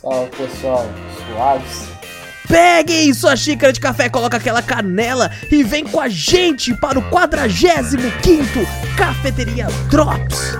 Salve pessoal, suaves. Peguem sua xícara de café, coloca aquela canela e vem com a gente para o 45 Cafeteria Drops.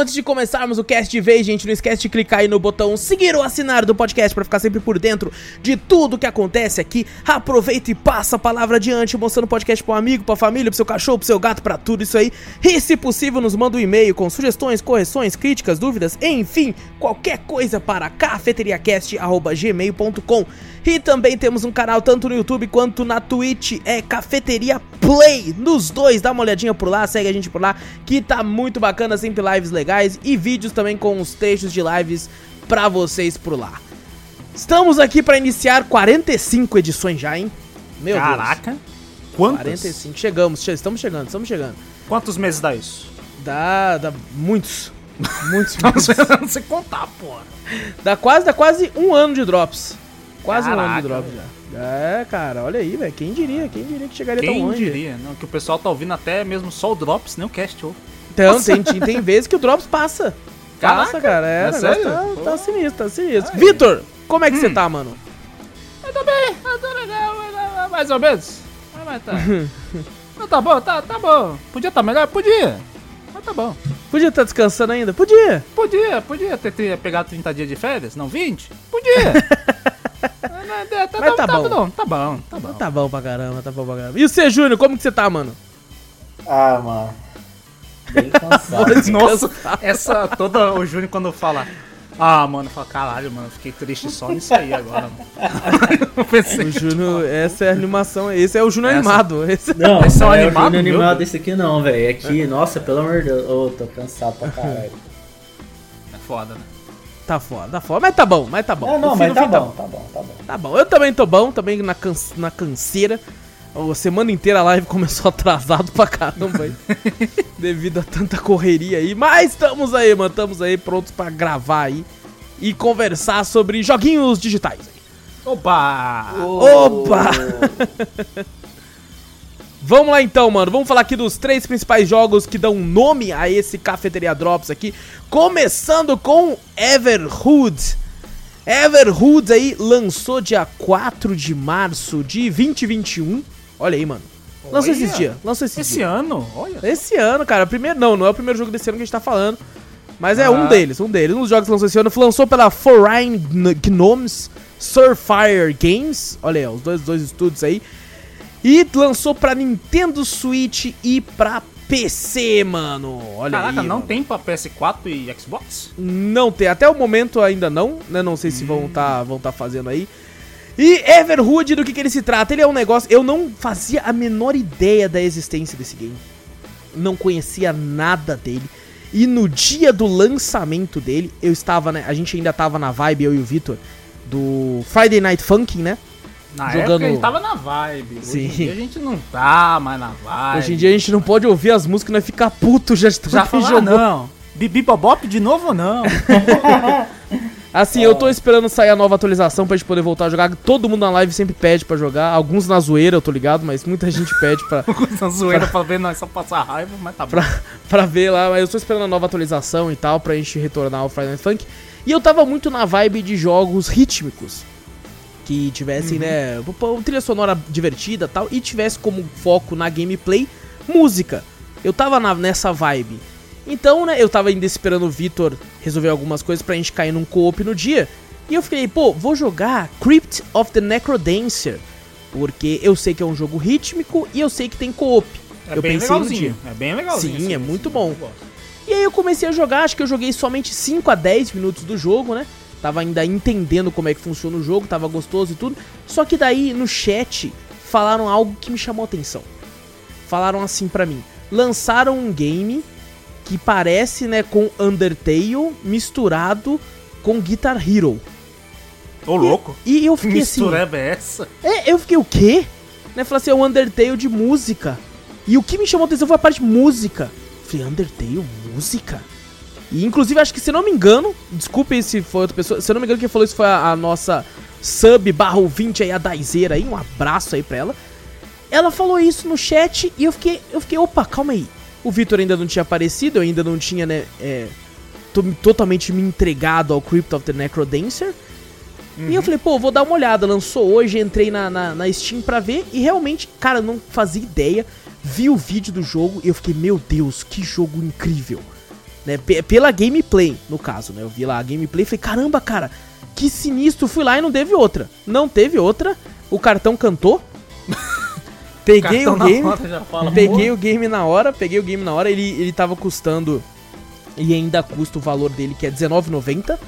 Antes de começarmos o cast de vez, gente, não esquece de clicar aí no botão seguir ou assinar do podcast para ficar sempre por dentro de tudo que acontece aqui. Aproveita e passa a palavra adiante, mostrando o podcast para um amigo, para família, para seu cachorro, para seu gato, para tudo isso aí. E se possível, nos manda um e-mail com sugestões, correções, críticas, dúvidas, enfim, qualquer coisa para cafeteriacast@gmail.com. E também temos um canal tanto no YouTube quanto na Twitch, é Cafeteria Play. Nos dois, dá uma olhadinha por lá, segue a gente por lá, que tá muito bacana, sempre lives legais e vídeos também com os textos de lives pra vocês por lá. Estamos aqui pra iniciar 45 edições já, hein? Meu Caraca, Deus. quantos? 45, chegamos, che- estamos chegando, estamos chegando. Quantos meses dá isso? Dá, dá muitos. Muitos, sei, não sei contar, porra. Dá quase, dá quase um ano de drops. Quase um ano de Caraca, drops já. É, cara, olha aí, velho. Quem diria? Quem diria que chegaria tão Quem longe? diria, não, que o pessoal tá ouvindo até mesmo só o Drops, nem o cast ouve. Então, tem, tem vezes que o Drops passa. Caraca, passa, cara. É, é sério? tá, tá sinistro, tá sinistro. Vitor, como é que Hum. você tá, mano? Eu tô bem, eu tô legal, mais ou menos. Mas, mas tá. Não, tá bom, tá, tá bom. Podia tá melhor? Podia. Mas tá bom. Podia estar descansando ainda? Podia. Podia, podia ter, ter pegado 30 dias de férias, não 20? Podia. Mas tá, Mas tá tá, bom. tá bom, tá bom, tá bom. Tá bom pra caramba, tá bom pra caramba. E o C, Júnior, como que você tá, mano? Ah, mano. Bem cansado. Nossa, essa toda o Júnior quando fala. Ah, mano, fala, caralho, mano, fiquei triste só nisso aí agora, mano. pensei. O Júnior, essa é a animação, esse é o Júnior Essa- animado. Esse... Não, Esse é não é o animado, animado esse aqui não, velho. É aqui, nossa, pelo amor de Deus. Ô, tô cansado pra caralho. É foda, né? Tá foda, tá foda. Mas tá bom, mas tá bom. Não, não, fim, mas tá fim bom, tá bom, tá bom. Tá bom, eu também tô bom, também na, canse- na canseira. A semana inteira a live começou atrasado pra caramba aí. devido a tanta correria aí. Mas estamos aí, mano. Estamos aí prontos pra gravar aí e conversar sobre joguinhos digitais. Opa! Opa! Vamos lá então, mano. Vamos falar aqui dos três principais jogos que dão nome a esse Cafeteria Drops aqui. Começando com Everhood. Everhood aí lançou dia 4 de março de 2021. Olha aí, mano. Lançou Olha. esse dia. Lançou esse, Esse dia. ano, olha. Esse ano, cara. Primeiro, não, não é o primeiro jogo desse ano que a gente tá falando. Mas é Ah. um deles, um deles. Um dos jogos que lançou esse ano. Lançou pela Foreign Gn- Gnomes Surfire Games. Olha aí, ó, os dois, dois estúdios aí. E lançou pra Nintendo Switch e pra PC, mano. Olha Caraca, aí. não mano. tem pra PS4 e Xbox? Não tem. Até o momento ainda não, né? Não sei se vão tá, vão tá fazendo aí. E Everhood, do que, que ele se trata? Ele é um negócio. Eu não fazia a menor ideia da existência desse game. Não conhecia nada dele. E no dia do lançamento dele, eu estava, né? A gente ainda tava na vibe, eu e o Vitor, do Friday Night Funkin', né? Na Jogando- época a gente tava na vibe. Hoje Sim. em dia a gente não tá mais na vibe. Hoje em dia a gente não pode ouvir as músicas e nós ficar puto já Já falar, jogou. não. Bibi Bobop de novo ou não? Assim, eu tô esperando sair a nova atualização pra gente poder voltar a jogar. Todo mundo na live sempre pede pra jogar. Alguns na zoeira, eu tô ligado, mas muita gente pede pra, Essa zoeira pra ver nós só passar raiva, mas tá bom. pra, pra ver lá. Mas eu tô esperando a nova atualização e tal, pra gente retornar ao Friday Night Funk. E eu tava muito na vibe de jogos rítmicos. Que tivessem, né, pô, uma trilha sonora divertida e tal. E tivesse como foco na gameplay música. Eu tava na- nessa vibe. Então, né, eu tava ainda esperando o Vitor resolver algumas coisas pra gente cair num co-op no dia. E eu fiquei, pô, vou jogar Crypt of the Necrodancer. Porque eu sei que é um jogo rítmico e eu sei que tem co-op. É eu bem pensei no legalzinho. dia. É bem legalzinho. Sim, esse- é muito esse bom. E aí eu comecei a jogar, acho que eu joguei somente 5 a 10 minutos do jogo, né? Tava ainda entendendo como é que funciona o jogo, tava gostoso e tudo. Só que daí no chat falaram algo que me chamou a atenção. Falaram assim pra mim: lançaram um game que parece, né, com Undertale misturado com Guitar Hero. Ô, louco. E eu Que fiquei assim. é essa? É, eu fiquei o quê? Né, falei assim, é um Undertale de música. E o que me chamou a atenção foi a parte de música. Falei, Undertale, música? E inclusive, acho que se não me engano, desculpe se foi outra pessoa, se eu não me engano, quem falou isso foi a, a nossa sub barra ouvinte aí, a Daizeira aí, um abraço aí pra ela. Ela falou isso no chat e eu fiquei, eu fiquei, opa, calma aí. O Victor ainda não tinha aparecido, eu ainda não tinha, né, é, to- totalmente me entregado ao Crypt of the Necrodancer. E eu falei, pô, vou dar uma olhada. Lançou hoje, entrei na, na, na Steam pra ver. E realmente, cara, não fazia ideia. Vi o vídeo do jogo e eu fiquei, meu Deus, que jogo incrível. Né? Pela gameplay, no caso, né? Eu vi lá a gameplay e falei, caramba, cara, que sinistro. Fui lá e não teve outra. Não teve outra. O cartão cantou. peguei o na game. fala, Peguei o game na hora, peguei o game na hora, ele, ele tava custando. E ainda custa o valor dele, que é R$19,90.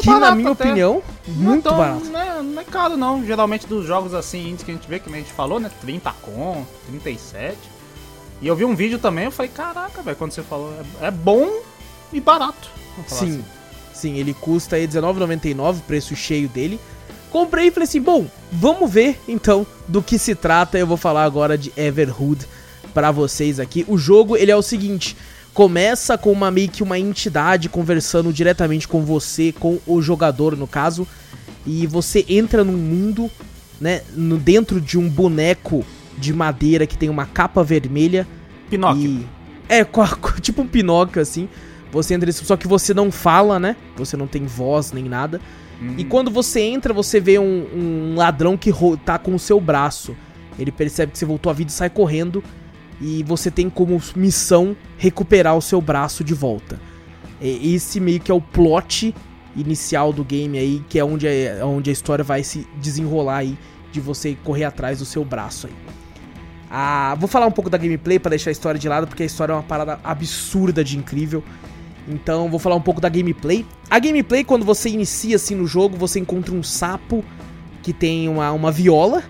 Que na minha até. opinião, Não muito tão- barato. Não é, não é caro, não. Geralmente dos jogos assim, indies que a gente vê, que a gente falou, né? 30 com, 37. E eu vi um vídeo também, eu falei, caraca, velho, quando você falou, é, é bom e barato. Sim, assim. sim, ele custa aí R$19,99, preço cheio dele. Comprei e falei assim, bom, vamos ver então do que se trata. Eu vou falar agora de Everhood pra vocês aqui. O jogo, ele é o seguinte, começa com uma meio que uma entidade conversando diretamente com você, com o jogador no caso, e você entra num mundo, né, no, dentro de um boneco de madeira que tem uma capa vermelha Pinóquio. e- É, tipo um Pinóquio, assim. Você entra nesse. Só que você não fala, né? Você não tem voz nem nada. E quando você entra, você vê um, um ladrão que tá com o seu braço. Ele percebe que você voltou à vida e sai correndo. E você tem como missão recuperar o seu braço de volta. E esse meio que é o plot inicial do game aí, que é onde, é onde a história vai se desenrolar aí, de você correr atrás do seu braço aí. Ah, vou falar um pouco da gameplay pra deixar a história de lado, porque a história é uma parada absurda de incrível. Então, vou falar um pouco da gameplay. A gameplay, quando você inicia assim no jogo, você encontra um sapo que tem uma, uma viola.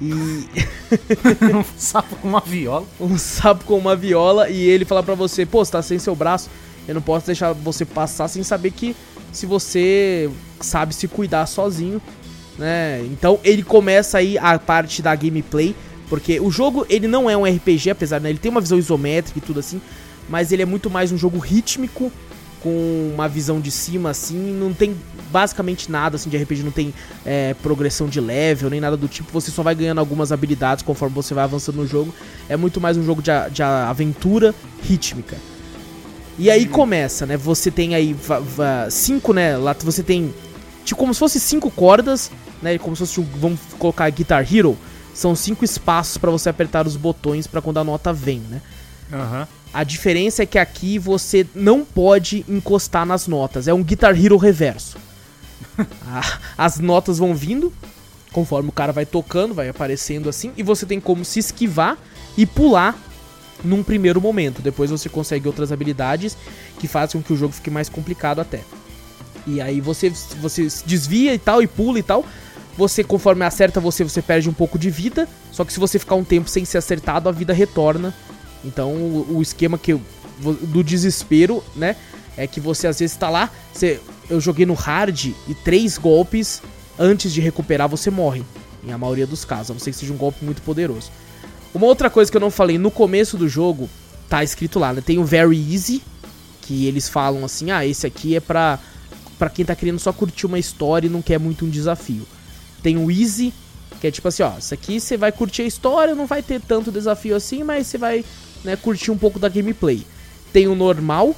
E um sapo com uma viola. um sapo com uma viola e ele fala pra você, pô, você tá sem seu braço, eu não posso deixar você passar sem saber que se você sabe se cuidar sozinho, né? Então ele começa aí a parte da gameplay, porque o jogo ele não é um RPG, apesar de ele ter uma visão isométrica e tudo assim, mas ele é muito mais um jogo rítmico com uma visão de cima assim, não tem basicamente nada assim de RPG, não tem é, progressão de level nem nada do tipo, você só vai ganhando algumas habilidades conforme você vai avançando no jogo. É muito mais um jogo de, de aventura rítmica. E aí começa, né? Você tem aí cinco, né? Lá você tem tipo como se fosse cinco cordas, né? Como se fosse, vamos colocar Guitar Hero, são cinco espaços pra você apertar os botões pra quando a nota vem, né? Aham. A diferença é que aqui você não pode encostar nas notas. É um Guitar Hero reverso. As notas vão vindo, conforme o cara vai tocando, vai aparecendo assim, e você tem como se esquivar e pular num primeiro momento. Depois você consegue outras habilidades que fazem com que o jogo fique mais complicado até. E aí você, você desvia e tal, e pula e tal. Você, conforme acerta você, você perde um pouco de vida. Só que se você ficar um tempo sem ser acertado, a vida retorna. Então o, o esquema que eu, do desespero, né? É que você às vezes tá lá. Você, eu joguei no hard e três golpes antes de recuperar você morre. Em a maioria dos casos, a não ser que seja um golpe muito poderoso. Uma outra coisa que eu não falei no começo do jogo, tá escrito lá, né? Tem o Very Easy, que eles falam assim: ah, esse aqui é pra, pra quem tá querendo só curtir uma história e não quer muito um desafio. Tem o Easy, que é tipo assim: ó, isso aqui você vai curtir a história, não vai ter tanto desafio assim, mas você vai né, curtir um pouco da gameplay. Tem o Normal,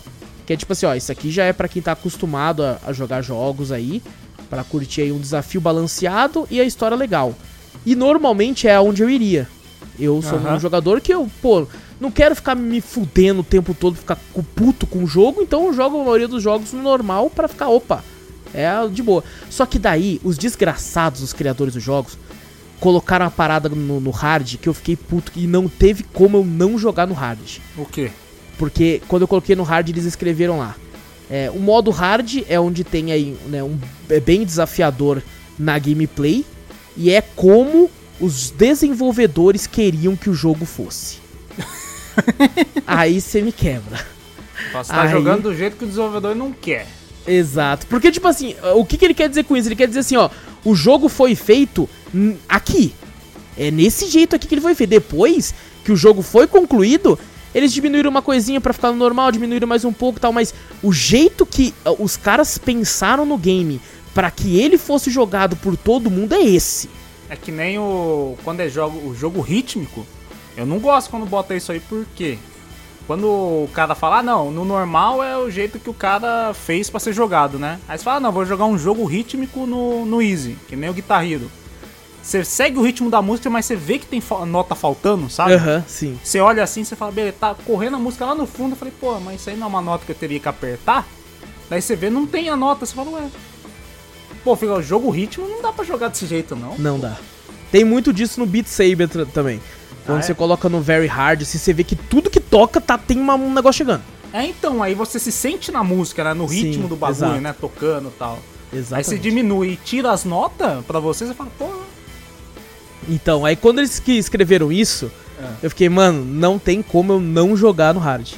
que é tipo assim: ó, isso aqui já é pra quem tá acostumado a, a jogar jogos aí, pra curtir aí um desafio balanceado e a história legal. E normalmente é onde eu iria. Eu sou um Aham. jogador que eu, pô, não quero ficar me fudendo o tempo todo, ficar com- puto com o jogo, então eu jogo a maioria dos jogos no normal pra ficar, opa, é de boa. Só que daí, os desgraçados, os criadores dos jogos, colocaram a parada no, no hard que eu fiquei puto e não teve como eu não jogar no hard. O quê? Porque quando eu coloquei no hard, eles escreveram lá. É, o modo hard é onde tem aí, né, um é bem desafiador na gameplay e é como os desenvolvedores queriam que o jogo fosse. aí você me quebra. Você tá Aí- jogando do jeito que o desenvolvedor não quer. Exato. Porque, tipo assim, o que, que ele quer dizer com isso? Ele quer dizer assim, ó, o jogo foi feito aqui. É nesse jeito aqui que ele foi feito. Depois que o jogo foi concluído, eles diminuíram uma coisinha pra ficar no normal, diminuíram mais um pouco e tal, mas o jeito que ah, os caras pensaram no game pra que ele fosse jogado por todo mundo é esse. É que nem o. Quando é jogo, o jogo rítmico, eu não gosto quando bota isso aí, por quê? Quando o cara fala, ah, não, no normal é o jeito que o cara fez pra ser jogado, né? Aí você fala, ah, não, vou jogar um jogo rítmico no, no Easy, que nem o Guitar Hero. Você segue o ritmo da música, mas você vê que tem nota faltando, sabe? Aham, sim. Você olha assim, você fala, beleza, tá correndo a música lá no fundo. Eu falei, pô, mas isso aí não é uma nota que eu teria que apertar? Daí você vê, não tem a nota. Você fala, ué. Pô, fica, o jogo ritmo não dá pra jogar desse jeito, não. Não dá. Tem muito disso no Beat Saber também. Quando Ah, é? você coloca no Very Hard, assim, você vê que tudo que toca tá, tem uma- um negócio chegando. É, então, aí você se sente na música, né? No ritmo Sim, do bagulho, exato. né? Tocando e tal. Aí Exatamente. você diminui e tira as notas pra você, você fala, pô, Então, aí quando eles que escreveram isso, É. eu fiquei, mano, não tem como eu não jogar no hard.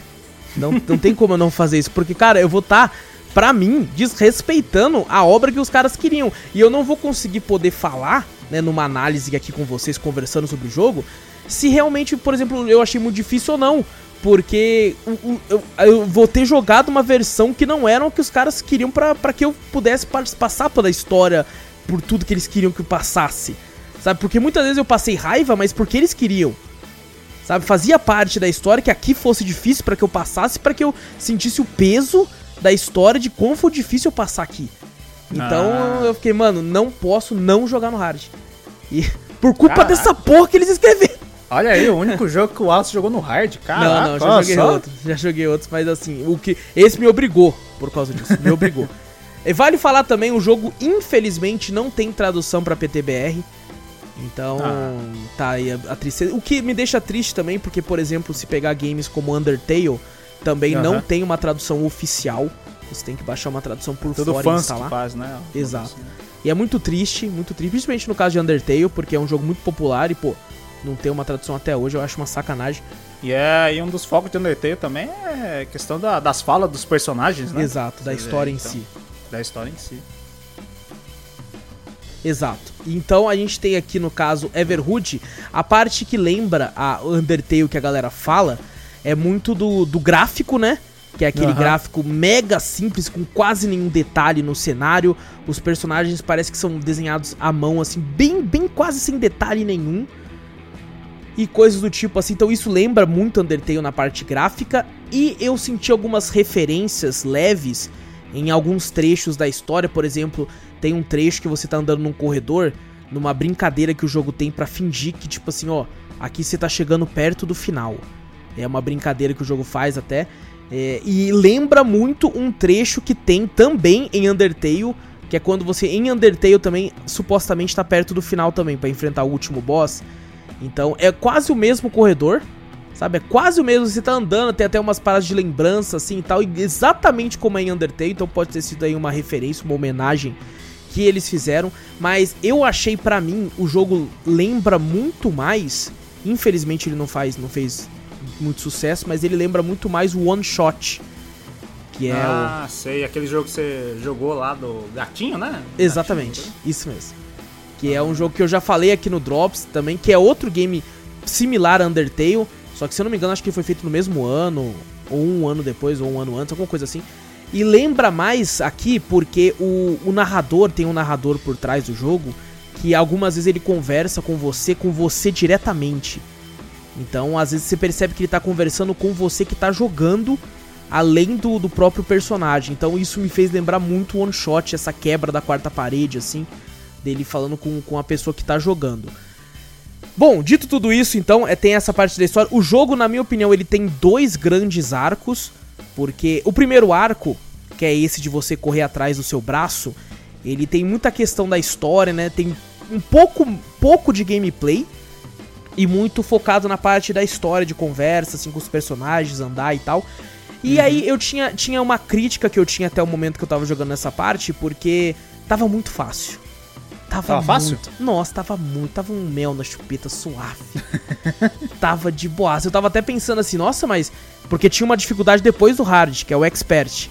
Não, não tem como eu não fazer isso, porque, cara, eu vou estar, pra mim, desrespeitando a obra que os caras queriam. E eu não vou conseguir poder falar, né, numa análise aqui com vocês, conversando sobre o jogo, se realmente, por exemplo, eu achei muito difícil ou não. Porque eu, eu vou ter jogado uma versão que não era o que os caras queriam pra pra que eu pudesse pa- passar pela história, por tudo que eles queriam que eu passasse. Sabe? Porque muitas vezes eu passei raiva, mas porque eles queriam. Sabe? Fazia parte da história que aqui fosse difícil pra que eu passasse, pra que eu sentisse o peso da história de como foi difícil eu passar aqui. Então Ah. eu fiquei, mano, não posso não jogar no hard. E por culpa Caraca. dessa porra que eles escreveram. Olha aí, o único jogo que o Wallace jogou no hard, cara. não, não, já joguei outros, já joguei outros, mas assim, o que esse me obrigou por causa disso, me obrigou. E vale falar também, o jogo infelizmente não tem tradução pra PTBR. Então, Ah. tá aí a, a tristeza. O que me deixa triste também, porque por exemplo, se pegar games como Undertale, também não tem uma tradução oficial. Você tem que baixar uma tradução por Tudo fora e fãs que instalar. faz, né? Exato. E é muito triste, muito triste, principalmente no caso de Undertale, porque é um jogo muito popular e, pô, não ter uma tradução até hoje eu acho uma sacanagem. E, é, e um dos focos de Undertale também é questão da- das falas dos personagens, né? Exato, da Você vê, história em então. si. Da história em si. Exato. Então a gente tem aqui no caso Everhood, a parte que lembra a Undertale que a galera fala é muito do, do gráfico, né? Que é aquele Aham. gráfico mega simples, com quase nenhum detalhe no cenário. Os personagens parece que são desenhados à mão, assim, bem, bem quase sem detalhe nenhum. E coisas do tipo assim. Então isso lembra muito Undertale na parte gráfica. E eu senti algumas referências leves em alguns trechos da história. Por exemplo, tem um trecho que você tá andando num corredor, numa brincadeira que o jogo tem pra fingir que, tipo assim, ó, aqui você tá chegando perto do final. É uma brincadeira que o jogo faz até. É, e lembra muito um trecho que tem também em Undertale, que é quando você em Undertale também supostamente tá perto do final também, pra enfrentar o último boss. Então é quase o mesmo corredor, sabe? É quase o mesmo. Você tá andando, tem até umas paradas de lembrança assim e tal, e exatamente como é em Undertale, então pode ter sido aí uma referência, uma homenagem que eles fizeram, mas eu achei pra mim o jogo lembra muito mais. Infelizmente ele não faz, não fez muito sucesso, mas ele lembra muito mais o One Shot, que é ah, sei. Aquele jogo que você jogou lá do gatinho, né? o Exatamente, isso mesmo. Que é um jogo que eu já falei aqui no Drops também, que é outro game similar a Undertale, só que se eu não me engano acho que foi feito no mesmo ano, ou um ano depois, ou um ano antes, alguma coisa assim. E lembra mais aqui porque o, o narrador tem um narrador por trás do jogo que algumas vezes ele conversa com você, com você diretamente. Então, às vezes você percebe que ele tá conversando com você que tá jogando além do, do próprio personagem. Então, isso me fez lembrar muito o One Shot, essa quebra da quarta parede, assim, dele falando com, com a pessoa que tá jogando. Bom, dito tudo isso, então, é, tem essa parte da história. O jogo, na minha opinião, ele tem dois grandes arcos. Porque o primeiro arco, que é esse de você correr atrás do seu braço, ele tem muita questão da história, né? Tem um pouco, pouco de gameplay e muito focado na parte da história, de conversa, assim, com os personagens, andar e tal. E Uhum. aí eu tinha, tinha uma crítica que eu tinha até o momento que eu tava jogando nessa parte, porque tava muito fácil. Tava, Tava fácil? muito. Nossa, tava muito. Tava um mel na chupeta suave. tava de boas. Eu tava até pensando assim, nossa, mas. Porque tinha uma dificuldade depois do hard, que é o expert.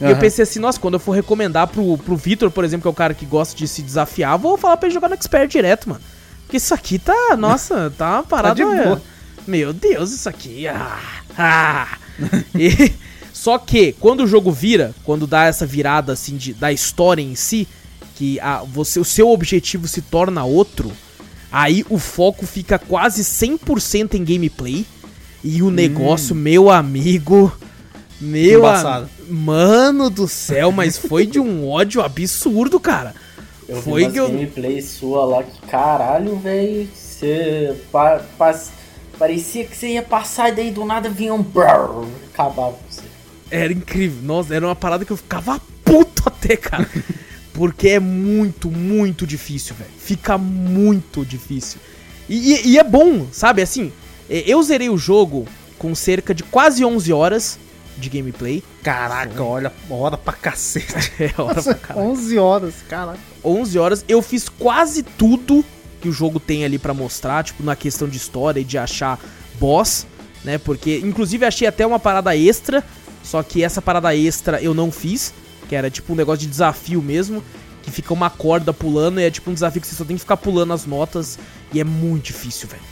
E eu pensei assim, nossa, quando eu for recomendar pro, pro Vitor, por exemplo, que é o cara que gosta de se desafiar, vou falar pra ele jogar no expert direto, mano. Porque isso aqui tá, nossa, tá uma parada. de boa. Meu Deus, isso aqui. Ah, ah. E- só que quando o jogo vira, quando dá essa virada assim de, da história em si, que a, você, o seu objetivo se torna outro, aí o foco fica quase 100% em gameplay. E o negócio, meu amigo. Meu am- Mano do céu, mas foi de um ódio absurdo, cara. Eu Foi vi que umas eu- gameplay sua lá que caralho, velho. Você pa- pas- parecia que você ia passar e daí do nada vinha um brrr, acabava com você. Era incrível. Nossa, era uma parada que eu ficava puto até, cara. Porque é muito, muito difícil, velho. Fica muito difícil. E, e- e é bom, sabe? Assim, é, eu zerei o jogo com cerca de quase 11 horas de gameplay. Caraca, olha, hora pra cacete. É hora pra Nossa, caralho. 11 horas, caraca. 11 horas. Eu fiz quase tudo que o jogo tem ali pra mostrar, tipo, na questão de história e de achar boss, né? Porque, inclusive, achei até uma parada extra, só que essa parada extra eu não fiz, que era tipo um negócio de desafio mesmo, que fica uma corda pulando e é tipo um desafio que você só tem que ficar pulando as notas e é muito difícil, velho.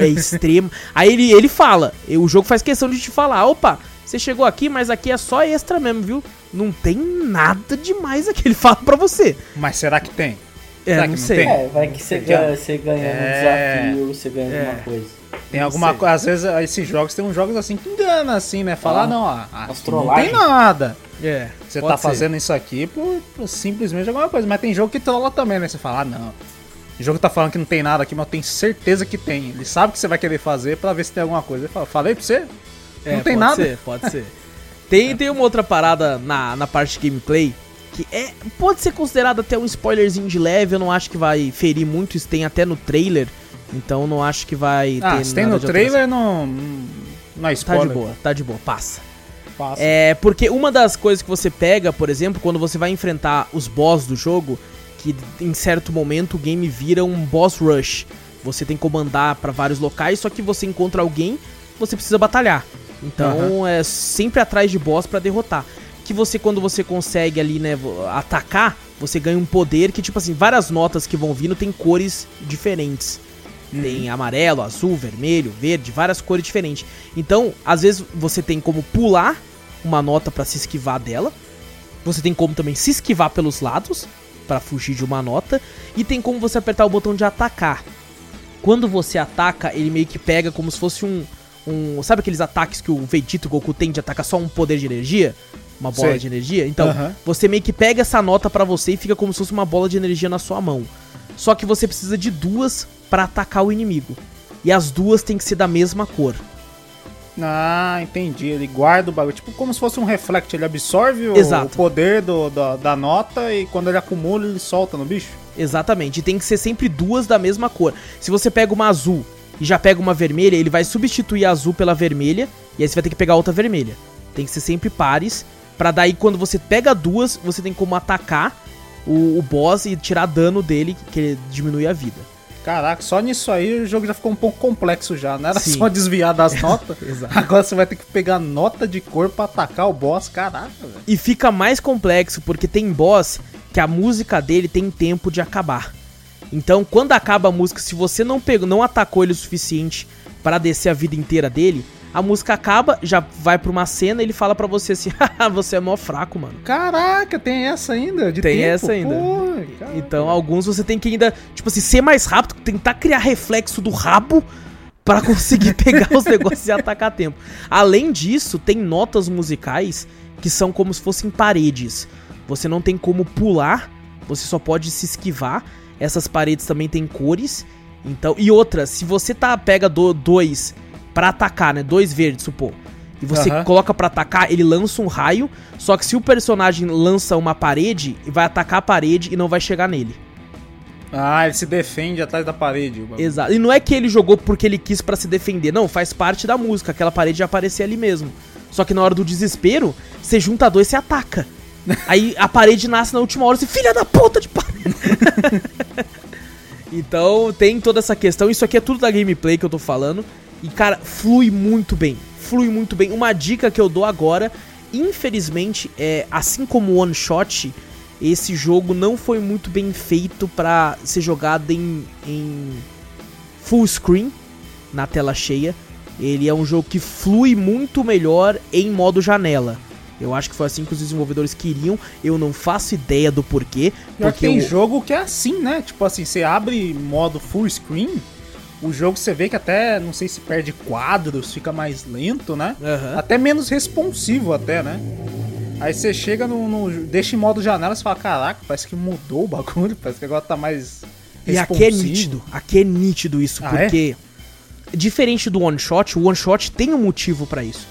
É, é extremo. Aí ele, ele fala, e o jogo faz questão de te falar, opa, você chegou aqui, mas aqui é só extra mesmo, viu? Não tem nada demais aqui, ele fala pra você. Mas será que tem? É, Será não que não sei. tem? É, vai que você Você quer- ganha, você ganha É. no desafio, você ganha É. alguma coisa. Tem alguma coisa. Às vezes esses jogos tem uns jogos assim que engana, assim, né? Falar, Ah, não, ah, umas aqui não tem nada. É, Você tá ser. fazendo isso aqui por, por simplesmente alguma coisa. Mas tem jogo que trola também, né? Você fala, ah, não. O jogo tá falando que não tem nada aqui, mas eu tenho certeza que tem. Ele sabe que você vai querer fazer pra ver se tem alguma coisa. Ele fala, falei pra você? É, não tem pode nada. Ser, pode ser. Tem, tem uma outra parada na, na parte de gameplay que é, pode ser considerado até um spoilerzinho de leve. Eu não acho que vai ferir muito. Isso tem até no trailer. Então não acho que vai Ah, ter se tem no trailer, não, não é alteração. Tá spoiler. de boa, tá de boa, passa. Passa. É, porque uma das coisas que você pega, por exemplo, quando você vai enfrentar os boss do jogo, que em certo momento o game vira um boss rush. Você tem que comandar pra vários locais, só que você encontra alguém, você precisa batalhar. Então é sempre atrás de boss pra derrotar. Que você, quando você consegue ali, né, atacar, você ganha um poder que, tipo assim, várias notas que vão vindo tem cores diferentes. Tem amarelo, azul, vermelho, verde, várias cores diferentes. Então, às vezes você tem como pular uma nota pra se esquivar dela. Você tem como também se esquivar pelos lados pra fugir de uma nota e tem como você apertar o botão de atacar. Quando você ataca, ele meio que pega como se fosse um um, sabe aqueles ataques que o Vegeta e o Goku tem de atacar só um poder de energia? Uma bola Sei. de energia? Então, Aham. você meio que pega essa nota pra você e fica como se fosse uma bola de energia na sua mão. Só que você precisa de duas pra atacar o inimigo. E as duas têm que ser da mesma cor. Ah, entendi. Ele guarda o bagulho. Tipo como se fosse um reflect. Ele absorve o, Exato. o poder do, da, da nota e quando ele acumula, ele solta no bicho. Exatamente, e tem que ser sempre duas da mesma cor. Se você pega uma azul e já pega uma vermelha, ele vai substituir a azul pela vermelha, e aí você vai ter que pegar outra vermelha. Tem que ser sempre pares, pra daí quando você pega duas, você tem como atacar o, o boss e tirar dano dele, que ele diminui a vida. Caraca, só nisso aí o jogo já ficou um pouco complexo já. Não era Sim. só desviar das notas. Agora você vai ter que pegar nota de cor pra atacar o boss. Caraca, velho. E fica mais complexo porque tem boss que a música dele tem tempo de acabar. Então, quando acaba a música, se você não pegou, não atacou ele o suficiente pra descer a vida inteira dele, a música acaba, já vai pra uma cena e ele fala pra você assim: "Haha, você é mó fraco, mano". Caraca, tem essa ainda? De Tem tempo? essa ainda. Então, alguns você tem que ainda, tipo assim, ser mais rápido, tentar criar reflexo do rabo pra conseguir pegar os negócios e atacar a tempo. Além disso, tem notas musicais que são como se fossem paredes. Você não tem como pular, você só pode se esquivar. Essas paredes também têm cores Então, e outra, se você tá pega do, dois pra atacar, né? Dois verdes, supor. E você Aham. coloca pra atacar, ele lança um raio. Só que se o personagem lança uma parede, vai atacar a parede e não vai chegar nele. Ah, ele se defende atrás da parede. Exato. E não é que ele jogou porque ele quis pra se defender, não, faz parte da música, aquela parede já aparecer ali mesmo. Só que na hora do desespero, você junta dois e você ataca. Aí a parede nasce na última hora, você, filha da puta de parede. então tem toda essa questão, isso aqui é tudo da gameplay que eu tô falando. E cara, flui muito bem, flui muito bem. Uma dica que eu dou agora, infelizmente, é assim como o One Shot, esse jogo não foi muito bem feito pra ser jogado em, em full screen na tela cheia. Ele é um jogo que flui muito melhor em modo janela. Eu acho que foi assim que os desenvolvedores queriam. Eu não faço ideia do porquê. Porque tem o- jogo que é assim, né? Tipo assim, você abre modo full screen, o jogo você vê que até, não sei se perde quadros, fica mais lento, né? Aham. Até menos responsivo até, né? Aí você chega no, no- deixa em modo janela e fala, caraca, parece que mudou o bagulho, parece que agora tá mais E aqui é responsivo." nítido. Aqui é nítido isso. Ah, porque, diferente do one shot, o one shot tem um motivo pra isso.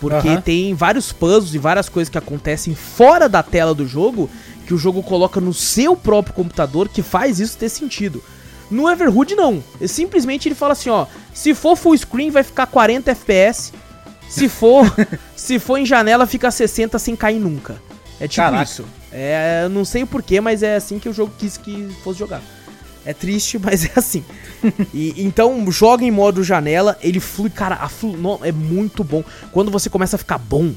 Porque Aham. tem vários puzzles e várias coisas que acontecem fora da tela do jogo que o jogo coloca no seu próprio computador que faz isso ter sentido. No Everhood não. Simplesmente ele fala assim, ó, se for full screen vai ficar 40 FPS. Se for, se for em janela fica 60 sem cair nunca. É tipo Caraca. isso. É, não sei o porquê, mas é assim que o jogo quis que fosse jogar. É triste, mas é assim. E, então, joga em modo janela, ele flui, cara, a flu, no- é muito bom. Quando você começa a ficar bom,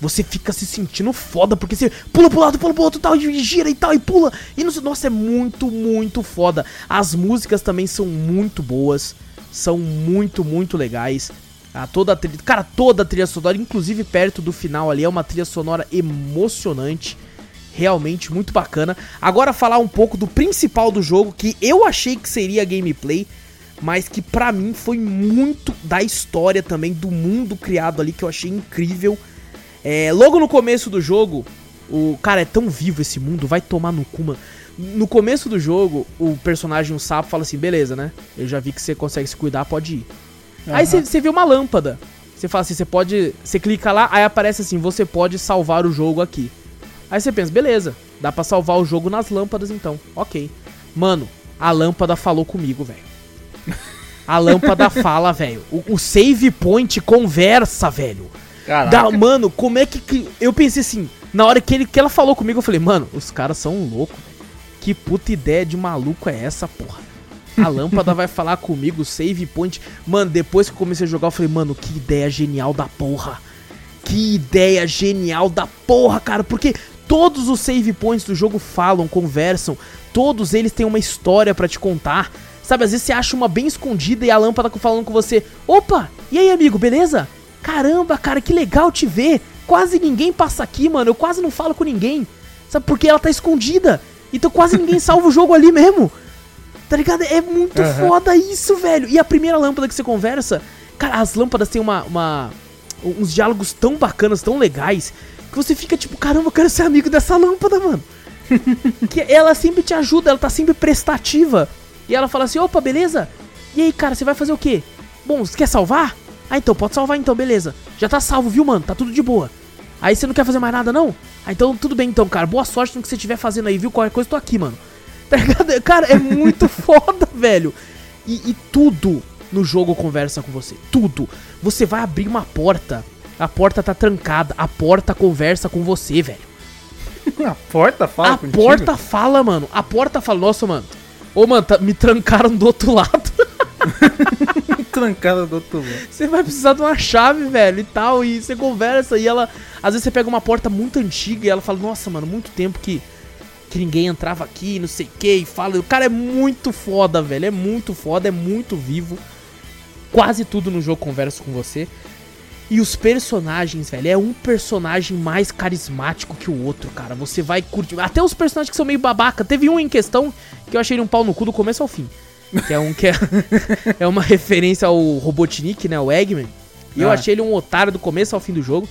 você fica se sentindo foda, porque você pula pro lado, pula pro outro, tal, e gira e tal, e pula. E não nossa, é muito, muito foda. As músicas também são muito boas, são muito, muito legais. Ah, toda a trilha, cara, toda a trilha sonora, inclusive perto do final ali, é uma trilha sonora emocionante realmente muito bacana. Agora falar um pouco do principal do jogo, que eu achei que seria gameplay, mas que pra mim foi muito da história também, do mundo criado ali, que eu achei incrível. É, logo no começo do jogo, o cara é tão vivo esse mundo, vai tomar no cu, mano. No começo do jogo, o personagem, o sapo, fala assim: beleza, né? Eu já vi que você consegue se cuidar, pode ir. Aí você você vê uma lâmpada. Você fala assim, você pode. Você clica lá, aí aparece assim, você pode salvar o jogo aqui. Aí você pensa, beleza, dá pra salvar o jogo nas lâmpadas então. Ok. Mano, a lâmpada falou comigo, velho. A lâmpada fala, velho. O, o save point conversa, velho. Caraca. Dá, mano, como é que. que- Eu pensei assim, na hora que, ele, que ela falou comigo, eu falei, mano, os caras são loucos. Que puta ideia de maluco é essa, porra? A lâmpada vai falar comigo, save point. Mano, depois que eu comecei a jogar, eu falei, mano, que ideia genial da porra. Que ideia genial da porra, cara. Porque todos os save points do jogo falam, conversam. Todos eles têm uma história pra te contar. Sabe, às vezes você acha uma bem escondida e a lâmpada falando com você. Opa, e aí, amigo, beleza? Caramba, cara, que legal te ver. Quase ninguém passa aqui, mano. Eu quase não falo com ninguém. Sabe, porque ela tá escondida. Então quase ninguém salva o jogo ali mesmo. Tá ligado? É muito Aham. foda isso, velho. E a primeira lâmpada que você conversa, cara, as lâmpadas têm uma, uma- uns diálogos tão bacanas, tão legais, que você fica tipo, caramba, eu quero ser amigo dessa lâmpada, mano. que ela sempre te ajuda, ela tá sempre prestativa. E ela fala assim, opa, beleza? E aí, cara, você vai fazer o quê? Bom, você quer salvar? Ah, então, pode salvar então, beleza. Já tá salvo, viu, mano? Tá tudo de boa. Aí você não quer fazer mais nada, não? Ah, então tudo bem então, cara. Boa sorte no que você estiver fazendo aí, viu? Qualquer coisa, eu tô aqui, mano. Tá ligado? Cara, é muito foda, velho. E, e tudo no jogo conversa com você. Tudo. Você vai abrir uma porta. A porta tá trancada. A porta conversa com você, velho. A porta fala a contigo? porta fala, mano. A porta fala, nossa, mano. Ô, mano, tá- me trancaram do outro lado. Trancada do outro lado. Você vai precisar de uma chave, velho, e tal. E você conversa e ela. Às vezes você pega uma porta muito antiga e ela fala, nossa, mano, muito tempo que, que ninguém entrava aqui, não sei o que, e fala. O cara é muito foda, velho. É muito foda, é muito vivo. Quase tudo no jogo conversa com você. E os personagens, velho, é um personagem mais carismático que o outro, cara. Você vai curtir. Até os personagens que são meio babaca. Teve um em questão que eu achei ele um pau no cu do começo ao fim. Que é um que é, é uma referência ao Robotnik, né? O Eggman. E eu Ah. achei ele um otário do começo ao fim do jogo.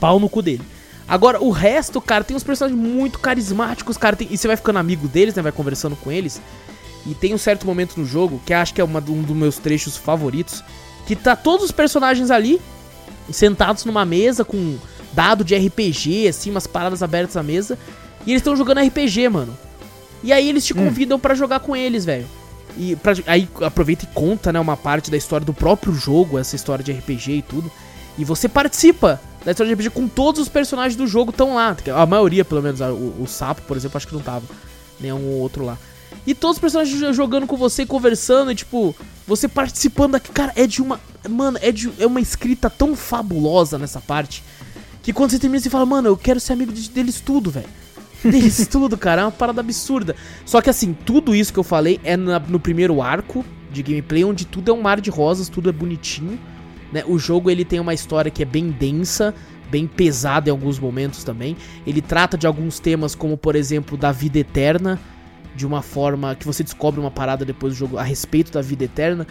Pau no cu dele. Agora, o resto, cara, tem uns personagens muito carismáticos, cara. tem- e você vai ficando amigo deles, né? Vai conversando com eles. E tem um certo momento no jogo, que acho que é uma, um dos meus trechos favoritos, que tá todos os personagens ali, sentados numa mesa com dado de RPG, assim, umas paradas abertas à mesa, e eles estão jogando RPG, mano. E aí eles te convidam pra jogar com eles, velho. E pra- aí aproveita e conta, né, uma parte da história do próprio jogo, essa história de RPG e tudo. E você participa da história de RPG com todos os personagens do jogo estão lá. A maioria, pelo menos, o, o Sapo, por exemplo, acho que não tava. Nenhum outro lá. E todos os personagens jo- jogando com você, conversando, e tipo, você participando daqui. Cara, é de uma. Mano, é, de, é uma escrita tão fabulosa nessa parte. Que quando você termina, você fala, mano, eu quero ser amigo de- deles tudo, velho. Deles tudo, cara. É uma parada absurda. Só que assim, tudo isso que eu falei é na- no primeiro arco de gameplay, onde tudo é um mar de rosas, tudo é bonitinho. Né? O jogo ele tem uma história que é bem densa, bem pesada em alguns momentos também. Ele trata de alguns temas, como por exemplo, da vida eterna, de uma forma que você descobre uma parada depois do jogo a respeito da vida eterna.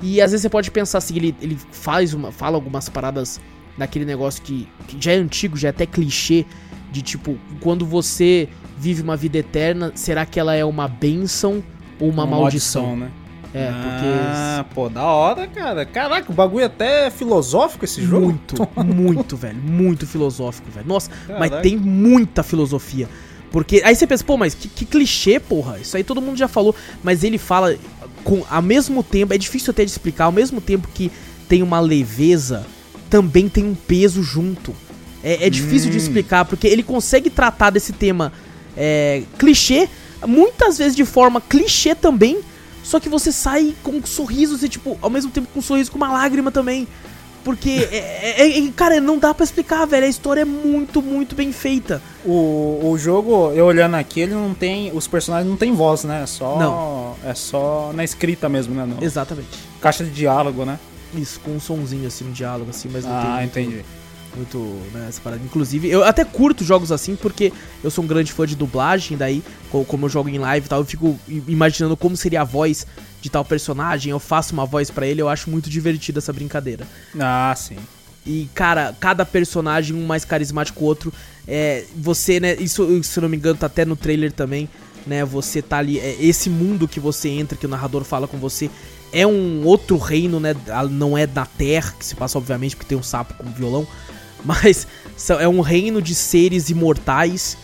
E às vezes você pode pensar assim, ele, ele faz uma, fala algumas paradas naquele negócio que, que já é antigo, já é até clichê, de tipo, quando você vive uma vida eterna, será que ela é uma bênção ou uma, maldição? né? É, Ah, pô, da hora, cara. Caraca, o bagulho é até filosófico esse porque. jogo. Muito, muito, velho. Muito filosófico, velho. Nossa, mas Caraca. tem muita filosofia. Porque aí você pensa, pô, mas que, que clichê, porra. Isso aí todo mundo já falou. Mas ele fala com ao mesmo tempo, é difícil até de explicar, ao mesmo tempo que tem uma leveza, também tem um peso junto. É, é difícil de Hum. explicar, porque ele consegue tratar desse tema é, clichê, muitas vezes de forma clichê também, só que você sai com um sorriso, e, tipo, ao mesmo tempo com um sorriso com uma lágrima também. Porque, é, é- é- cara, não dá pra explicar, velho. A história é muito, muito bem feita. O, o jogo, eu olhando aqui, ele não tem. Os personagens não tem voz, né? É só. Não. É só na escrita mesmo, né? No, Exatamente. caixa de diálogo, né? Isso, com um sonzinho assim no diálogo, assim, mas não tem Ah, entendi. Muito, né, essa parada. Inclusive, eu até curto jogos assim, porque eu sou um grande fã de dublagem, daí, co- como eu jogo em live e tal, eu fico imaginando como seria a voz de tal personagem, eu faço uma voz pra ele, eu acho muito divertida essa brincadeira. Ah, sim. E, cara, cada personagem, um mais carismático que o outro. É, você, né? Isso, se não me engano, tá até no trailer também, né? Você tá ali. é, esse mundo que você entra, que o narrador fala com você, é um outro reino, né? Não é da Terra, que se passa, obviamente, porque tem um sapo com violão. Mas é um reino de seres imortais.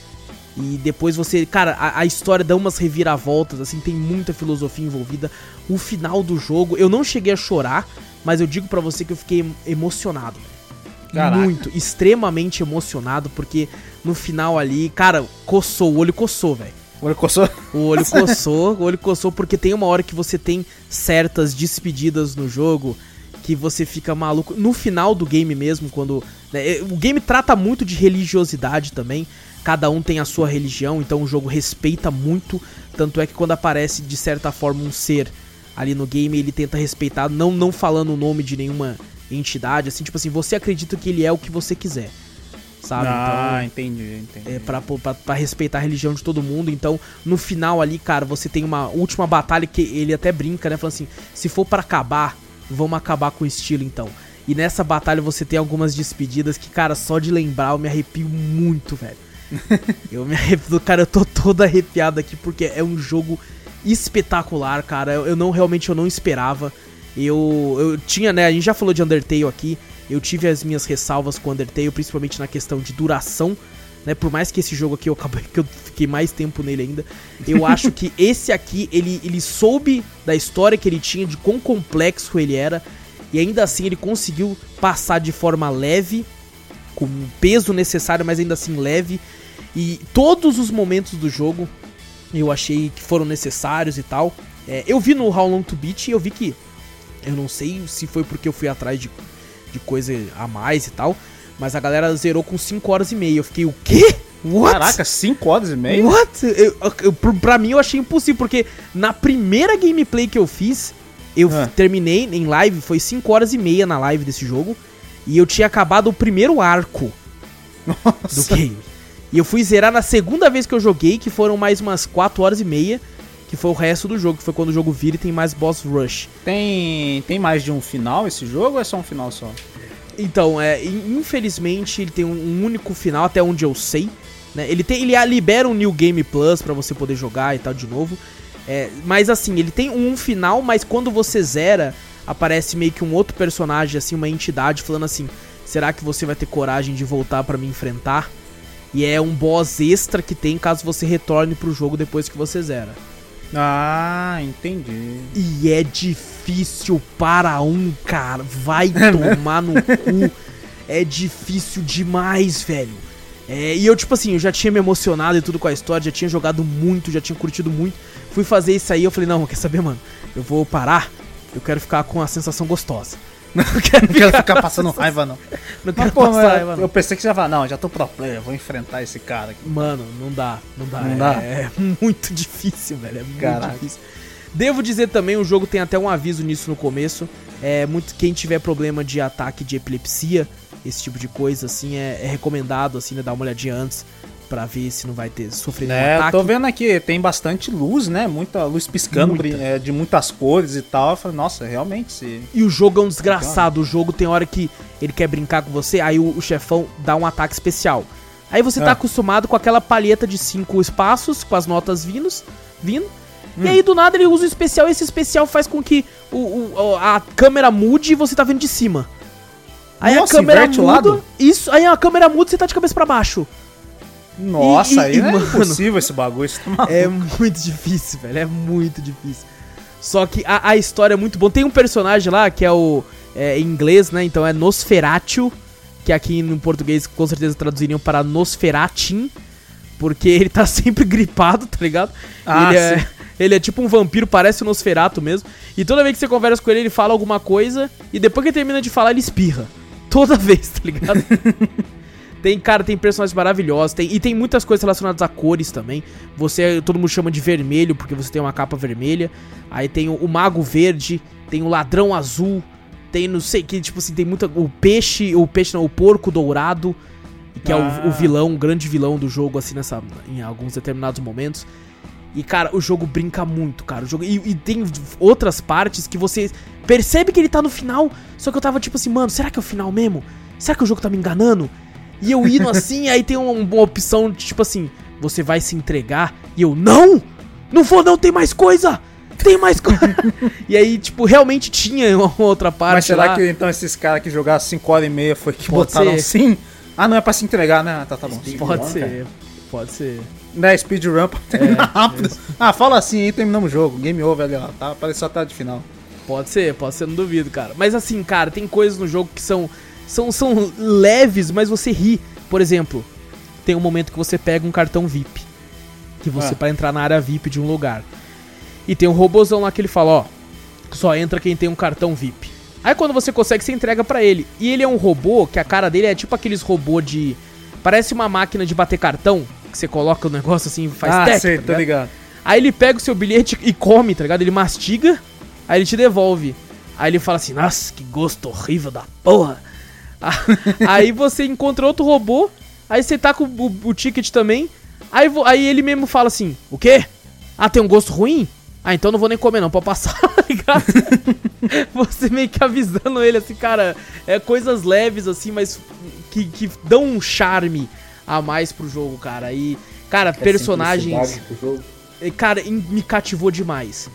E depois você. Cara, a, a história dá umas reviravoltas, assim, tem muita filosofia envolvida. O final do jogo, eu não cheguei a chorar, mas eu digo pra você que eu fiquei em- emocionado. velho. Caraca. Muito, extremamente emocionado, porque no final ali, cara, coçou, o olho coçou, velho. Olha, coçou. O olho coçou, o olho coçou, porque tem uma hora que você tem certas despedidas no jogo que você fica maluco. No final do game mesmo, quando. né, o game trata muito de religiosidade também. Cada um tem a sua religião, então o jogo respeita muito. Tanto é que quando aparece, de certa forma, um ser ali no game, ele tenta respeitar, não, não falando o nome de nenhuma entidade. Assim, tipo assim, você acredita que ele é o que você quiser. Sabe? Ah, entendi, entendi. É, pra, pra, pra respeitar a religião de todo mundo. Então, no final ali, cara, você tem uma última batalha que ele até brinca, né? Falando assim: se for pra acabar, vamos acabar com o estilo então. E nessa batalha você tem algumas despedidas que, cara, só de lembrar eu me arrepio muito, velho. eu me arrepio, cara, eu tô todo arrepiado aqui porque é um jogo espetacular, cara. Eu, eu não realmente eu não esperava. Eu, eu tinha, né? A gente já falou de Undertale aqui. Eu tive as minhas ressalvas com Undertale, principalmente na questão de duração. Né, por mais que esse jogo aqui eu acabei que eu fiquei mais tempo nele ainda, eu acho que esse aqui ele, ele soube da história que ele tinha, de quão complexo ele era, e ainda assim ele conseguiu passar de forma leve, com o peso necessário, mas ainda assim leve. E todos os momentos do jogo eu achei que foram necessários e tal. É, eu vi no How Long to Beat e eu vi que. Eu não sei se foi porque eu fui atrás de, de coisa a mais e tal. Mas a galera zerou com 5 horas e meia. Eu fiquei, o quê? What? Caraca, 5 horas e meia? What? Eu, eu, pra- mim eu achei impossível, porque na primeira gameplay que eu fiz, eu Ah. terminei em live, foi 5 horas e meia na live desse jogo, e eu tinha acabado o primeiro arco do Nossa. game. E eu fui zerar na segunda vez que eu joguei, que foram mais umas 4 horas e meia, que foi o resto do jogo, que foi quando o jogo vira e tem mais boss rush. Tem, tem mais de um final esse jogo ou é só um final só? Então, é, in- infelizmente ele tem um, único final até onde eu sei, né? Ele tem ele libera um New Game Plus pra você poder jogar e tal de novo. É, mas assim, ele tem um final, mas quando você zera, aparece meio que um outro personagem, assim, uma entidade falando assim: será que você vai ter coragem de voltar pra me enfrentar? E é um boss extra que tem caso você retorne pro jogo depois que você zera. Ah, entendi. E é difícil para um, cara. Vai tomar no cu. É difícil demais, velho. É, e eu, tipo assim, eu já tinha me emocionado e tudo com a história, já tinha jogado muito, já tinha curtido muito. Fui fazer isso aí, eu falei, não, quer saber, mano? Eu vou parar, eu quero ficar com a sensação gostosa. Não quero, não quero ficar passando raiva, não. Não Mas, quero pô, passar mas raiva, não. eu pensei que você ia falar, não, já tô pro player, vou enfrentar esse cara aqui. Mano, não dá, não dá. Não é, dá? é muito difícil, velho. É muito Caraca. difícil. Devo dizer também, o jogo tem até um aviso nisso no começo. É muito quem tiver problema de ataque de epilepsia, esse tipo de coisa, assim, é, é recomendado, assim, né, dar uma olhadinha antes pra ver se não vai ter nenhum É, ataque. tô vendo aqui, tem bastante luz, né? Muita luz piscando Muita. é, de muitas cores e tal. Eu falei, nossa, realmente, se. E o jogo é um desgraçado. O jogo tem hora que ele quer brincar com você, aí o, o chefão dá um ataque especial. Aí você tá Ah. acostumado com aquela palheta de cinco espaços, com as notas vindos, vindo. Hum. E aí do nada ele usa o especial e esse especial faz com que o, o- a câmera mude e você tá vendo de cima. Aí Nossa, a câmera inverte o muda. lado? Isso, aí a câmera muda e você tá de cabeça pra baixo. Nossa, e- aí e, é mano, impossível esse bagulho. Isso tá maluco. É muito difícil, velho. É muito difícil. Só que a, a história é muito boa. Tem um personagem lá que é o. É, em inglês, né? Então é Nosferatu. Que aqui no português com certeza traduziriam para Nosferatin. Porque ele tá sempre gripado, tá ligado? Ah, ele, é, sim. Ele é tipo um vampiro, parece o Nosferatu mesmo. E toda vez que você conversa com ele, ele fala alguma coisa. E depois que ele termina de falar, ele espirra. Toda vez, tá ligado? Tem, cara, tem personagens maravilhosos, tem, e tem muitas coisas relacionadas a cores também. Você, todo mundo chama de vermelho, porque você tem uma capa vermelha. Aí tem o, o mago verde, tem o ladrão azul, tem não sei que, tipo assim, tem muita. O peixe, o peixe não, o porco dourado, que é Ah. o, o vilão, o grande vilão do jogo, assim, nessa, em alguns determinados momentos. E, cara, o jogo brinca muito, cara. O jogo, e, e tem outras partes que você percebe que ele tá no final, só que eu tava tipo assim, mano, será que é o final mesmo? Será que o jogo tá me enganando? E eu indo assim, aí tem uma, uma opção de tipo assim, você vai se entregar? E eu, não! Não vou não, tem mais coisa! Tem mais coisa! e aí, tipo, realmente tinha uma outra parte Mas será lá. que então esses caras que jogaram 5 horas e meia foi que Pode botaram ser. sim? Ah, não é pra se entregar, né? Ah, Tá, tá bom. Pode ser, cara. pode ser. Né, speedrun pra terminar É, rápido. Ah, fala assim aí, terminamos o jogo. Game over ali, ó. Tá, apareceu a tela de final. Pode ser, pode ser, não duvido, cara. Mas assim, cara, tem coisas no jogo que são, são, são leves, mas você ri. Por exemplo, tem um momento que você pega um cartão VIP. Que você, Ah. pra entrar na área VIP de um lugar. E tem um robôzão lá que ele fala, ó, só entra quem tem um cartão VIP. Aí quando você consegue, você entrega pra ele. E ele é um robô que a cara dele é tipo aqueles robô de. Parece uma máquina de bater cartão. Que você coloca o negócio assim faz ah, tec, sei, tá ligado? ligado. Aí ele pega o seu bilhete e come, tá ligado? Ele mastiga, aí ele te devolve. Aí ele fala assim, nossa, que gosto horrível da porra. aí você encontra outro robô, aí você tá com o, o ticket também. Aí, aí ele mesmo fala assim, o quê? Ah, tem um gosto ruim? Ah, então não vou nem comer não, pode passar, tá ligado? você meio que avisando ele assim, cara, é coisas leves assim, mas que, que dão um charme a mais pro jogo, cara. E, cara, É personagens... simplicidade pro jogo. Cara, em- me cativou demais.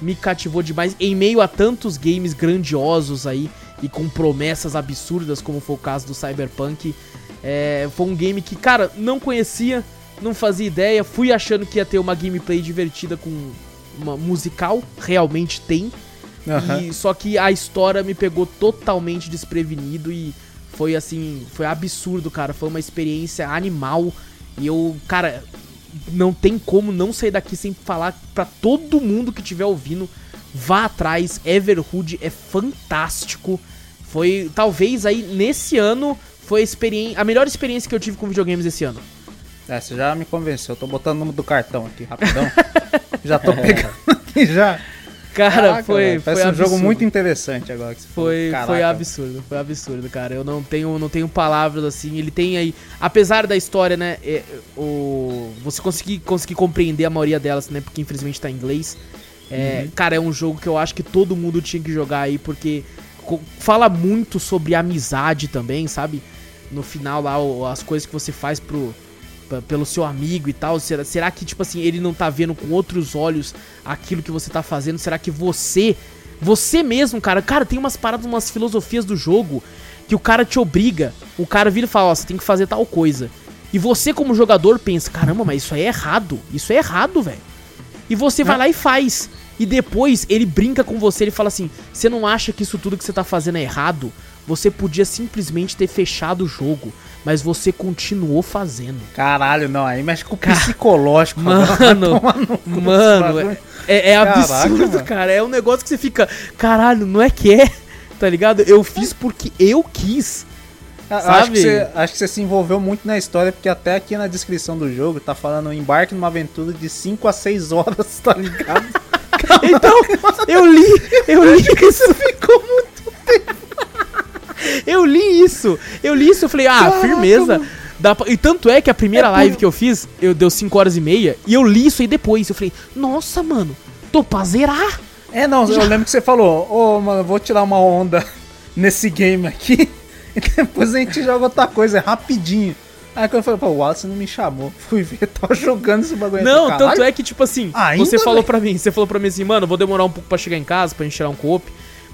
Me cativou demais. Em meio a tantos games grandiosos aí e com promessas absurdas, como foi o caso do Cyberpunk, é, foi um game que, cara, não conhecia, não fazia ideia. Fui achando que ia ter uma gameplay divertida com uma musical, realmente tem. Aham. E, só que a história me pegou totalmente desprevenido e foi assim, foi absurdo, cara. Foi uma experiência animal. E eu, cara, não tem como não sair daqui sem falar pra todo mundo que estiver ouvindo. Vá atrás, Everhood é fantástico. Foi, talvez aí, nesse ano, foi a, a melhor experiência que eu tive com videogames esse ano. É, você já me convenceu. Eu tô botando o número do cartão aqui, rapidão. já tô pegando aqui já. Cara, Caraca, foi, foi um jogo absurdo. muito interessante agora. Que você. Foi, foi absurdo, foi absurdo, cara. Eu não tenho, não tenho palavras assim. Ele tem aí, apesar da história, né? é, o, você conseguir, conseguir compreender a maioria delas, né? Porque infelizmente tá em inglês. É, Uhum. Cara, é um jogo que eu acho que todo mundo tinha que jogar aí, porque fala muito sobre amizade também, sabe? No final lá, as coisas que você faz pro, pelo seu amigo e tal? Será, será que, tipo assim, ele não tá vendo com outros olhos aquilo que você tá fazendo? Será que você, você mesmo, cara, cara, tem umas paradas, umas filosofias do jogo que o cara te obriga, o cara vira e fala, ó, você tem que fazer tal coisa. E você, como jogador, pensa, caramba, mas isso aí é errado. Isso é errado, velho. E você vai lá e faz. E depois ele brinca com você, ele fala assim: você não acha que isso tudo que você tá fazendo é errado? Você podia simplesmente ter fechado o jogo, mas você continuou fazendo. Caralho, não, aí mexe com o psicológico. Mano, mano, bagulho. é, é absurdo, mano. cara. É um negócio que você fica, caralho, não é que é, tá ligado? Eu fiz porque eu quis. Acho Sabe? que, você, acho que você se envolveu muito na história, porque até aqui na descrição do jogo tá falando embarque numa aventura de 5 a 6 horas, tá ligado? Então, eu li, eu li isso. Ficou muito. Eu li isso, eu li isso, eu falei, ah, Caraca, firmeza. Dá pra- E tanto é que a primeira É live por- que eu fiz, eu deu 5 horas e meia, e eu li isso aí depois. Eu falei, nossa, mano, tô pra zerar. É, não, eu lembro que você falou, ô, mano, eu vou tirar uma onda nesse game aqui, e depois a gente joga outra coisa, é rapidinho. Aí quando eu falei, pô, o Wallace não me chamou, fui ver, tava jogando esse bagulho Não, tanto é que, tipo assim, Ainda, você falou velho? pra mim, você falou pra mim assim, mano, vou demorar um pouco pra chegar em casa, pra gente tirar um coop.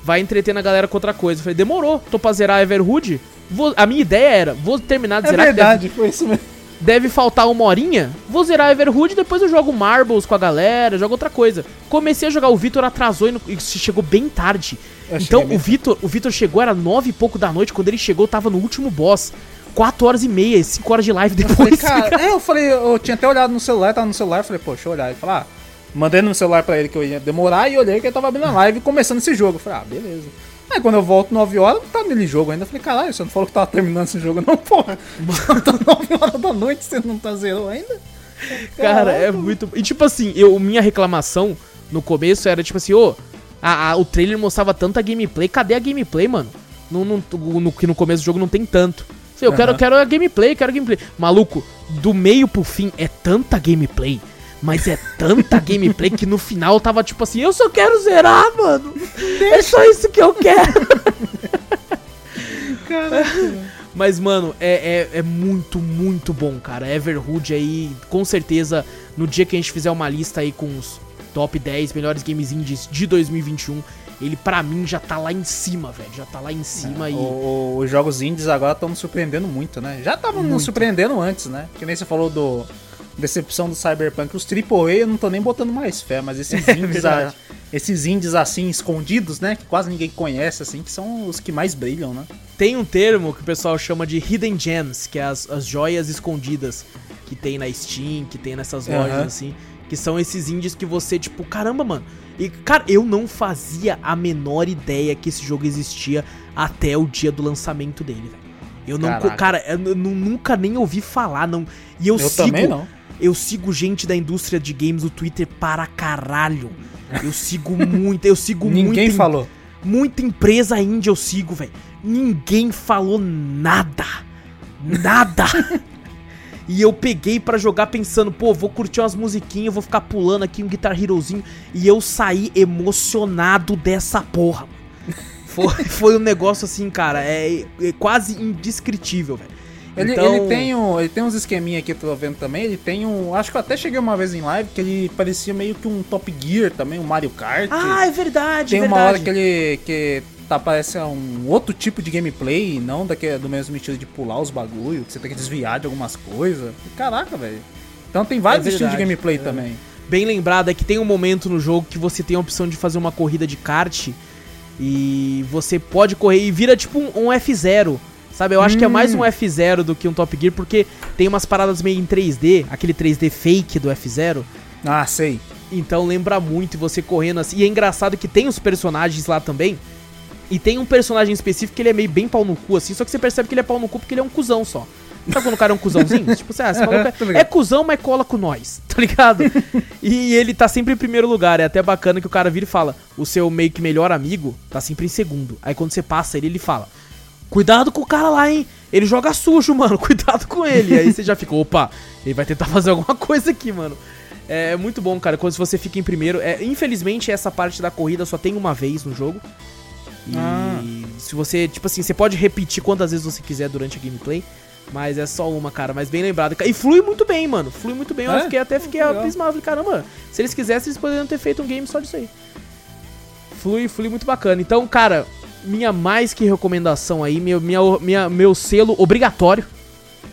Vai entretendo a galera com outra coisa. Eu falei, demorou, tô pra zerar Everhood. Vou- a minha ideia era, vou terminar de É zerar, deve- verdade, foi isso mesmo. deve faltar uma horinha. Vou zerar Everhood e depois eu jogo Marbles com a galera, jogo outra coisa. Comecei a jogar, o Vitor atrasou e, no- e chegou bem tarde. Eu então o Vitor, o Vitor chegou, era nove e pouco da noite. Quando ele chegou, tava no último boss. Quatro horas e meia, cinco horas de live Eu falei, depois. cara, é, eu falei, eu tinha até olhado no celular, tava no celular, falei, eu olhar. Ele falou, ah, mandei no celular pra ele que eu ia demorar e olhei que ele tava abrindo a live começando esse jogo. Eu falei, ah, beleza. Aí quando eu volto 9 horas, não tá nele jogo ainda. Eu falei, caralho, você não falou que tava terminando esse jogo, não, porra. tá 9 horas da noite, você não tá zerou ainda? Cara, é muito. E tipo assim, eu, minha reclamação no começo era tipo assim, ô, a- a- o trailer mostrava tanta gameplay, cadê a gameplay, mano? No, no, no- que no começo do jogo não tem tanto. Eu quero, Aham. quero a gameplay, quero a gameplay. Maluco, do meio pro fim é tanta gameplay. Mas é tanta gameplay que no final tava tipo assim, eu só quero zerar, mano. É só isso que eu quero. Mas, mano, é, é, é muito, muito bom, cara. Everhood aí, com certeza, no dia que a gente fizer uma lista aí com os top 10 melhores games indies de 2021, ele pra mim já tá lá em cima, velho. Já tá lá em cima e. O- os jogos indies agora estão nos surpreendendo muito, né? Já estavam nos surpreendendo antes, né? Que nem você falou do decepção do Cyberpunk. Os AAA eu não tô nem botando mais fé, mas esses indies, a- É esses indies assim escondidos, né? Que quase ninguém conhece, assim, que são os que mais brilham, né? Tem um termo que o pessoal chama de Hidden Gems, que é as, as joias escondidas que tem na Steam, que tem nessas lojas Aham. assim. Que são esses indies que você, tipo, caramba, mano. E, cara, eu não fazia a menor ideia que esse jogo existia até o dia do lançamento dele, velho. Eu não, Caraca. cara, eu nu- nunca nem ouvi falar, não. E eu, Eu sigo, também não. Eu sigo gente da indústria de games no Twitter para caralho. Eu sigo muito, eu sigo Ninguém muito. falou. Muita empresa índia eu sigo, velho. Ninguém falou nada. Nada. e eu peguei pra jogar pensando, pô, vou curtir umas musiquinhas, vou ficar pulando aqui um Guitar Herozinho. E eu saí emocionado dessa porra. Foi, foi um negócio assim, cara, é, é quase indescritível, velho. Ele, Então- ele, tem um, ele tem uns esqueminha aqui, tô vendo também. Ele tem um. Acho que eu até cheguei uma vez em live que ele parecia meio que um Top Gear também, um Mario Kart. Ah, é verdade, Tem é uma verdade. hora que ele que tá parece um outro tipo de gameplay, não daquele, do mesmo estilo de pular os bagulho, que você tem que desviar de algumas coisas. Caraca, velho. Então tem vários É estilos de gameplay também. bem lembrado é que tem um momento no jogo que você tem a opção de fazer uma corrida de kart e você pode correr e vira tipo um, um F0. Sabe, eu acho que é mais um F0 do que um Top Gear, porque tem umas paradas meio em 3D, aquele 3D fake do F0. Ah, sei. Então lembra muito você correndo assim. E é engraçado que tem os personagens lá também. E tem um personagem específico que ele é meio bem pau no cu, assim, só que você percebe que ele é pau no cu porque ele é um cuzão só. Sabe quando o cara é um cuzãozinho? tipo, assim, ah, esse maluco é, é cuzão, mas cola com nós, tá ligado? e ele tá sempre em primeiro lugar. É até bacana que o cara vira e fala: o seu meio que melhor amigo tá sempre em segundo. Aí quando você passa ele, ele fala: Cuidado com o cara lá, hein? Ele joga sujo, mano. Cuidado com ele. Aí você já fica, opa, ele vai tentar fazer alguma coisa aqui, mano. É muito bom, cara, quando você fica em primeiro. É, infelizmente, essa parte da corrida só tem uma vez no jogo. E Ah. se você, tipo assim, você pode repetir quantas vezes você quiser durante a gameplay. Mas é só uma, cara, mas bem lembrado. E flui muito bem, mano. Flui muito bem. Eu É? fiquei, até fiquei abismado. Falei, caramba, se eles quisessem, eles poderiam ter feito um game só disso aí. Flui, flui muito bacana. Então, cara, minha mais que recomendação aí, meu, minha, minha, meu selo obrigatório.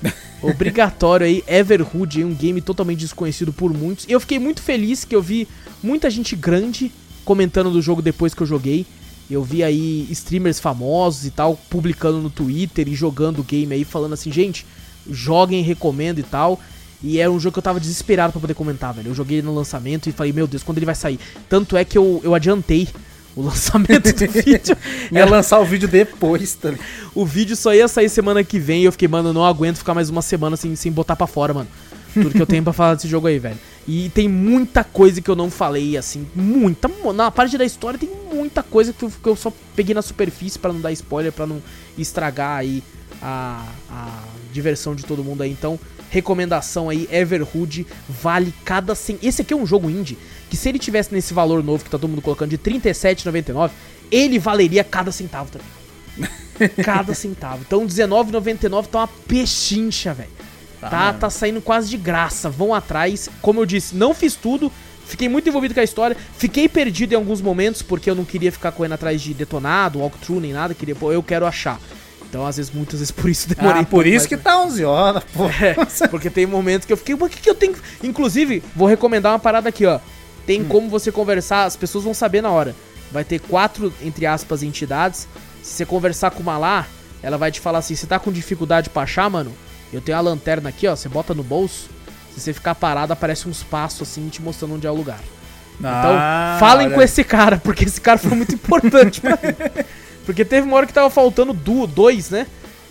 obrigatório aí, Everhood, aí, um game totalmente desconhecido por muitos. E eu fiquei muito feliz que eu vi muita gente grande comentando do jogo depois que eu joguei. Eu vi aí streamers famosos e tal, publicando no Twitter e jogando o game aí, falando assim, gente, joguem, recomendo e tal. E era um jogo que eu tava desesperado pra poder comentar, velho. Eu joguei no lançamento e falei, meu Deus, quando ele vai sair? Tanto é que eu, eu adiantei o lançamento do vídeo. Ia lançar o vídeo depois, tá ligado? O vídeo só ia sair semana que vem e eu fiquei, mano, eu não aguento ficar mais uma semana sem, sem botar pra fora, mano. Tudo que eu tenho pra falar desse jogo aí, velho. E tem muita coisa que eu não falei, assim, muita. Na parte da história tem muita coisa que eu, que eu só peguei na superfície pra não dar spoiler, pra não estragar aí a, a diversão de todo mundo aí. Então, recomendação aí, Everhood, vale cada cem. Esse aqui é um jogo indie que se ele tivesse nesse valor novo que tá todo mundo colocando de R$ 37,99, ele valeria cada centavo também. cada centavo. Então, R$19,99 tá uma pechincha, velho. Tá, tá, saindo quase de graça. Vão atrás. Como eu disse, não fiz tudo. Fiquei muito envolvido com a história. Fiquei perdido em alguns momentos porque eu não queria ficar correndo atrás de detonado, walkthrough, nem nada. Queria, pô, eu quero achar. Então, às vezes, muitas vezes por isso demorei. Ah, por isso mais, que né? tá 11 horas, pô. É, porque tem momentos que eu fiquei, mas o que, que eu tenho. que-" Inclusive, vou recomendar uma parada aqui, ó. Tem como você conversar, as pessoas vão saber na hora. Vai ter quatro, entre aspas, entidades. Se você conversar com uma lá, ela vai te falar assim: você tá com dificuldade pra achar, mano? Eu tenho a lanterna aqui, ó. Você bota no bolso. Se você ficar parado, aparece uns passos assim te mostrando onde é o lugar. Então, Ah, falem olha com esse cara, porque esse cara foi muito importante pra mim. Porque teve uma hora que tava faltando du dois, né?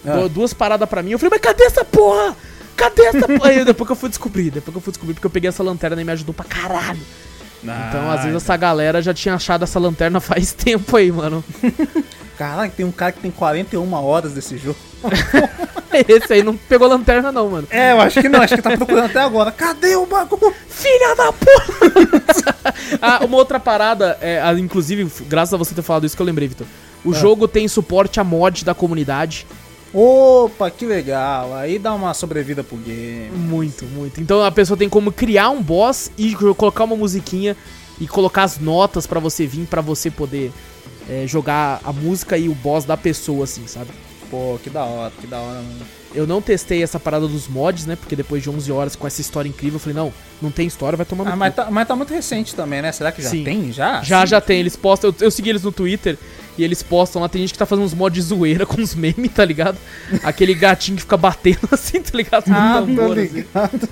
Ah. Du- Duas paradas pra mim. Eu falei, mas cadê essa porra? Cadê essa porra? Aí depois que eu fui descobrir, depois que eu fui descobrir, porque eu peguei essa lanterna e me ajudou pra caralho. Então, às vezes, essa galera já tinha achado essa lanterna faz tempo aí, mano. Caralho, tem um cara que tem 41 horas desse jogo. Esse aí não pegou lanterna, não, mano. É, eu acho que não, acho que tá procurando até agora. Cadê o bagulho? Filha da porra! ah, uma outra parada, é, ah, inclusive, graças a você ter falado isso que eu lembrei, Vitor. O jogo tem suporte a mod da comunidade. Opa, que legal. Aí dá uma sobrevida pro game. Muito, muito. Então a pessoa tem como criar um boss e colocar uma musiquinha e colocar as notas pra você vir, pra você poder é, jogar a música e o boss da pessoa, assim, sabe? Pô, que da hora, que da hora, mano. Eu não testei essa parada dos mods, né? Porque depois de 11 horas com essa história incrível, eu falei, não, não tem história, vai tomar no Ah, mas tá, mas tá muito recente também, né? Será que já Sim. tem? Já? Já, Sim. já tem, eles postam. Eu, eu segui eles no Twitter e eles postam lá. Tem gente que tá fazendo uns mods de zoeira com uns memes, tá ligado? Aquele gatinho que fica batendo assim, tá ligado? Ah, tambor, tô assim. ligado.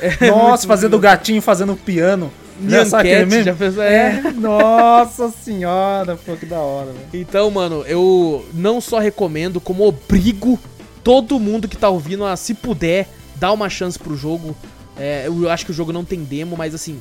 É Nossa, fazendo o gatinho fazendo piano. Nyan sabe aquele já fez- é. É, nossa senhora, pô, que da hora, velho. Então, mano, eu não só recomendo, como obrigo todo mundo que tá ouvindo a, se puder, dar uma chance pro jogo. É, eu acho que o jogo não tem demo, mas assim,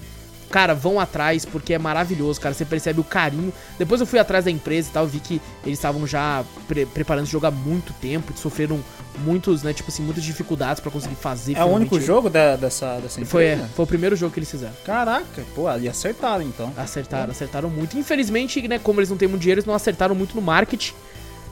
cara, vão atrás porque é maravilhoso, cara. Você percebe o carinho. Depois eu fui atrás da empresa e tal, vi que eles estavam já pre- preparando esse jogo há muito tempo, sofreram muitos, né, tipo assim, muitas dificuldades pra conseguir fazer. É o único jogo da- dessa, dessa empresa? Foi, é, foi o primeiro jogo que eles fizeram. Caraca, pô, ali acertaram então. Acertaram, acertaram muito. Infelizmente, né, como eles não têm muito dinheiro, eles não acertaram muito no marketing.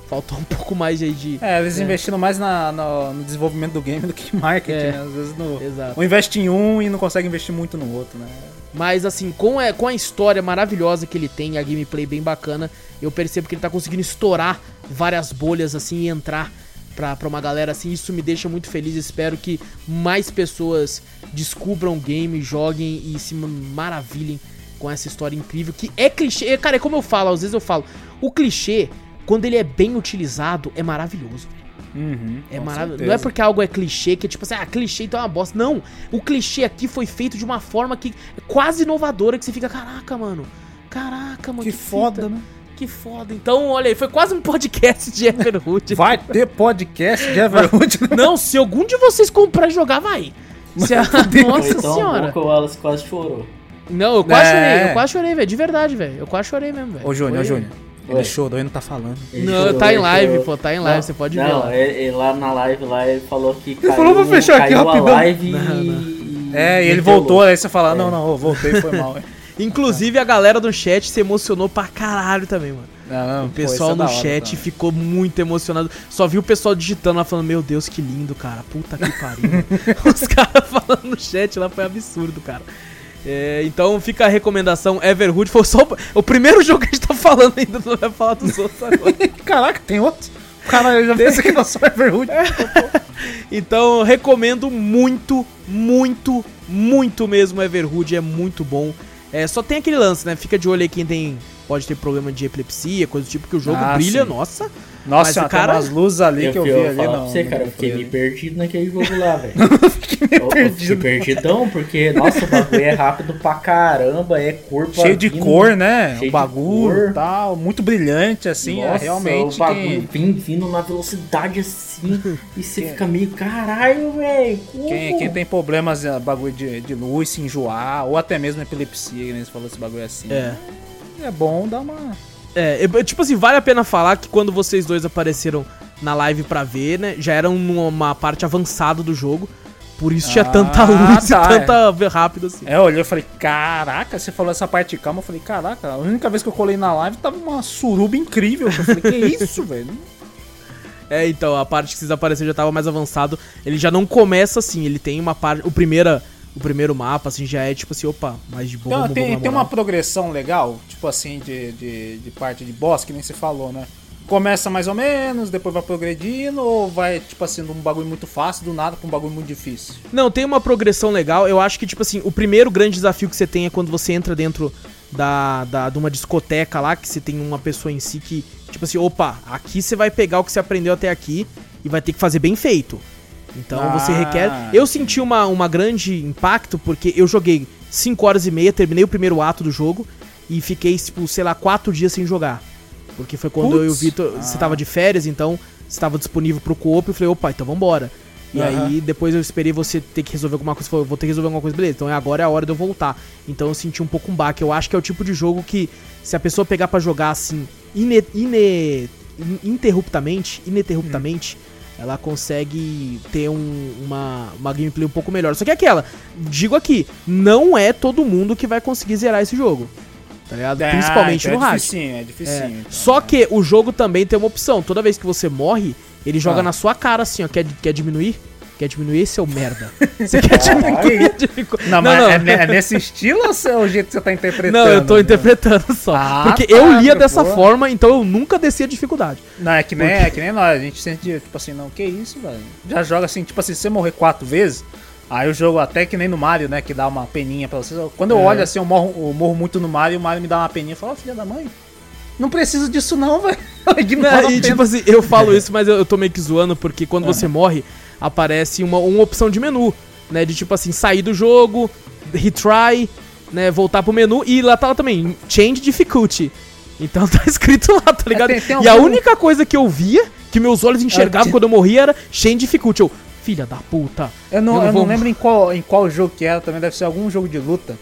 Faltou um pouco mais aí de. É, eles É. investiram mais na, no, no desenvolvimento do game do que em marketing, É. né? Às vezes no, Exato. um investe em um e não consegue investir muito no outro, né? Mas assim, com a, com a história maravilhosa que ele tem, a gameplay bem bacana, eu percebo que ele tá conseguindo estourar várias bolhas assim e entrar pra, pra uma galera assim. Isso me deixa muito feliz. Espero que mais pessoas descubram o game, joguem e se maravilhem com essa história incrível. Que é clichê. Cara, é como eu falo, às vezes eu falo. O clichê, quando ele é bem utilizado, é maravilhoso. Uhum, É maravilhoso. Não é porque algo é clichê que é tipo assim, ah, clichê então é uma bosta. Não. O clichê aqui foi feito de uma forma que é quase inovadora que você fica, caraca, mano. Caraca, mano. Que fita, foda, né? Que foda. Então, olha aí, foi quase um podcast de Everhood. Vai ter podcast de Everwood, né? Não, se algum de vocês comprar e jogar, vai. Se a- Nossa tão senhora. que o Wallace quase chorou. Não, eu quase É. chorei, eu quase chorei, velho. De verdade, velho. Eu quase chorei mesmo, velho. Ô, Júnior, ô, Júnior. Ele Oi. chorou e não tá falando. Ele Não, chorou, tá em ele live, chorou. pô, tá em live, Não, você pode não, ver lá. Ele, ele lá na live lá, ele falou que caiu, falou pra fechar aqui rapidão. live Não, não. e É, e ele voltou, louco. aí você fala, não, não, eu voltei, foi mal. Inclusive, a galera do chat se emocionou pra caralho também, mano. Não, O pessoal no chat ficou muito emocionado. Só vi o pessoal digitando lá falando: Meu Deus, que lindo, cara. Puta que pariu. Os caras falando no chat lá foi absurdo, cara. É, então fica a recomendação Everhood. Foi só o, primeiro jogo que a gente tá falando ainda, não vai falar dos outros agora. Caraca, tem outro? Cara, eu já pensei que não só Everhood. Então recomendo muito, muito, muito mesmo Everhood. É muito bom. É, só tem aquele lance, né? Fica de olho aí quem tem. Pode ter problema de epilepsia, coisa do tipo, que o jogo Ah, brilha, sim. nossa. Nossa, senhora, cara- tem umas luzes ali Eu, que eu eu vi vou ali. Não, você, cara, eu fiquei ver. perdido naquele jogo lá, velho. Eu- eu perdido. fiquei perdidão, porque, nossa, o bagulho é rápido pra caramba, é cor pra Cheio de vindo. cor, né? cheio o bagulho e tal. Muito brilhante, assim. é Nossa, realmente. o bagulho Quem, vim- vindo na velocidade assim, e você fica meio, caralho, velho, quem, quem tem problemas, eh, bagulho de, de luz, se enjoar, ou até mesmo epilepsia, que nem você falou esse bagulho assim. É. É bom dar uma. É, eu- tipo assim, vale a pena falar que quando vocês dois apareceram na live pra ver, né? Já eram numa parte avançada do jogo. Por isso tinha Ah, tanta luz tá, e tanta rápido assim. É, eu olhei e falei, caraca, você falou essa parte de calma, eu falei, caraca, a única vez que eu colei na live tava uma suruba incrível. Eu falei, que isso, velho? É, então, a parte que vocês apareceram já tava mais avançado. Ele já não começa assim, ele tem uma parte. O, primeira, o primeiro mapa, assim, já é tipo assim, opa, mais de boa. Então, vamos- tem, vamos tem uma progressão legal, tipo assim, de, de, de parte de boss, que nem você falou, né? Começa mais ou menos, depois vai progredindo, ou vai, tipo assim, de um bagulho muito fácil, do nada pra um bagulho muito difícil? Não, tem uma progressão legal. Eu acho que, tipo assim, o primeiro grande desafio que você tem é quando você entra dentro da, da, de uma discoteca lá, que você tem uma pessoa em si que, tipo assim, opa, aqui você vai pegar o que você aprendeu até aqui e vai ter que fazer bem feito. Então Ah, você requer. Eu senti uma, uma grande impacto porque eu joguei 5 horas e meia, terminei o primeiro ato do jogo e fiquei, tipo, sei lá, 4 dias sem jogar. Porque foi quando eu e o. Vitor. Você tava de férias, então você estava disponível pro co-op. Eu falei, opa, então vambora. E Aham. aí depois eu esperei você ter que resolver alguma coisa. Falei, vou ter que resolver alguma coisa, beleza. Então é agora é a hora de eu voltar. Então eu senti um pouco um baque. Eu acho que é o tipo de jogo que, se a pessoa pegar pra jogar assim, ine, ine- in- interruptamente, ininterruptamente, ela consegue ter um- uma, uma gameplay um pouco melhor. Só que é aquela, digo aqui, não é todo mundo que vai conseguir zerar esse jogo. Tá ligado? Principalmente Ah, no então é hard. dificinho, é É, dificinho. então, Só que o jogo também tem uma opção. Toda vez que você morre, ele joga Ah. na sua cara assim, ó. Quer, quer diminuir? Quer diminuir, seu merda? Você quer diminuir a dificuldade? Não, mas É, ne- é nesse estilo ou é o jeito que você tá interpretando? Não, eu tô né? interpretando só. Ah, Porque tá, eu lia dessa boa. forma, então eu nunca descia a dificuldade. Não, é que, nem, é que nem nós, a gente sente, tipo assim, não, que isso, velho. Já joga assim, tipo assim, se você morrer quatro vezes, aí o jogo até que nem no Mario, né, que dá uma peninha pra você. Quando eu É. olho assim, eu morro, eu morro muito no Mario e o Mario me dá uma peninha e fala, ó, filha da mãe, não preciso disso não, velho. Eu e tipo assim, eu falo isso, mas eu, eu tô meio que zoando, porque quando você morre, aparece uma, uma opção de menu, né? De tipo assim, sair do jogo, retry, né? Voltar pro menu e lá tá lá também, change difficulty. Então tá escrito lá, tá ligado? tem- tem e a única coisa que eu via, que meus olhos enxergavam ti- quando eu morria, era change difficulty. Eu, filha da puta. Eu não, Eu eu não não vou- lembro em qual, em qual jogo que era, também deve ser algum jogo de luta.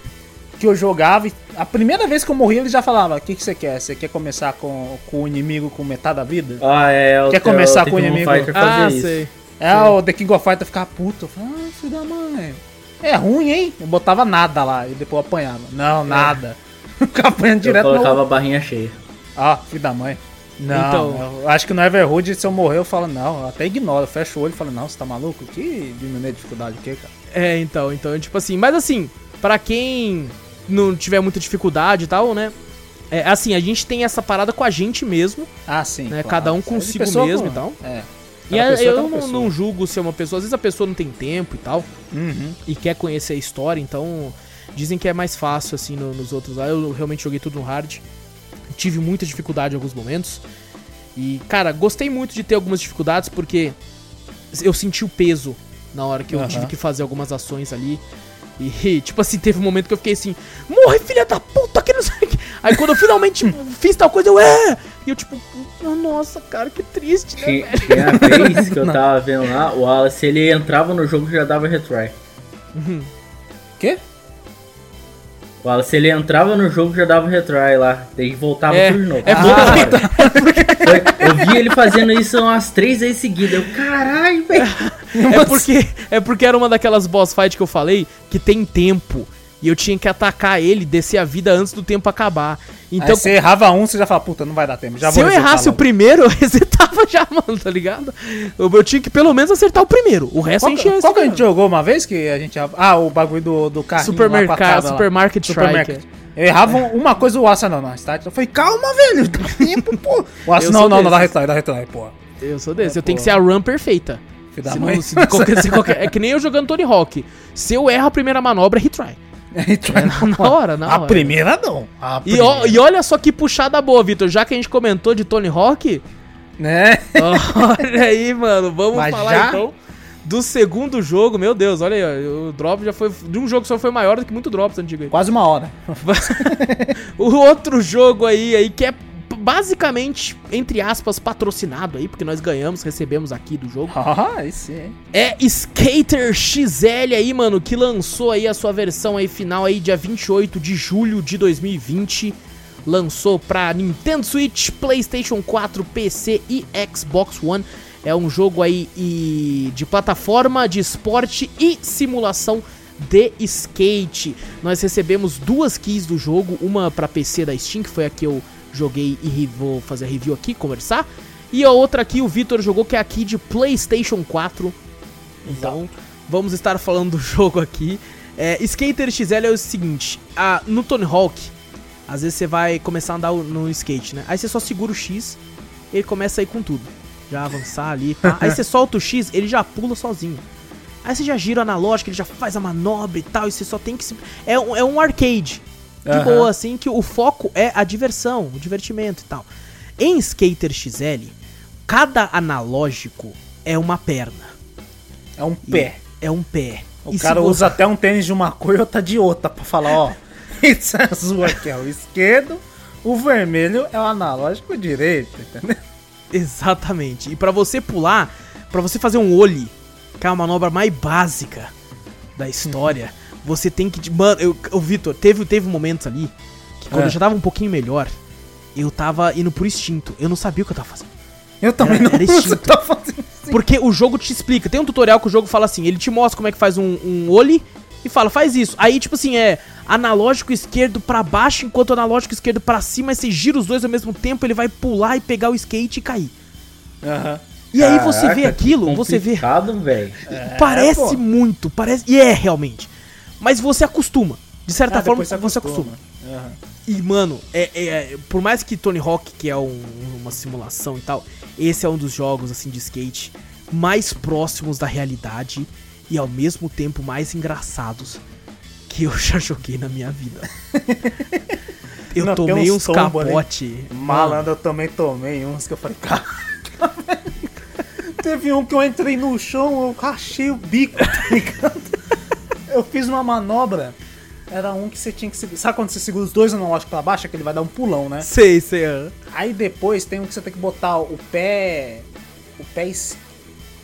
Que eu jogava e a primeira vez que eu morri ele já falava: O que, que você quer? Você quer começar com, com o inimigo com metade da vida? Ah, é, o Quer começar o com o inimigo? Ah, isso. sei. É, o The King of Fighters ficava puto. Eu falava, ah, filho da mãe. É ruim, hein? Eu botava nada lá e depois eu apanhava. Não, nada. Ficava apanhando Eu direto colocava no... a barrinha cheia. Ah, filho da mãe. Não, Então- eu acho que no Everhood, se eu morrer, eu falo, não, eu até ignoro, eu fecho o olho e falo, não, você tá maluco? Que diminuir a dificuldade o quê, cara? É, então, então, tipo assim, mas assim, pra quem não tiver muita dificuldade e tal, né? É, assim, a gente tem essa parada com a gente mesmo, Ah, sim. né? claro. Cada um É consigo mesmo com- e tal. É. E a- pessoa eu tem uma não, pessoa. não julgo ser uma pessoa, às vezes a pessoa não tem tempo e tal, Uhum. e quer conhecer a história, então dizem que é mais fácil, assim, no- nos outros. Eu realmente joguei tudo no hard, tive muita dificuldade em alguns momentos, e, cara, gostei muito de ter algumas dificuldades, porque eu senti o peso na hora que eu Aham. tive que fazer algumas ações ali. E, tipo assim, teve um momento que eu fiquei assim, morre, filha da puta, que não sei o que. Aí quando eu finalmente fiz tal coisa, eu é! E eu, tipo, "Ah, nossa, cara, que triste, né? Tinha, tinha a vez que eu tava vendo lá, o Wallace, ele entrava no jogo e já dava retry. Quê? O Wallace, ele entrava no jogo e já dava retry lá. Daí voltava É, tudo de novo. é Ah, Foi- eu vi ele fazendo isso umas três vezes seguidas. Eu, caralho, velho. É porque, é porque era uma daquelas boss fight que eu falei que tem tempo. E eu tinha que atacar ele, descer a vida antes do tempo acabar. Então, Aí você errava um, você já fala, puta, não vai dar tempo. Já se eu errasse o logo. primeiro, eu resetava já, mano, tá ligado? Eu, eu tinha que pelo menos acertar o primeiro. O resto Qual, a gente ia qual que a gente jogou uma vez que a gente... Ah, o bagulho do, do carrinho Supermercado, lá. Supermarket Supermarket. Eu errava um- uma coisa, o Asa não, não, start. Eu falei, calma, velho, dá tempo, pô. O Asa, não, não, não, dá retry, dá retry, pô. Eu sou desse. É, eu tenho que pô. ser a run perfeita. Se não- se qualquer- se qualquer- é que nem eu jogando Tony Hawk. Se eu erro a primeira manobra, é retry. Retry É na hora, na A hora. primeira não. A E, primeira. e olha só que puxada boa, Vitor. Já que a gente comentou de Tony Hawk, Né? olha aí, mano. Vamos Mas falar já? então do segundo jogo. Meu Deus, olha aí. O drop já foi. De um jogo só foi maior do que muito drops antigo aí. Quase uma hora. O outro jogo aí, aí que é basicamente, entre aspas, patrocinado aí, porque nós ganhamos, recebemos aqui do jogo. Ah, aí sim. É Skater XL aí, mano, que lançou aí a sua versão aí final aí dia 28 de julho de 2020. Lançou pra Nintendo Switch, PlayStation 4, PC e Xbox One. É um jogo aí e- de plataforma, de esporte e simulação de skate. Nós recebemos duas keys do jogo, uma pra PC da Steam, que foi a que eu joguei e vou fazer a review aqui, conversar. E a outra aqui o Vitor jogou, que é aqui de PlayStation 4. Então, vamos estar falando do jogo aqui. É, Skater XL é o seguinte: a- no Tony Hawk, às vezes você vai começar a andar no skate, né? Aí você só segura o X e ele começa a ir com tudo. Já avançar ali. pá. Aí você solta o X, ele já pula sozinho. Aí você já gira o analógico, ele já faz a manobra e tal, e você só tem que se. É um, é um arcade. De Aham. boa, assim, que o foco é a diversão, o divertimento e tal. Em Skater XL, cada analógico é uma perna. É um pé. É um pé. O E cara você- usa até um tênis de uma cor e outra de outra pra falar, ó. Esse azul aqui é o esquerdo, o vermelho é o analógico direito, entendeu? Exatamente. E pra você pular, pra você fazer um ollie, que é a manobra mais básica da história, você tem que. Mano, eu, o Vitor, teve, teve momentos ali que quando É. eu já tava um pouquinho melhor, eu tava indo por instinto. Eu não sabia o que eu tava fazendo. Eu também Era- não era instinto. tô fazendo assim. Porque o jogo te explica. Tem um tutorial que o jogo fala assim: ele te mostra como é que faz um, um ollie e fala, faz isso. Aí, tipo assim, é analógico esquerdo pra baixo, enquanto analógico esquerdo pra cima, aí você gira os dois ao mesmo tempo, ele vai pular e pegar o skate e cair. Aham. E aí você Caraca, vê que aquilo, você vê. complicado, velho. parece pô. muito, parece. E é realmente. Mas você acostuma. De certa Ah, forma, você acostuma. Aham. E, mano, é, é- é- por mais que Tony Hawk, que é um- uma simulação e tal, esse é um dos jogos, assim, de skate mais próximos da realidade e ao mesmo tempo mais engraçados que eu já joguei na minha vida. Eu Não, tomei uns uns tombo capote. Malandro, eu também tomei uns que eu falei, cara. Teve um que eu entrei no chão, eu rachei o bico, tá ligado? Eu fiz uma manobra. Era um que você tinha que segurar. Sabe quando você segura os dois analógicos pra baixo, é que ele vai dar um pulão, né? Sei, sei. Aí depois tem um que você tem que botar o pé. O pé. es-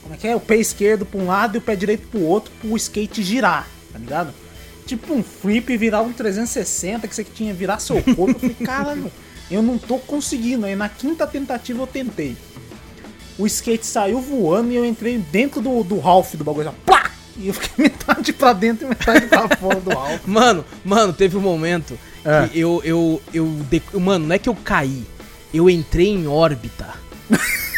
Como é que é? O pé esquerdo pra um lado e o pé direito pro outro pro skate girar, tá ligado? Tipo um flip e virar um 360 que você tinha virar seu corpo. Eu falei, caralho, eu não tô conseguindo. Aí na quinta tentativa eu tentei. O skate saiu voando e eu entrei dentro do, do Ralph do bagulho. Plá! E eu fiquei metade pra dentro e metade pra fora do Ralph. Mano, mano, teve um momento É. que eu, eu, eu, Mano, não é que eu caí. Eu entrei em órbita.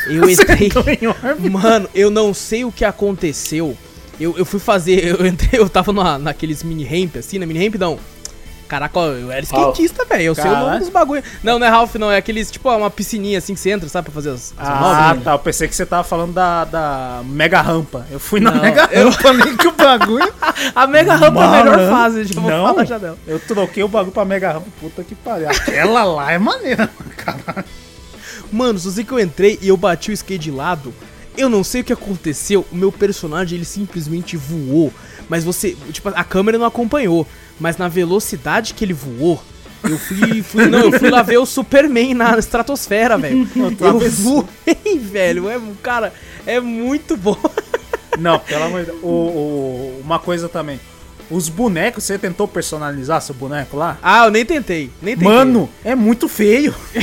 Eu entrei. em órbita? Mano, eu não sei o que aconteceu. Eu, eu fui fazer. Eu entrei, eu tava na, naqueles mini ramp, assim, na mini ramp não. Caraca, eu era skatista, velho. Eu sei o nome dos bagulho. Não, não é Ralph, não. É aqueles, tipo, uma piscininha assim que você entra, sabe, pra fazer as, Ah, manobras. tá. Eu pensei que você tava falando da, da mega rampa. Eu fui na Não, mega eu- rampa que o bagulho. A mega rampa é a melhor fase, já vou Não. falar já dela. Eu troquei o bagulho pra mega rampa. Puta que pariu. Aquela lá é maneira, caralho. Mano, sei que eu entrei e eu bati o skate de lado. Eu não sei o que aconteceu. O meu personagem, ele simplesmente voou. Mas você, tipo, a câmera não acompanhou. Mas na velocidade que ele voou, eu fui, fui não, eu fui lá ver o Superman na estratosfera, velho. Eu voei, velho. É, cara, é muito bom. Não, pelo amor de Deus. O, o- uma coisa também. Os bonecos, você tentou personalizar seu boneco lá? Ah, eu nem tentei, nem tentei. Mano, é muito feio.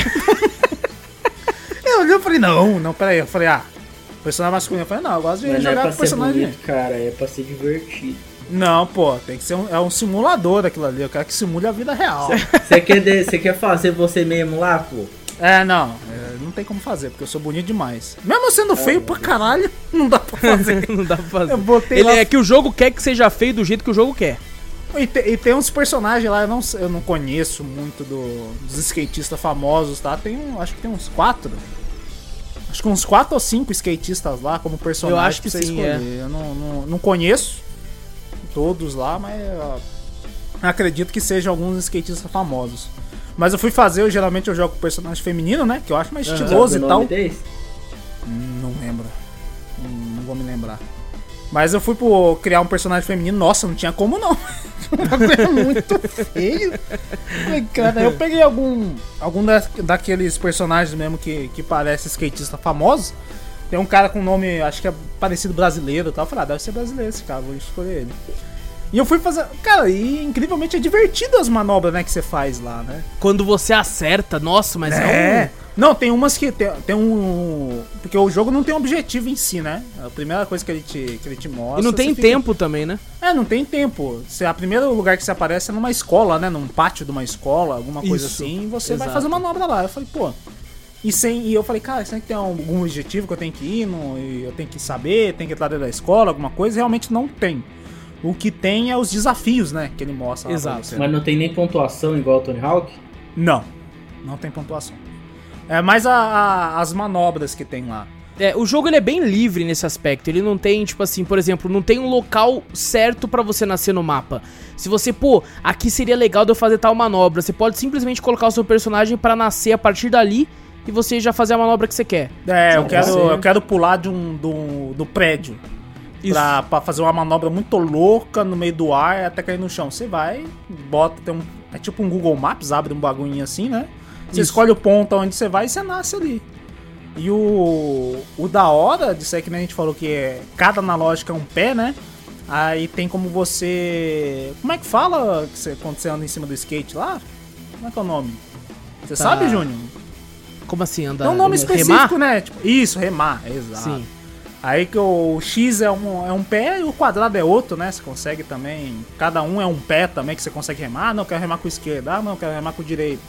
eu olhei e falei, não, não, peraí. Eu falei, ah, personagem masculino. Eu falei, não, eu gosto de Mas é jogar pra com ser personagem. bonito, cara, é pra ser divertido. Não, pô, tem que ser um, é um simulador daquilo ali. Eu quero que simule a vida real. Você quer, de- quer fazer você mesmo lá, pô? É, não, é, não tem como fazer, porque eu sou bonito demais. Mesmo sendo feio pra caralho, não dá pra fazer. não dá pra fazer. Eu botei Ele lá- é que o jogo quer que seja feio do jeito que o jogo quer. E, te- e tem uns personagens lá, eu não, eu não conheço muito do- dos skatistas famosos, tá? Tem, um- acho que tem uns quatro. Acho que uns quatro ou cinco skatistas lá como personagem Eu acho que pra você sim, escolher. Eu não, não, não conheço todos lá, mas eu acredito que sejam alguns skatistas famosos. Mas eu fui fazer, eu geralmente eu jogo com personagem feminino, né? Que eu acho mais Aham. estiloso e tal. desse? Não lembro. Não vou me lembrar. Mas eu fui pro criar um personagem feminino, nossa, não tinha como não. É muito feio. Cara, eu peguei algum. Algum da, daqueles personagens mesmo que, que parece skatista famosos. Tem um cara com nome, acho que é parecido brasileiro e tal. Eu falei, ah, deve ser brasileiro esse cara, vou escolher ele. E eu fui fazer. Cara, e incrivelmente é divertido as manobras, né, que você faz lá, né? Quando você acerta, nossa, mas é, É. Não, tem umas que tem, tem um. Porque o jogo não tem um objetivo em si, né? A primeira coisa que ele te, que ele te um. mostra. E não tem fica- tempo também, né? É, não tem tempo. Você, a primeiro lugar que você aparece é numa escola, né? Num pátio de uma escola, alguma coisa Isso, assim. E você vai exato. fazer manobra lá. Eu falei, pô. E, sem, e eu falei, cara, será que tem algum objetivo que eu tenho que ir? No, e eu tenho que saber, tem que entrar dentro da escola, alguma coisa? Realmente não tem. O que tem é os desafios, né? Que ele mostra Exato. Mas não tem nem pontuação igual o Tony Hawk? Não. Não tem pontuação. É mais a- a- as manobras que tem lá. É, o jogo ele é bem livre nesse aspecto. Ele não tem, tipo assim, por exemplo, não tem um local certo pra você nascer no mapa. Se você, pô, aqui seria legal de eu fazer tal manobra, você pode simplesmente colocar o seu personagem pra nascer a partir dali e você já fazer a manobra que você quer. É, eu quero, eu quero pular de um, do, do prédio. Isso. Pra, pra fazer uma manobra muito louca no meio do ar até cair no chão. Você vai, bota, tem um. É tipo um Google Maps, abre um bagulhinho assim, né? Você Isso. escolhe o ponto onde você vai e você nasce ali. E o, o da hora disso aí que nem a gente falou que é, cada analógica é um pé, né? Aí tem como você. Como é que fala que você, quando você anda em cima do skate lá? Como é que é o nome? Você Tá. sabe, Júnior? Como assim, anda? É um nome remar? específico, né? Tipo, isso, remar, exato. Sim. Aí que o X é um, é um pé e o quadrado é outro, né? Você consegue também. Cada um é um pé também que você consegue remar. Ah, não, eu quero remar com o esquerdo. Ah, não, eu quero remar com o direito.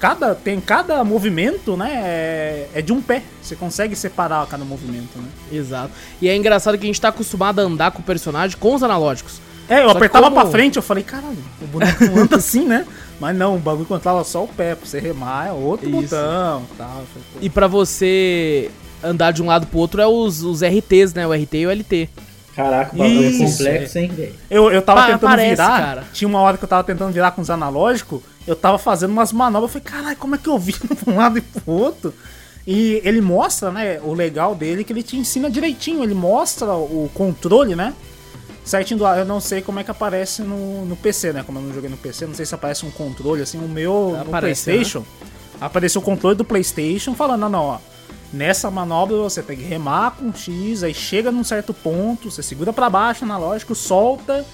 Cada, tem cada movimento, né? É, é de um pé. Você consegue separar cada movimento, né? Exato. E é engraçado que a gente tá acostumado a andar com o personagem com os analógicos. É, eu Só apertava como- pra frente, eu falei, caralho, o boneco anda assim, né? Mas não, o bagulho controlava só o pé. Pra você remar é outro Isso. botão e tal. Pô. E pra você andar de um lado pro outro é os, os RTs, né? O RT e o LT. Caraca, o bagulho Isso, é complexo, hein, velho? Eu, eu tava Pa- tentando parece, virar, cara. tinha uma hora que eu tava tentando virar com os analógicos, eu tava fazendo umas manobras, eu falei, caralho, como é que eu viro pra um lado e pro outro? E ele mostra, né, o legal dele é que ele te ensina direitinho, ele mostra o controle, né, lado. Eu não sei como é que aparece no, no PC, né, como eu não joguei no PC, não sei se aparece um controle, assim, o meu no Aparece, Playstation, apareceu o controle do Playstation falando, não, não, ó, Nessa manobra você tem que remar com X, aí chega num certo ponto, você segura pra baixo analógico, solta.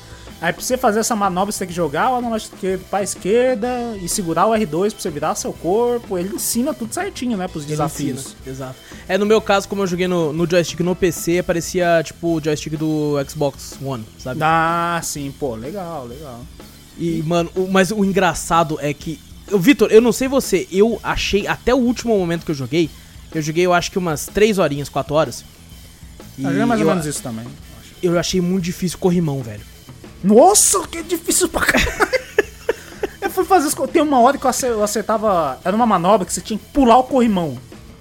Aí pra você fazer essa manobra você tem que jogar o analógico esquerdo pra esquerda e segurar o R2 pra você virar seu corpo. Ele ensina tudo certinho, né, pros Ele desafios. ensina, Exato. É, no meu caso, como eu joguei no, no joystick no PC, parecia tipo o joystick do Xbox One, sabe? Ah, sim, pô, legal, legal. E, mano, o- mas o engraçado é que. Vitor, eu não sei você, eu achei até o último momento que eu joguei. Eu joguei, eu acho que umas 3 horinhas, 4 horas. E Ah, é mais ou menos isso também. eu achei muito difícil corrimão, velho. Nossa, que difícil pra caralho. Eu fui fazer isso. Tem uma hora que eu ace- eu acertava. Era uma manobra que você tinha que pular o corrimão.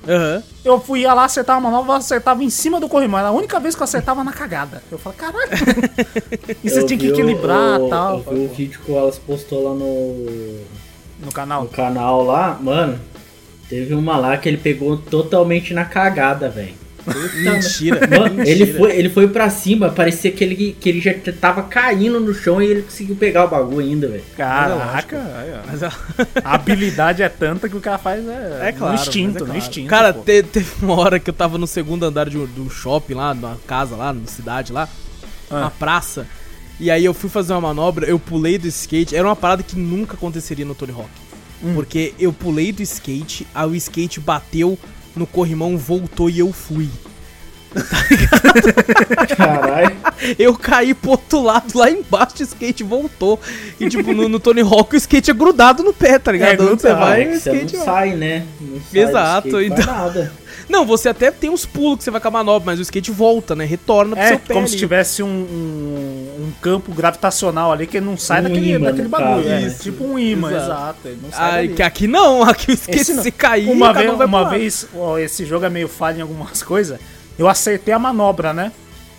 Aham. Eu fui ia lá acertar uma manobra, eu acertava em cima do corrimão. Era a única vez que eu acertava na cagada. Eu falei, caralho. e você Eu tinha que equilibrar e o- tal. Eu vi o vídeo que o Wallace postou lá no, No canal. no canal lá, mano. Teve uma lá que ele pegou totalmente na cagada, velho. Mentira. Mano, mentira. ele foi, ele foi pra cima, parecia que ele, que ele já tava caindo no chão e ele conseguiu pegar o bagulho ainda, velho. Caraca. Mas, ó, a habilidade é tanta que o cara faz é, É claro. no instinto, é no claro. instinto. Cara, te- teve uma hora que eu tava no segundo andar de um, de um shopping lá, na casa lá, na cidade lá, Ah. na praça. E aí eu fui fazer uma manobra, eu pulei do skate. Era uma parada que nunca aconteceria no Tony Hawk. Hum. Porque eu pulei do skate, aí o skate bateu no corrimão, voltou e eu fui. Caralho. Eu caí pro outro lado, lá embaixo o skate voltou. E tipo, no, no Tony Hawk o skate é grudado no pé, tá ligado? É, Onde você vai, É o você skate não vai. sai, né? Não sai Exato, do skate, então- nada. Não, você até tem uns pulos que você vai com a manobra, mas o skate volta, né? Retorna pro É seu pé. como ali. se tivesse um, um, um campo gravitacional ali que ele não sai Um daquele, ímã, daquele bagulho. caso, é, né? tipo um imã, Exato. exato. ele não sai Ai, dali. que aqui não, aqui o skate Esse se cair, Uma, vez, um uma vez, ó, esse jogo é meio falho em algumas coisas, eu acertei a manobra, né?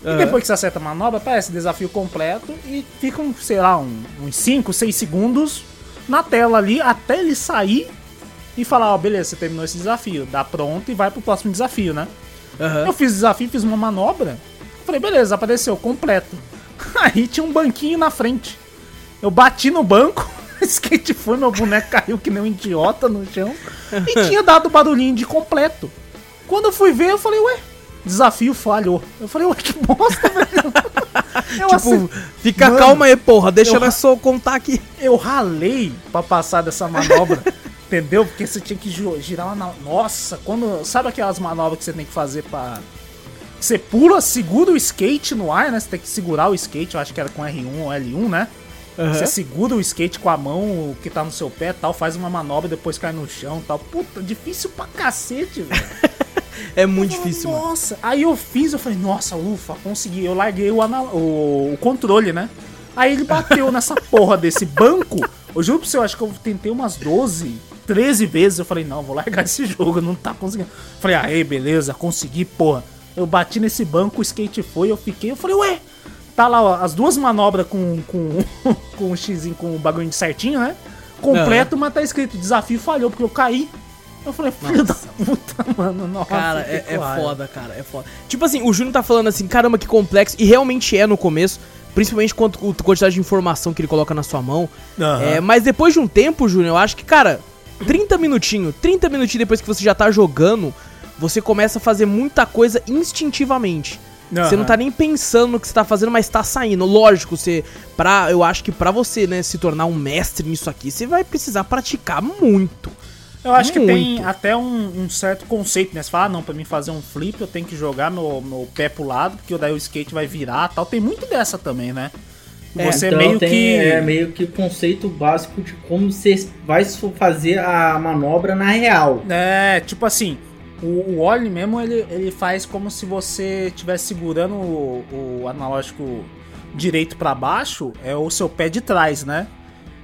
E Aham. depois que você acerta a manobra, aparece desafio completo e fica, um, sei lá, um- uns 5, 6 segundos na tela ali até ele sair e falar, ó, beleza, você terminou esse desafio, dá pronto e vai pro próximo desafio, né? Aham. Eu fiz o desafio, fiz uma manobra, falei, beleza, apareceu, completo. Aí tinha um banquinho na frente. Eu bati no banco, skate foi, meu boneco caiu que nem um idiota no chão e tinha dado barulhinho de completo. Quando eu fui ver, eu falei, ué, desafio falhou. Eu falei, ué, que bosta, velho. Eu, Tipo, assim, fica Mano, calma aí, porra, deixa eu- nós só contar aqui. eu ralei pra passar dessa manobra. Entendeu? Porque você tinha que gi- girar na- Nossa, quando. Sabe aquelas manobras que você tem que fazer pra. Você pula, segura o skate no ar, né? Você tem que segurar o skate, eu acho que era com R1 ou L1, né? Você segura o skate com a mão que tá no seu pé tal, faz uma manobra e depois cai no chão tal. Puta, difícil pra cacete, velho. É muito difícil, mano. Nossa, aí eu fiz, eu falei, nossa, ufa, consegui. Eu larguei o, ana- o, o controle, né? Aí ele bateu nessa porra desse banco. Eu juro pro você, eu acho que eu tentei umas 12, 13 vezes. Eu falei, não, vou largar esse jogo, não tá conseguindo. Falei, aí, beleza, consegui, porra. Eu bati nesse banco, o skate foi, eu fiquei, eu falei, ué, tá lá ó, as duas manobras com, com, com o X com o bagulho certinho, né? Completo, mas tá escrito, desafio falhou, porque eu caí. Eu falei, filho da puta, mano, nossa. Cara, é, é foda, cara, é foda. Tipo assim, o Júnior tá falando assim, caramba, que complexo, e realmente é no começo, principalmente quanto a quantidade de informação que ele coloca na sua mão. Aham. É, mas depois de um tempo, Júnior, eu acho que, cara, 30 minutinhos, 30 minutinhos depois que você já tá jogando, você começa a fazer muita coisa instintivamente. Você não tá nem pensando no que você tá fazendo, mas tá saindo. Lógico, você. Pra, eu acho que pra você, né, se tornar um mestre nisso aqui, você vai precisar praticar muito. Eu acho que tem Muito. até um, um certo conceito, né? Você fala, ah, não, pra mim fazer um flip eu tenho que jogar meu, meu pé pro lado, porque daí o skate vai virar tal. Tem muito dessa também, né? É, Você então meio tem, que. É meio que o conceito básico de como você vai fazer a manobra na real. É, tipo assim, o, o Ollie mesmo, ele, ele faz como se você estivesse segurando o, o analógico direito pra baixo, é o seu pé de trás, né?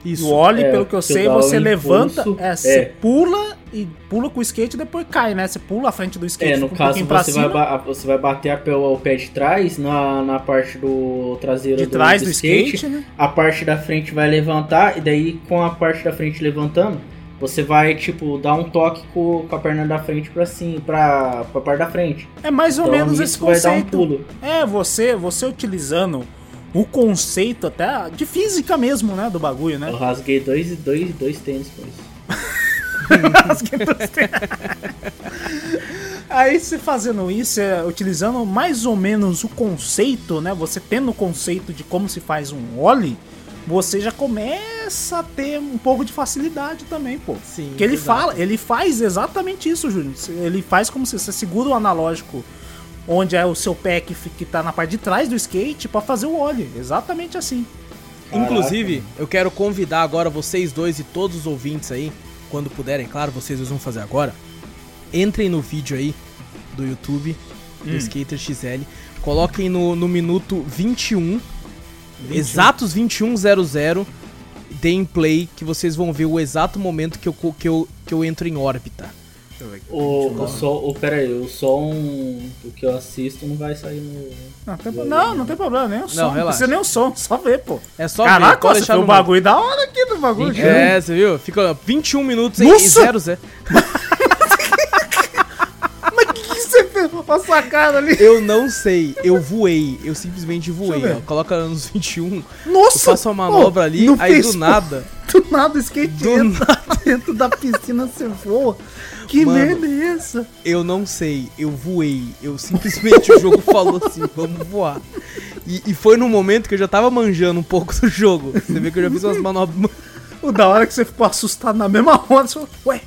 Isso. O Ollie, É, pelo que eu você sei, você levanta, impulso, é, é. você pula e pula com o skate e depois cai, né? Você pula a frente do skate, É, no um caso você vai, você vai bater a pé- o pé de trás na, na parte do traseiro de trás do skate, né? a parte da frente vai levantar e daí com a parte da frente levantando, você vai tipo dar um toque com, com a perna da frente pra cima, pra, pra parte da frente. É mais ou Então, menos isso esse vai dar um conceito. pulo. É, você, você utilizando o conceito até de física mesmo, né, do bagulho, né? Eu rasguei dois, dois, dois tênis com isso. Aí você fazendo isso, é, utilizando mais ou menos o conceito, né? Você tendo o conceito de como se faz um ollie, você já começa a ter um pouco de facilidade também, pô. Sim. Porque ele exato. fala, ele faz exatamente isso, Júnior. Ele faz como se você segura o analógico onde é o seu pé que, que tá na parte de trás do skate pra fazer o ollie. Exatamente assim. Inclusive, eu quero convidar agora vocês dois e todos os ouvintes aí, quando puderem, claro, vocês vão fazer agora. Entrem no vídeo aí do YouTube do Skater XL, coloquem no, no minuto 21, exatos 2100, deem play que vocês vão ver o exato momento que eu, que eu, que eu entro em órbita. O, o som, o, pera aí, o som do que eu assisto não vai sair no. Não, tem, não, não tem problema, nem o som. Não precisa nem o som, só ver, pô. É só ver, Caraca, você um no bagulho da hora aqui do bagulho. cara. É, você viu? Fica 21 minutos Nossa! e 0 0. Olha a cara ali. Eu não sei, eu voei, eu simplesmente voei. Ó, coloca nos 21, eu Nossa! faço uma manobra ali, aí fez do nada. Do nada o skate Do entra dentro da piscina, você voa. Que Mano. merda é essa? Eu não sei, eu voei. Eu simplesmente o jogo falou assim, vamos voar. E, e foi num momento que eu já tava manjando um pouco do jogo. Você vê que eu já fiz umas manobras. O da hora que você ficou assustado na mesma hora, você falou, ué,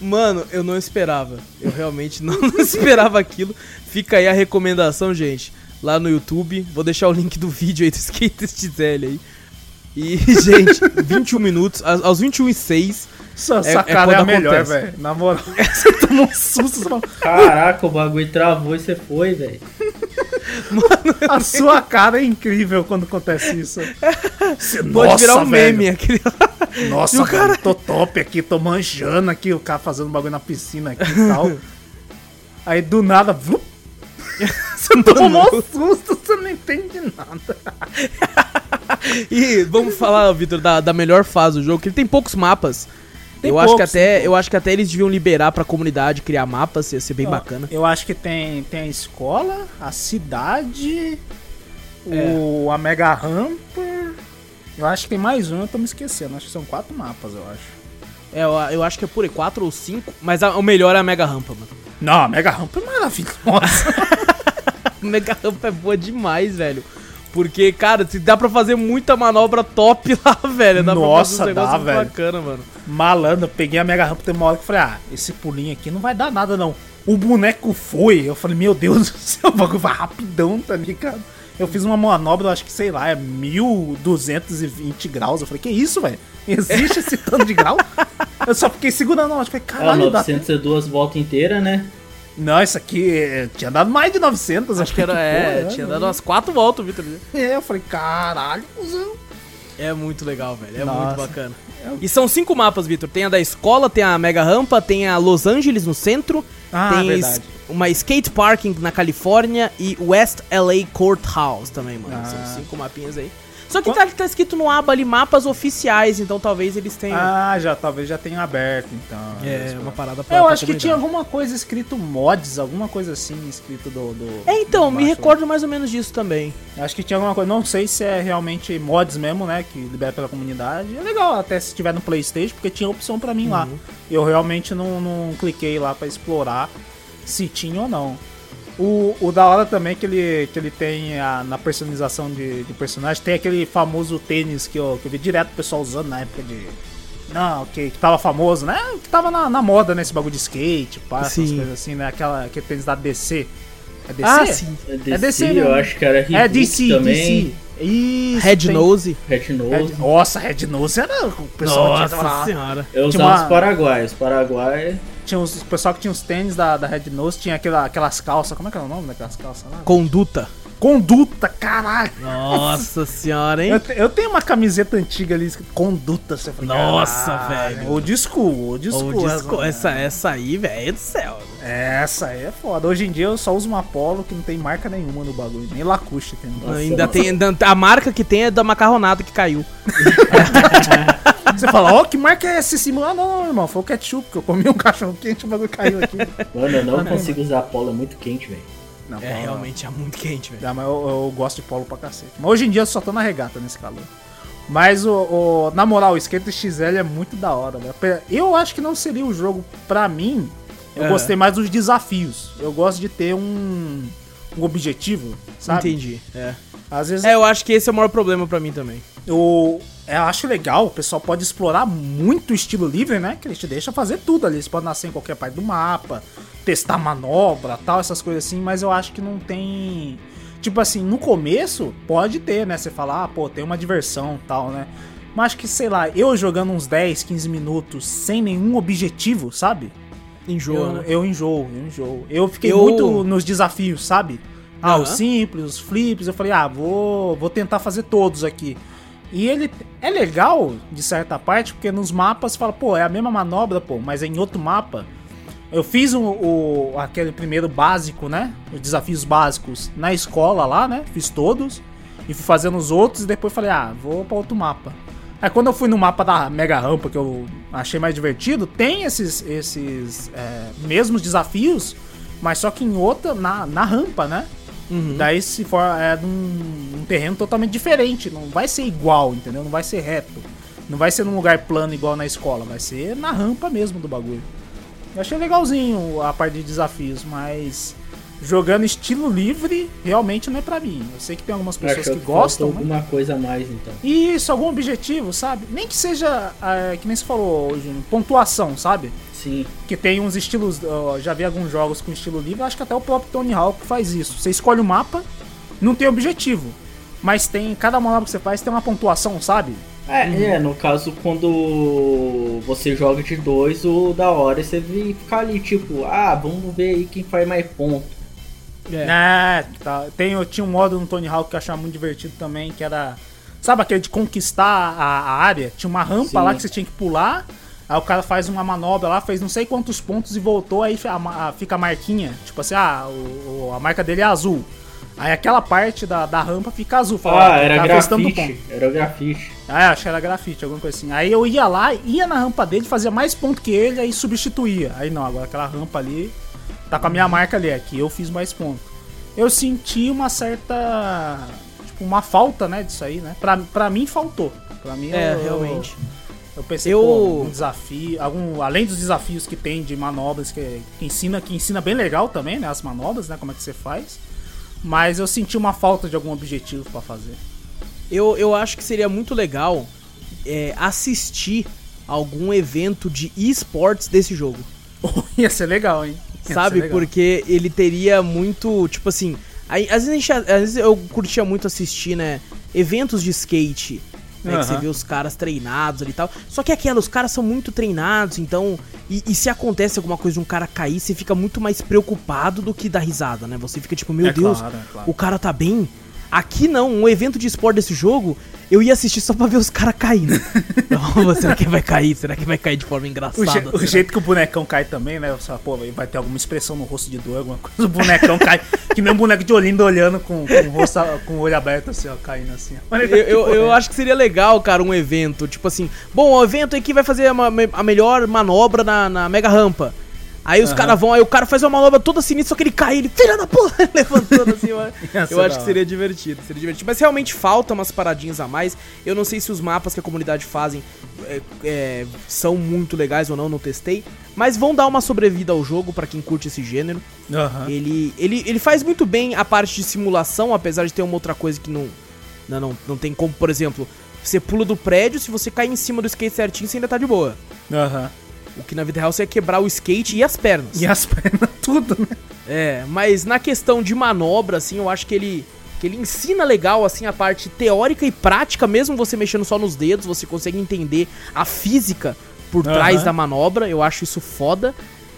Mano, eu não esperava. Eu realmente não esperava aquilo. Fica aí a recomendação, gente. Lá no YouTube. Vou deixar o link do vídeo aí do Skater XL aí. E, gente, 21 minutos. Aos 21 e 6. Essa, É- essa é cara é, a melhor, velho. Na moral, você tomou um susto. Você fala, Caraca, o bagulho travou e você foi, velho. a sua cara é incrível quando acontece isso. Você, Pode virar um velho. meme aquele. Nossa, o cara, tô top aqui, tô manjando aqui, o cara fazendo bagulho na piscina aqui e tal. Aí do nada, vlup, você tomou um susto, você não entende nada. E vamos falar, Vitor, da, da melhor fase do jogo, que ele tem poucos mapas. Tem eu acho que poucos, até, tem eu acho que até eles deviam liberar pra comunidade criar mapas, ia ser bem bacana. Eu acho que tem, tem a escola, a cidade, o, a mega rampa. Eu acho que tem mais um, eu tô me esquecendo. Acho que são quatro mapas, eu acho. É, eu, eu acho que é por aí, 4 ou 5, mas a- o melhor é a Mega Rampa, mano. Não, a mega rampa é maravilhosa. A Mega Rampa é boa demais, velho. Porque, cara, se dá pra fazer muita manobra top lá, velho. Dá Nossa, pra fazer uns dá, velho. bacana, mano. Malandro, eu peguei a mega rampa, tem uma hora que eu falei, ah, esse pulinho aqui não vai dar nada não. O boneco foi, eu falei, meu Deus do céu, o bagulho vai rapidão, tá ligado? Eu fiz uma manobra, eu acho que, sei lá, é 1220 graus. Eu falei, que isso, velho? Existe esse tanto de grau? Eu só fiquei segurando, eu falei, caralho, dá 902 voltas inteiras, né? Não, isso aqui eh, tinha dado mais de 900, Acho que era, é, foi, tinha né? dado umas 4 voltas, Vitor. É, eu falei, caralho, cuzão. É muito legal, velho. É Nossa. muito bacana. E são cinco mapas, Vitor. Tem a da escola, tem a Mega Rampa, tem a Los Angeles no centro, Ah, tem verdade. uma skate parking na Califórnia e West LA Courthouse também, mano. Ah. São cinco mapinhas aí. Só que tá, tá escrito no aba ali mapas oficiais, então talvez eles tenham. Ah, já, talvez já tenha aberto, então. é, uma parada pra. Eu pra acho que tinha comunidade. alguma coisa escrito mods, alguma coisa assim, escrito do. do É, então, me embaixo. recordo mais ou menos disso também. Acho que tinha alguma coisa. Não sei se é realmente mods mesmo, né? Que libera pela comunidade. É legal até se tiver no PlayStation, porque tinha opção pra mim lá. Eu realmente não, não cliquei lá pra explorar se tinha ou não. O, o da hora também é que ele, que ele tem a- na personalização de, de personagem, tem aquele famoso tênis que eu, que eu vi direto o pessoal usando na época de. Não, que, que tava famoso, né? Que tava na, na moda, né? Esse bagulho de skate, pá, essas coisas assim, né? Aquela, aquele tênis da DC. É DC? Ah, sim. É DC, É DC eu acho que era Reboot É DC, também. DC. Isso, Red tem- Nose. Red Red- Nose. Nossa, Red Nose era o pessoal que tinha senhora. Eu Tinha usava uma- os Paraguaios. Paraguai. Tinha os, o pessoal que tinha os tênis da, da Red Nose, tinha aquela, aquelas calças. Como é que era o nome daquelas calças lá? Conduta. Conduta, caralho! Nossa senhora, hein? Eu, te- eu tenho uma camiseta antiga ali, Conduta. Você fala, Nossa, "Caralho, velho. Old school, old Ô, school. disco- essa, essa aí, velho, do céu. Essa aí é foda. Hoje em dia eu só uso uma Polo que não tem marca nenhuma no bagulho. Nem Lacoste tem. Ainda tem. ainda- A marca que tem é da macarronada que caiu. Você fala, ó, que marca é essa? Esse... Ah, não, não, irmão. Foi o ketchup que eu comi um cachorro quente e o bagulho caiu aqui. Mano, eu não consigo usar polo, é muito quente, velho. Não, É, realmente é muito quente, velho. Ah, mas eu, eu gosto de polo pra cacete. Mas hoje em dia eu só tô na regata nesse calor. Mas, o, o- na moral, o Skate XL é muito da hora, velho. Eu acho que não seria o jogo pra mim. Eu É. gostei mais dos desafios. Eu gosto de ter um, um objetivo, sabe? Entendi. É. Às vezes É, eu acho que esse é o maior problema pra mim também. eu, eu acho legal, o pessoal pode explorar muito o estilo livre, né? Que ele te deixa fazer tudo ali. Você pode nascer em qualquer parte do mapa, testar manobra, tal, essas coisas assim, mas eu acho que não tem. Tipo assim, no começo pode ter, né? Você falar, ah, pô, tem uma diversão tal, né? Mas acho que, sei lá, eu jogando uns 10, 15 minutos sem nenhum objetivo, sabe? Enjoa, eu, né? eu enjoo, eu enjoo. Eu fiquei Eu- muito nos desafios, sabe? Ah, os simples, os flips. Eu falei, ah, vou, vou tentar fazer todos aqui. E ele é legal, de certa parte, porque nos mapas fala, pô, é a mesma manobra, pô, mas é em outro mapa. Eu fiz o, o- aquele primeiro básico, né? Os desafios básicos na escola lá, né? Fiz todos. E fui fazendo os outros e depois falei, ah, vou pra outro mapa. Aí quando eu fui no mapa da Mega Rampa, que eu achei mais divertido, tem esses, esses é, mesmos desafios, mas só que em outra, na, na rampa, né? Uhum. Daí se for é num, num terreno totalmente diferente, não vai ser igual, entendeu? Não vai ser reto. Não vai ser num lugar plano igual na escola, vai ser na rampa mesmo do bagulho. Eu achei legalzinho a parte de desafios, mas jogando estilo livre, realmente não é pra mim. Eu sei que tem algumas pessoas Achou que faltou gostam, né? alguma coisa a mais, então. Isso, algum objetivo, sabe? Nem que seja, é, que nem você falou hoje, pontuação, sabe? Sim. Que tem uns estilos, ó, já vi alguns jogos com estilo livre, acho que até o próprio Tony Hawk faz isso. Você escolhe o mapa, não tem objetivo, mas tem, cada manobra que você faz tem uma pontuação, sabe? É, é, no caso, quando você joga de dois, o da hora é você ficar ali, tipo, ah, vamos ver aí quem faz mais ponto. É, tá. Tem, eu tinha um modo no Tony Hawk que eu achava muito divertido também, que era. Sabe aquele de conquistar a, a área? Tinha uma rampa Sim. lá que você tinha que pular. Aí o cara faz uma manobra lá, fez não sei quantos pontos e voltou, aí a ma- a- fica a marquinha. Tipo assim, ah, o, o- a marca dele é azul. Aí aquela parte da, da rampa fica azul. Fala, Ah, era tá grafite. Era grafite. ah, acho que era grafite, alguma coisa assim. Aí eu ia lá, ia na rampa dele, fazia mais ponto que ele, aí substituía. Aí não, agora aquela rampa ali tá com a minha marca ali, aqui eu fiz mais ponto. Eu senti uma certa. Tipo, uma falta, né, disso aí, né? Pra, pra mim faltou. Pra mim É, eu- realmente. Eu pensei, Eu- pô, um desafio, algum, além dos desafios que tem de manobras que, que ensina, que ensina bem legal também, né, as manobras, né, como é que você faz. Mas eu senti uma falta de algum objetivo pra fazer. Eu, eu acho que seria muito legal é, assistir algum evento de esportes desse jogo. Ia ser legal, hein? Ia sabe? legal. Porque ele teria muito, tipo assim, aí, às vezes, a gente- às vezes eu curtia muito assistir, né, eventos de skate, né, que você vê os caras treinados ali e tal. Só que aquela, os caras são muito treinados, então, e, e se acontece alguma coisa de um cara cair, você fica muito mais preocupado do que dar risada, né? Você fica tipo, meu É Deus, claro, é claro. o cara tá bem. Aqui não, um evento de esporte desse jogo, eu ia assistir só pra ver os caras caindo. Então, será que vai cair? Será que vai cair de forma engraçada? O, je- o jeito que o bonecão cai também, né? Fala, pô, vai ter alguma expressão no rosto de dor, alguma coisa. O bonecão cai, que nem um boneco de Olinda olhando com, com, o rosto, com o olho aberto, assim, ó, caindo assim. ó. Eu, eu, eu acho que seria legal, cara, um evento. Tipo assim, bom, o evento aqui vai fazer uma- a melhor manobra na, na mega rampa. Aí os Aham. caras vão, aí o cara faz uma manobra toda sinistra, só que ele cai, ele, filha da porra, levantando assim. Ser eu acho que seria divertido, seria divertido. Mas realmente falta umas paradinhas a mais. Eu não sei se os mapas que a comunidade fazem é, é, são muito legais ou não, não testei. Mas vão dar uma sobrevida ao jogo pra quem curte esse gênero. Aham. Ele, ele, ele faz muito bem a parte de simulação, apesar de ter uma outra coisa que não, não, não, não tem como, por exemplo, você pula do prédio, se você cair em cima do skate certinho, você ainda tá de boa. Aham. O que na vida real você ia quebrar o skate e as pernas. E as pernas, tudo, né? É, mas na questão de manobra, assim, eu acho que ele. Que ele ensina legal, assim, a parte teórica e prática, mesmo você mexendo só nos dedos, você consegue entender a física por Aham. trás da manobra. Eu acho isso foda.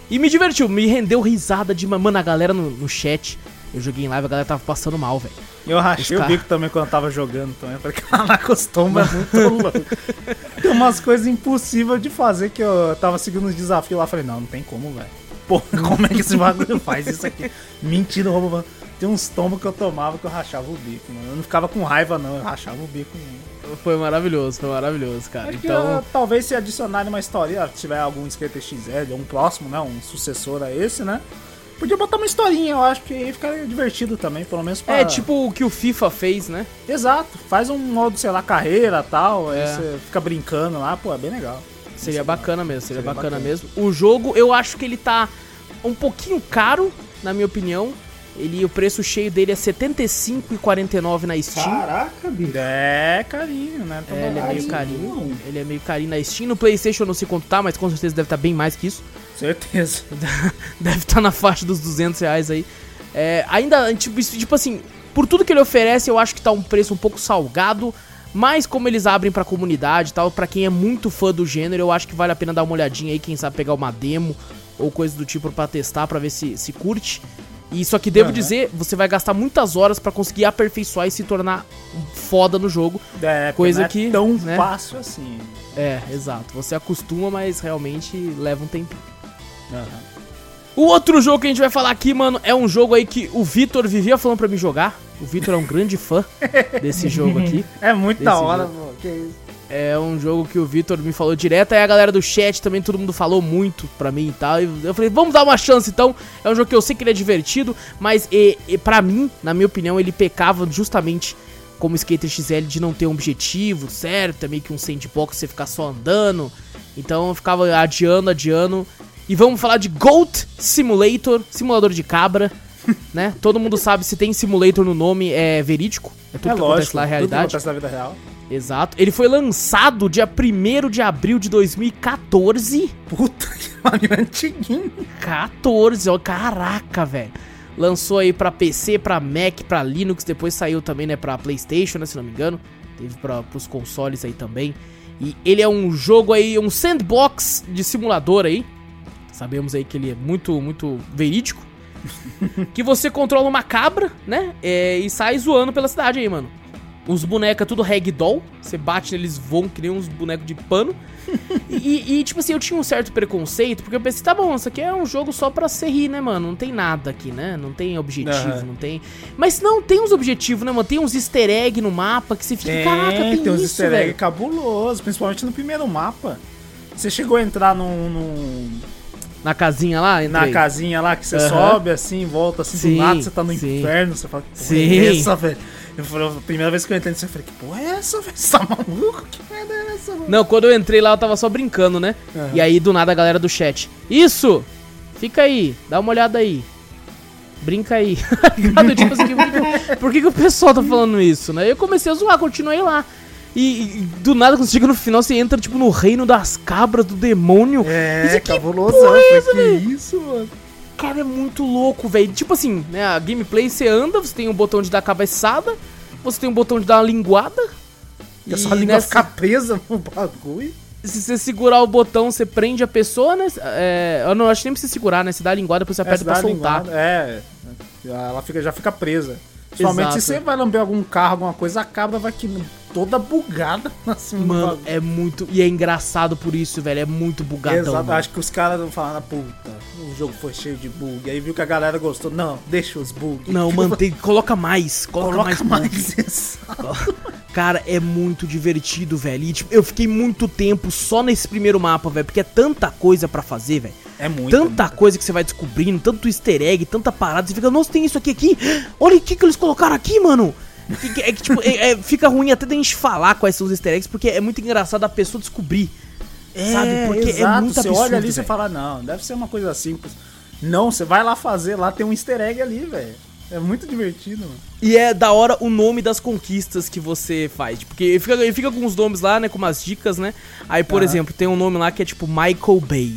E me divertiu, me rendeu risada de. ma- Mano, a galera no, no chat. Eu joguei em live, a galera tava passando mal, velho. Eu rachei Os o cara- bico também quando eu tava jogando também. Caraca, os tombos é muito louco. Tem umas coisas impossíveis de fazer que eu tava seguindo os desafios lá. Falei, não, não tem como, velho. Pô, como é que esse bagulho faz isso aqui? Mentira, roubo. mano. Tem uns tombos que eu tomava que eu rachava o bico, mano. Eu não ficava com raiva, não. Eu rachava o bico mesmo. Foi maravilhoso, foi maravilhoso, cara. Acho que Então, ah, talvez se adicionarem uma história, se tiver algum Skater XL, um próximo, né? Um sucessor a esse, né? Podia botar uma historinha, eu acho que aí ficaria divertido também, pelo menos pra... é tipo o que o FIFA fez, né? Exato, faz um modo, sei lá, carreira tal, aí É. você fica brincando lá, pô, é bem legal. Seria bacana mesmo, seria, Seria bacana, bacana. mesmo. O jogo, eu acho que ele tá um pouquinho caro, na minha opinião. Ele, o preço cheio dele é R$ 75,49 na Steam. Caraca, bicho. É carinho, né? Tá É, ele é meio carinho. não. Ele é meio carinho na Steam. No PlayStation eu não sei quanto tá, mas com certeza deve estar bem mais que isso. Certeza. deve estar na faixa dos 200 reais aí. É, ainda, tipo, tipo assim, por tudo que ele oferece, eu acho que tá um preço um pouco salgado. Mas como eles abrem pra comunidade e tal, pra quem é muito fã do gênero, eu acho que vale a pena dar uma olhadinha aí, quem sabe pegar uma demo ou coisa do tipo pra testar, pra ver se, se curte. E só que devo Aham. dizer, você vai gastar muitas horas pra conseguir aperfeiçoar e se tornar foda no jogo. É, Coisa não é que, tão né? fácil assim. É, exato. Você acostuma, mas realmente leva um tempinho. O outro jogo que a gente vai falar aqui, mano, é um jogo aí que o Vitor vivia falando pra mim jogar. O Vitor é um grande fã desse jogo aqui. É muito da hora, jogo. pô. Que isso. É um jogo que o Vitor me falou direto, aí a galera do chat também, todo mundo falou muito pra mim e tal. E eu falei, vamos dar uma chance então. É um jogo que eu sei que ele é divertido, mas e, e, pra mim, na minha opinião, ele pecava justamente como Skater XL de não ter um objetivo certo, é meio que um sandbox você ficar só andando. Então eu ficava adiando, adiando. E vamos falar de Goat Simulator, simulador de cabra. né? Todo mundo sabe se tem simulator no nome é verídico. É tudo é que lógico, acontece lá na tudo que realidade. acontece na vida real. Exato. Ele foi lançado dia 1 de abril de 2014. Puta que pariu, é antiguinho. 14, ó, caraca, velho. Lançou aí pra PC, pra Mac, pra Linux, depois saiu também, né, pra PlayStation, né, se não me engano. Teve pra, pros consoles aí também. E ele é um jogo aí, um sandbox de simulador aí. Sabemos aí que ele é muito, muito verídico. que você controla uma cabra, né? é, e sai zoando pela cidade aí, mano. Os bonecos é tudo ragdoll. Você bate neles, voam que nem uns bonecos de pano. e, e, tipo assim, eu tinha um certo preconceito, porque eu pensei, tá bom, isso aqui é um jogo só pra ser rir, né, mano? Não tem nada aqui, né? Não tem objetivo, Aham. não tem. Mas não, tem uns objetivos, né, mano? Tem uns easter egg no mapa que você fica, caraca, tem, tem uns isso, easter egg velho. cabulosos, principalmente no primeiro mapa. Você chegou a entrar num, num- Na casinha lá, na entrei. casinha lá que você Aham. sobe assim, volta assim Sim, do nada, você tá no sim. inferno, você fala, que porra Sim. é essa, velho? Eu falei, a primeira vez que eu entrei nisso, eu falei, que porra é essa, velho? Você tá maluco? Que merda é essa, mano? Não, quando eu entrei lá, eu tava só brincando, né? Aham. E aí, do nada, a galera do chat. Isso! Fica aí, dá uma olhada aí. Brinca aí. Tipo assim, por, que, que- por que, que o pessoal tá falando isso, né? Eu comecei a zoar, continuei lá. E, e do nada, quando você chega no final, você entra, tipo, no reino das cabras, do demônio. É, Isso aqui, cabuloso. porra é falei, que isso, mano? Cara, é muito louco, velho. Tipo assim, né? A gameplay você anda, você tem um botão de dar cabeçada, você tem um botão de dar uma linguada. E a sua língua nessa- fica presa no bagulho. Se você segurar o botão, você prende a pessoa, né? É, eu não acho que nem precisa segurar, né? Você dá a linguada, depois você aperta Essa pra soltar. linguada, É, ela fica, já fica presa. Principalmente se você vai lamber algum carro, alguma coisa, a cabra vai que toda bugada assim no Mano, é muito. E é engraçado por isso, velho. É muito bugadão. Exato, mano. acho que os caras não falaram, puta, o jogo foi cheio de bug. Aí viu que a galera gostou. Não, deixa os bugs. Não, mantém. Coloca mais. Coloca, Coloca mais. mais. Cara, é muito divertido, velho. E, tipo, eu fiquei muito tempo só nesse primeiro mapa, velho. Porque é tanta coisa pra fazer, velho. É muito. Tanta coisa que você vai descobrindo, tanto easter egg, tanta parada. Você fica, nossa, tem isso aqui aqui. Olha o que, que eles colocaram aqui, mano. Que- É que, tipo, é- é- fica ruim até da gente falar quais são os easter eggs, porque é muito engraçado a pessoa descobrir. É, sabe? Porque é exato, muito Você absurdo, olha ali e você fala, não, deve ser uma coisa simples. Não, você vai lá fazer, lá tem um easter egg ali, velho. É muito divertido, mano. E é da hora o nome das conquistas que você faz. Porque fica, fica com os nomes lá, né? Com umas dicas, né? Aí, por Aham. exemplo, tem um nome lá que é tipo Michael Bay.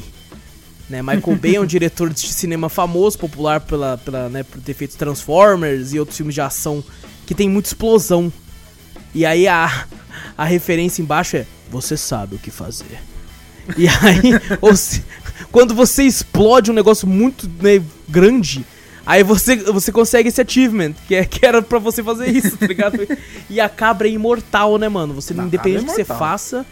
Né? Michael Bay é um diretor de cinema famoso, popular pela, pela, né, por ter feito Transformers e outros filmes de ação que tem muita explosão. E aí a, a referência embaixo é Você sabe o que fazer. E aí, se- quando você explode um negócio muito né, grande, aí você, você consegue esse achievement, que, é, que era pra você fazer isso, tá ligado? E a cabra é imortal, né, mano? Você, Não, independente do que é você faça,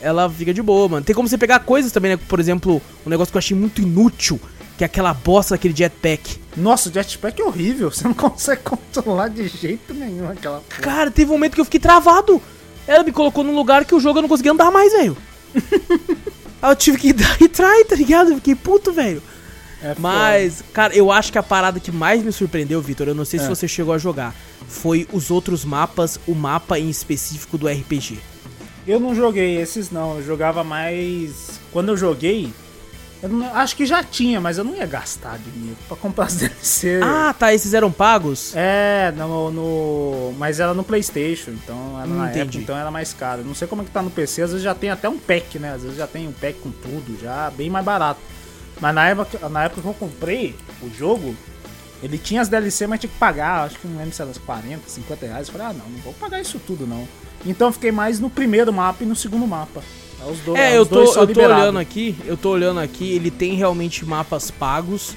ela fica de boa, mano. Tem como você pegar coisas também, né? Por exemplo, um negócio que eu achei muito inútil, que é aquela bosta daquele jetpack. Nossa, o jetpack é horrível. Você não consegue controlar de jeito nenhum aquela porra. Cara, teve um momento que eu fiquei travado. Ela me colocou num lugar que o jogo eu não conseguia andar mais, velho. Aí eu tive que dar retry, tá ligado? Eu fiquei puto, velho. É Mas, cara, eu acho que a parada que mais me surpreendeu, Vitor, eu não sei se É. você chegou a jogar, foi os outros mapas, o mapa em específico do RPG. Eu não joguei esses não, eu jogava mais. Quando eu joguei, não- acho que já tinha, mas eu não ia gastar dinheiro pra comprar as DLC. Ah, tá, esses eram pagos? É, no, no- Mas era no Playstation, então era Hum, na entendi. época, então era mais caro. Não sei como é que tá no PC, às vezes já tem até um pack, né? Às vezes já tem um pack com tudo, já bem mais barato. Mas na época, na época que eu comprei o jogo, ele tinha as DLC, mas tinha que pagar, acho que não lembro se era 40, 50 reais. Eu falei, ah não, não vou pagar isso tudo não. Então eu fiquei mais no primeiro mapa e no segundo mapa. É, os do- É, eu tô, eu tô olhando aqui, eu tô olhando aqui, ele tem realmente mapas pagos.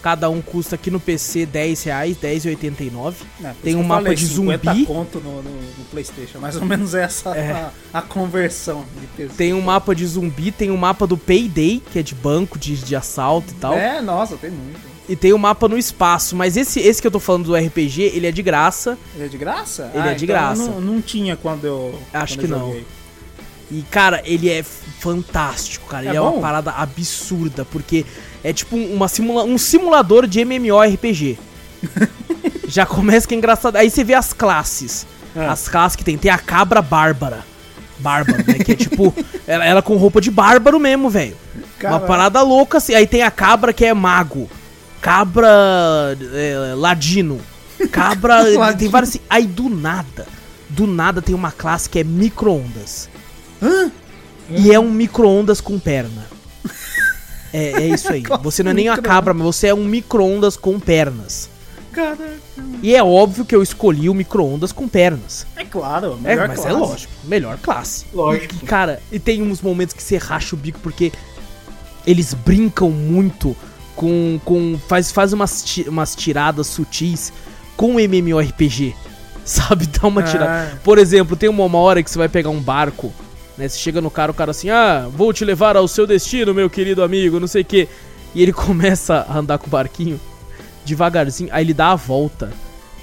Cada um custa aqui no PC 10 reais, 10,89. É, Tem um mapa falei, de 50 zumbi. conto no, no- no Playstation, mais ou menos essa É. a, a conversão. Tem um mapa de zumbi, tem um mapa do Payday, que é de banco, de, de assalto e tal. É, nossa, tem muito. E tem um mapa no espaço. Mas esse, esse que eu tô falando do RPG, ele é de graça. Ele é de graça? Ele é de graça. Não, não tinha quando eu. Acho quando que eu não. E, cara, ele é fantástico, cara. É Ele é uma bom? parada absurda, porque é tipo uma simula um simulador de MMORPG. Já começa que é engraçado. Aí você vê as classes. Ah. As classes que tem. Tem a cabra bárbara. Bárbara, né? Que é tipo. ela, ela com roupa de bárbaro mesmo, velho. Uma parada louca assim. Aí tem a cabra que é mago. cabra é, ladino, cabra. Ladino. tem várias assim. Aí do nada, do nada tem uma classe que é micro-ondas. E é um micro-ondas com perna. É, é isso aí. Você não é nem uma cabra, mas você é um micro-ondas com pernas. Caraca. E é óbvio que eu escolhi o micro-ondas com pernas. É claro, É, melhor mas classe. é lógico, melhor classe. Lógico. E, cara, e tem uns momentos que você racha o bico porque eles brincam muito com. com faz, faz umas, umas tiradas sutis com MMORPG. Sabe? Dá uma tirada. Ah. Por exemplo, tem uma, uma hora que você vai pegar um barco, né? Você chega no cara, o cara assim, ah, vou te levar ao seu destino, meu querido amigo, não sei o quê. E ele começa a andar com o barquinho devagarzinho, aí ele dá a volta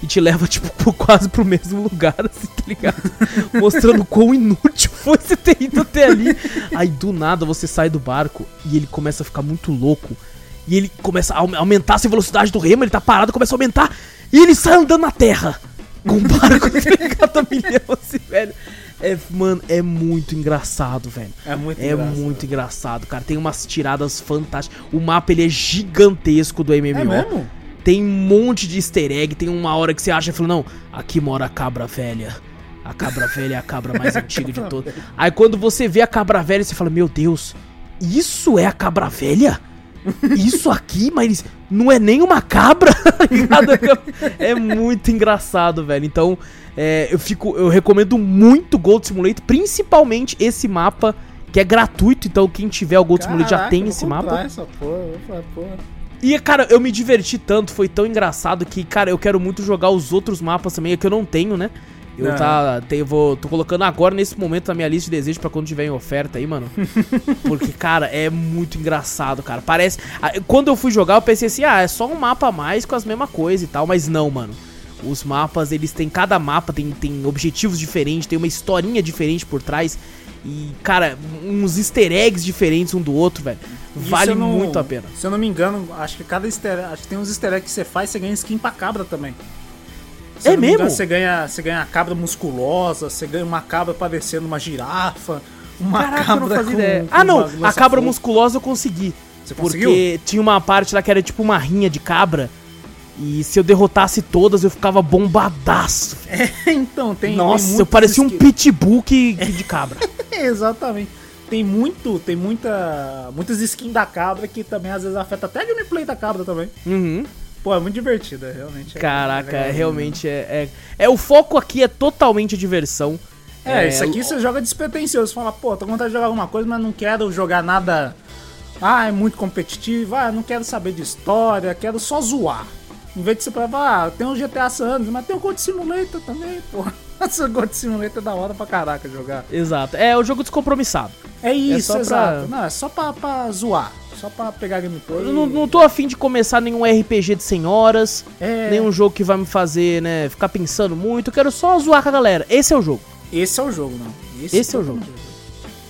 e te leva, tipo, quase pro mesmo lugar, assim, tá ligado? Mostrando quão inútil foi você ter ido até ali. Aí do nada você sai do barco e ele começa a ficar muito louco. E ele começa a au- aumentar a velocidade do remo, ele tá parado, começa a aumentar e ele sai andando na terra. Com o barco tá ligado a milhão, assim, velho. É, mano, é muito engraçado, velho. É muito É engraçado. muito engraçado, cara. Tem umas tiradas fantásticas. O mapa ele é gigantesco do MMO. É mesmo? Tem um monte de easter egg. Tem uma hora que você acha e fala: Não, aqui mora a cabra velha. A cabra velha é a cabra mais antiga de todas. Aí quando você vê a cabra velha, você fala: Meu Deus, isso é a cabra velha? Isso aqui, mas não é nem uma cabra? é muito engraçado, velho. Então, é, eu fico. Eu recomendo muito Gold Simulator, principalmente esse mapa. Que é gratuito, então quem tiver o Gold Simulator já Caraca, tem esse mapa. Essa porra, falar, porra. E, cara, eu me diverti tanto, foi tão engraçado que, cara, eu quero muito jogar os outros mapas também, é que eu não tenho, né? Eu Não. tá, tenho, vou, tô colocando agora nesse momento na minha lista de desejos pra quando tiver em oferta aí, mano. Porque, cara, é muito engraçado, cara. Parece. Quando eu fui jogar, eu pensei assim, ah, é só um mapa a mais com as mesmas coisas e tal, mas não, mano. Os mapas, eles têm. Cada mapa tem, tem objetivos diferentes, tem uma historinha diferente por trás. E, cara, uns easter eggs diferentes um do outro, velho. Vale não- muito a pena. Se eu não me engano, acho que cada easter acho que tem uns easter eggs que você faz, você ganha skin pra cabra também. Se É mesmo? engano, você ganha, você ganha a cabra musculosa, você ganha uma cabra parecendo uma girafa, uma Caraca, eu cabra não fazia com- ideia. com Ah, não, a cabra musculosa eu consegui. Você Porque conseguiu? tinha uma parte lá que era tipo uma rinha de cabra. E se eu derrotasse todas, eu ficava bombadaço. então, tem tem Nossa, eu muitos parecia um pitbull que, que de cabra. Exatamente. Tem muito, tem muita, muitas skins da cabra que também às vezes afeta até a gameplay da cabra também. Uhum. Pô, é muito divertida, realmente. é- Caraca, é realmente é, é. É o foco aqui é totalmente diversão. É, isso aqui você joga despretensioso. Você fala, pô, tô com vontade de jogar alguma coisa, mas não quero jogar nada. Ah, é muito competitivo. Ah, não quero saber de história, quero só zoar. Em vez de você falar, ah, tem um GTA San Andreas, mas tem um Gold Simulator também, pô. Esse Gold Simulator é da hora pra caraca jogar. Exato. É o jogo descompromissado. É isso, só pra- exato. Não, é só pra, pra zoar. Só pra pegar gameplay. Eu não, não tô afim de começar nenhum RPG de 100 horas. É, Nenhum jogo que vai me fazer, né, ficar pensando muito. Eu quero só zoar com a galera. Esse é o jogo. Esse é o jogo, não. Esse é o jogo.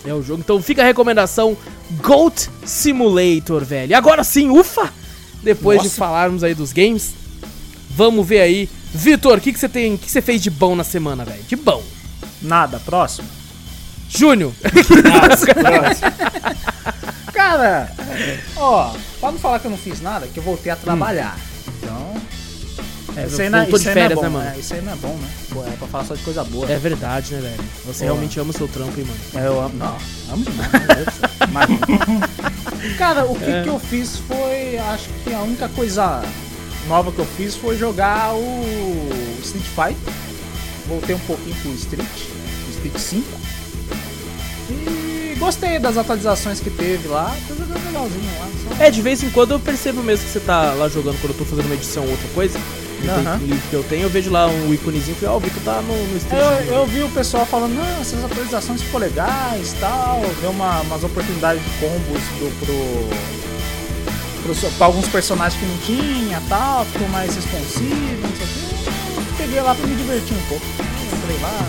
É o jogo. Então fica a recomendação Goat Simulator, velho. Agora sim, ufa! Depois de Nossa. falarmos aí dos games, vamos ver aí. Vitor, o que que você tem, o que que você fez de bom na semana, velho? De bom. Nada, próximo. Júnior. Cara, ó, pra não falar que eu não fiz nada, que eu voltei a trabalhar. Então. É, isso aí não, voltou de isso aí não férias, é bom, né, mano? É, isso aí não é bom, né? Pô, é pra falar só de coisa boa. É verdade, né, velho? Você Pô. realmente ama o seu trampo, hein, mano? É, eu amo. Não, amo demais. Mas- Cara, o que, É. que eu fiz foi. Acho que a única coisa nova que eu fiz foi jogar o Street Fighter. Voltei um pouquinho pro Street, Street 5. E gostei das atualizações que teve lá. Tô jogando legalzinho lá. Só... É, de vez em quando eu percebo mesmo que você tá lá jogando quando eu tô fazendo uma edição ou outra coisa. Tempo livre que eu tenho, eu vejo lá um íconezinho e ó, o Vitor tá no, no stream. Eu, eu vi o pessoal falando, não, essas atualizações ficou legais e tal, deu uma, umas oportunidades de combos pro, pro, pro- pra alguns personagens que não tinha tal, ficou mais responsivo, não sei o quê. Eu peguei lá pra me divertir um pouco. Eu Entrei lá.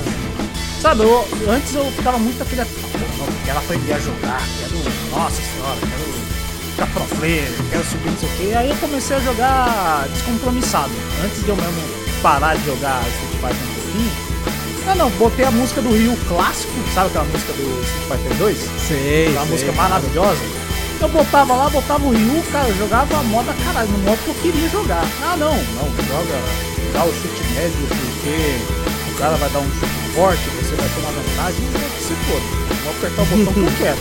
Sabe, eu, antes eu ficava muito aquele. Não, quero aprender a jogar, quero. Nossa senhora, quero ficar pro player, quero subir não sei o quê. Aí eu comecei a jogar descompromissado. Antes de eu mesmo parar de jogar Street Fighter um pouquinho. Ah não, botei a música do Rio clássico, sabe aquela música do Street Fighter 2? Sei, sei. música maravilhosa. Eu botava lá, botava o Ryu, cara, eu jogava moda caralho, no modo que eu queria jogar. Ah, não, não, joga, dá o chute médio, porque o cara vai dar um chute forte, você vai tomar vantagem, então que se foda. Vou apertar o botão que eu quero.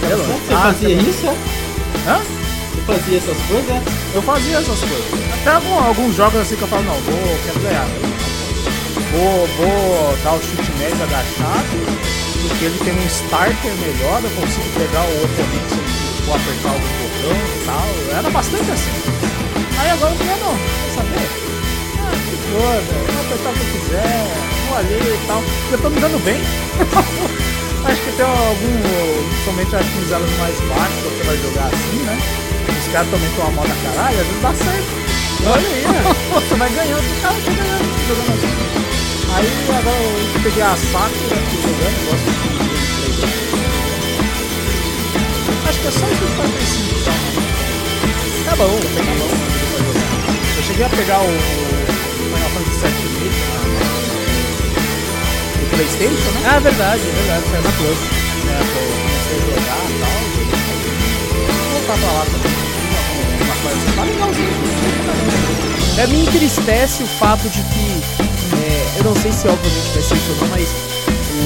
Quero Você fazia isso? É? Hã? Você fazia essas coisas? Eu fazia essas coisas. Até alguns jogos assim que eu falo, não, vou, quero ganhar. Vou, vou dar o chute médio agachado, porque ele tem um starter melhor, eu consigo pegar o oponente sem vou apertar algum botão e tal. Era bastante assim. Aí agora eu falei, não, quer saber? Ah, que foda, vou apertar o que eu quiser, vou ali e tal. Eu tô me dando bem. acho que tem algum, somente acho que nos elos mais baixos, você vai jogar assim, né? Os caras também estão a moda caralho, às vezes dá certo. Olha aí, né? Você vai ganhando, o cara tá ganhando, jogando assim. Aí agora eu peguei a Sakura aqui jogando, eu gosto de. Acho que é só isso que faz esse tá? Tá bom, tá bom. Eu cheguei a pegar o, Final Fantasy VII Remake na, no Playstation, né? Ah, verdade, é verdade, saiu na Plus. É, pô, comecei a jogar e tal. Vou voltar pra lá também. Uma coisa assim, tá legalzinho. É, me entristece o fato de que, é, eu não sei se obviamente vai ser isso ou não, mas o, o,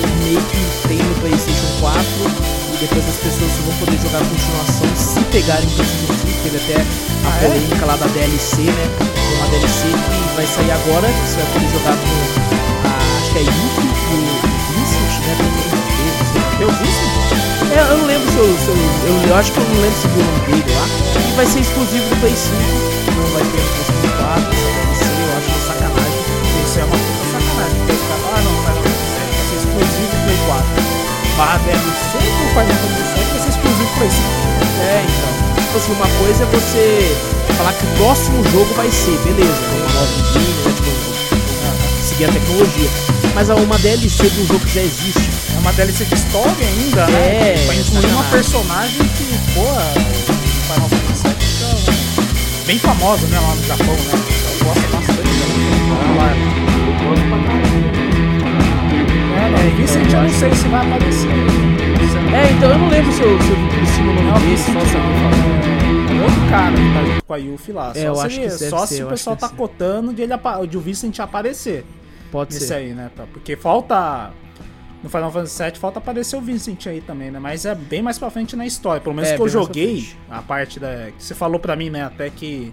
o remake tem no PlayStation 4 e depois as pessoas vão poder jogar a continuação se pegarem o PlayStation 5. Teve até a Ah, é? lá da DLC, né? Uma DLC que vai sair agora, que você vai poder jogar com que é Yuki Vincent, né? Eu vi isso? É, eu não lembro se eu, se eu, eu, acho que eu não lembro se viu o nome dele lá. E vai ser exclusivo do Play 5, não vai ter no PlayStation 4, essa DLC, eu acho uma sacanagem. Isso é uma puta sacanagem. Ah não, VII vai ser exclusivo do Play 4. Barra DLC do Final Fantasy vai ser exclusivo do Play 5. É, então. Tipo assim, uma coisa é você falar que o próximo jogo vai ser, beleza, é uma nova engine, né? Tipo, seguir a tecnologia. Mas é uma DLC de um jogo que já existe. É uma DLC de história ainda, É, né? Pra incluir uma personagem que, pô, o Final Fantasy VII fica bem famosa, né, lá no Japão, né? Eu gosto bastante dela. Eu gosto pra caramba. É, não, o Vincent eu não sei se vai aparecer. É, então eu não lembro se eu, se eu vi por cima o Não, nome desse, só sabia é outro cara que tá junto com a Yuffie lá. É, Só eu se, acho que deve só se o pessoal tá cotando de, ele, de o Vincent aparecer. Pode Nesse ser. aí, né? pra- Porque falta. No Final Fantasy VII falta aparecer o Vincent aí também, né? Mas é bem mais pra frente na história. Pelo menos É, que eu joguei, a parte da. Que você falou pra mim, né? Até que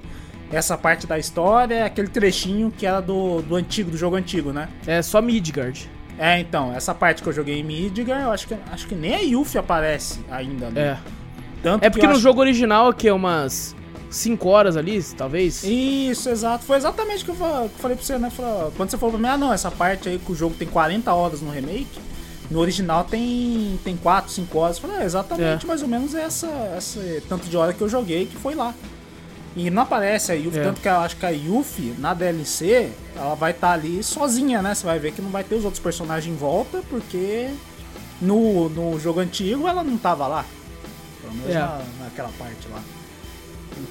essa parte da história é aquele trechinho que era do, do antigo, do jogo antigo, né? É só Midgard. É, então, essa parte que eu joguei em Midgar, eu acho que, acho que nem a Yuffie aparece ainda, né? É. Tanto É que porque no acho- jogo original aqui é umas 5 horas ali, talvez. Isso, exato. Foi exatamente o que eu falei pra você, né? Quando você falou pra mim, ah não, essa parte aí que o jogo tem 40 horas no remake, no original tem, tem 4, 5 horas. Eu falei, é exatamente É. mais ou menos essa, essa tanto de hora que eu joguei que foi lá. E não aparece a Yuffie, É. tanto que eu acho que a Yuffie, na DLC, ela vai estar ali sozinha, né? Você vai ver que não vai ter os outros personagens em volta, porque no, no jogo antigo ela não tava lá. Pelo menos É. na, naquela parte lá.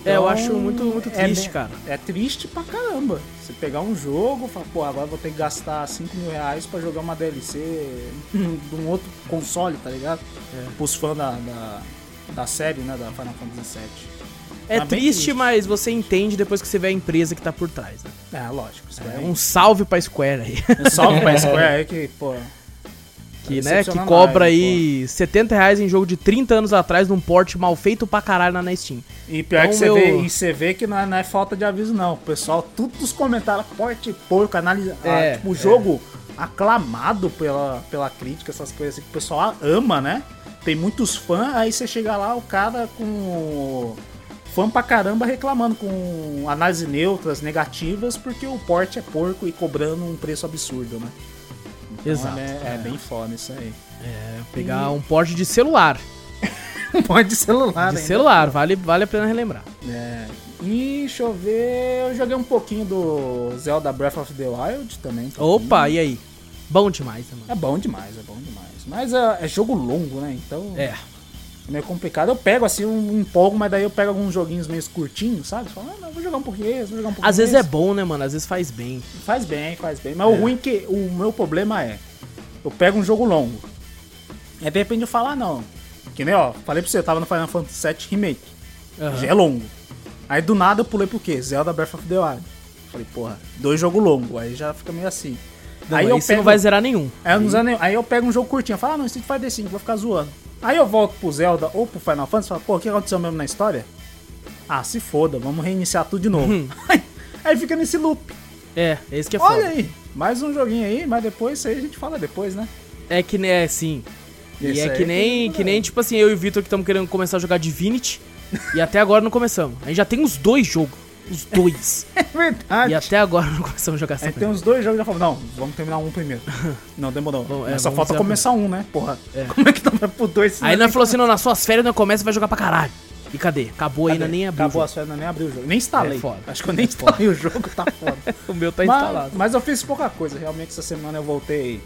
É, eu Então, acho muito, muito é triste, bem- cara. É triste pra caramba. Você pegar um jogo, falar, pô, agora vou ter que gastar 5 mil reais pra jogar uma DLC de um outro console, tá ligado? É. Pros fãs da, da, da série, né, da Final Fantasy VII. É Tá triste, triste. mas você entende depois que você vê a empresa que tá por trás, né? É, lógico. É, um salve pra Square aí. Um salve pra Square aí que, pô... Que, né, que cobra mais, aí 70 reais em jogo de 30 anos atrás num port mal feito pra caralho na- Steam. E pior Então, que você meu- vê, e você vê que não é, não é falta de aviso, não. O pessoal, tudo nos comentários, porte porco, analisa. É, ah, tipo, o é. jogo aclamado pela, pela crítica, essas coisas assim, que o pessoal ama, né? Tem muitos fãs, aí você chega lá, o cara com. Fã pra caramba reclamando com análise neutras, negativas, porque o porte é porco e cobrando um preço absurdo, né? Então Exato. É, é bem foda isso aí. É, pegar um port de celular. Pode de celular, De ainda. celular, vale, vale a pena relembrar. É. E deixa eu ver. Eu joguei um pouquinho do Zelda Breath of the Wild também. um. Opa, e aí? Bom demais, né, mano? É bom demais, é bom demais. Mas é, é jogo longo, né? Então É. é meio complicado. Eu pego assim, um empolgo, mas daí eu pego alguns joguinhos meio curtinhos, sabe? Falo, ah, não, vou jogar um pouquinho esse, vou jogar um pouquinho Às vezes é esse. bom, né, mano? Às vezes faz bem. Faz bem, faz bem. Mas o ruim é que o meu problema é, eu pego um jogo longo. Aí de repente eu falo, ah não. Que nem, ó, falei pra você, eu tava no Final Fantasy VII Remake. Aham. Já é longo. Aí do nada eu pulei pro quê? Zelda Breath of the Wild. Falei, porra, dois jogos longos, aí já fica meio assim. Não, aí eu você pego, não vai zerar nenhum. aí, eu não nem- aí eu pego um jogo curtinho, falo, ah, não, Street Fighter 5, vou ficar zoando. Aí eu volto pro Zelda ou pro Final Fantasy e falo, pô, o que aconteceu mesmo na história? Ah, se foda, vamos reiniciar tudo de novo. Hum. aí, fica nesse loop. É, é isso que é foda. Olha aí, mais um joguinho aí, mas depois isso aí a gente fala depois, né? É que nem, é, sim. E é que nem, que- que nem, tipo assim, eu e o Vitor que estamos querendo começar a jogar Divinity. e até agora não começamos. A gente já tem os dois jogos. Os dois. É verdade. e até agora não começamos a jogar essa Aí tem uns dois jogos já falou, não, vamos terminar um primeiro. Não, demorou. Bom, é, só falta começar um, né? Porra. É. Como é que não vai pro dois? Aí não nós falou assim, não, nas suas férias nós começa e vai jogar pra caralho. E cadê? Acabou ainda, nem abriu. Acabou as férias, nem abriu o jogo. Nem instalei. É foda. Acho que eu nem instalei o jogo, tá foda. O meu tá mas, instalado. mas eu fiz pouca coisa. Realmente, essa semana eu voltei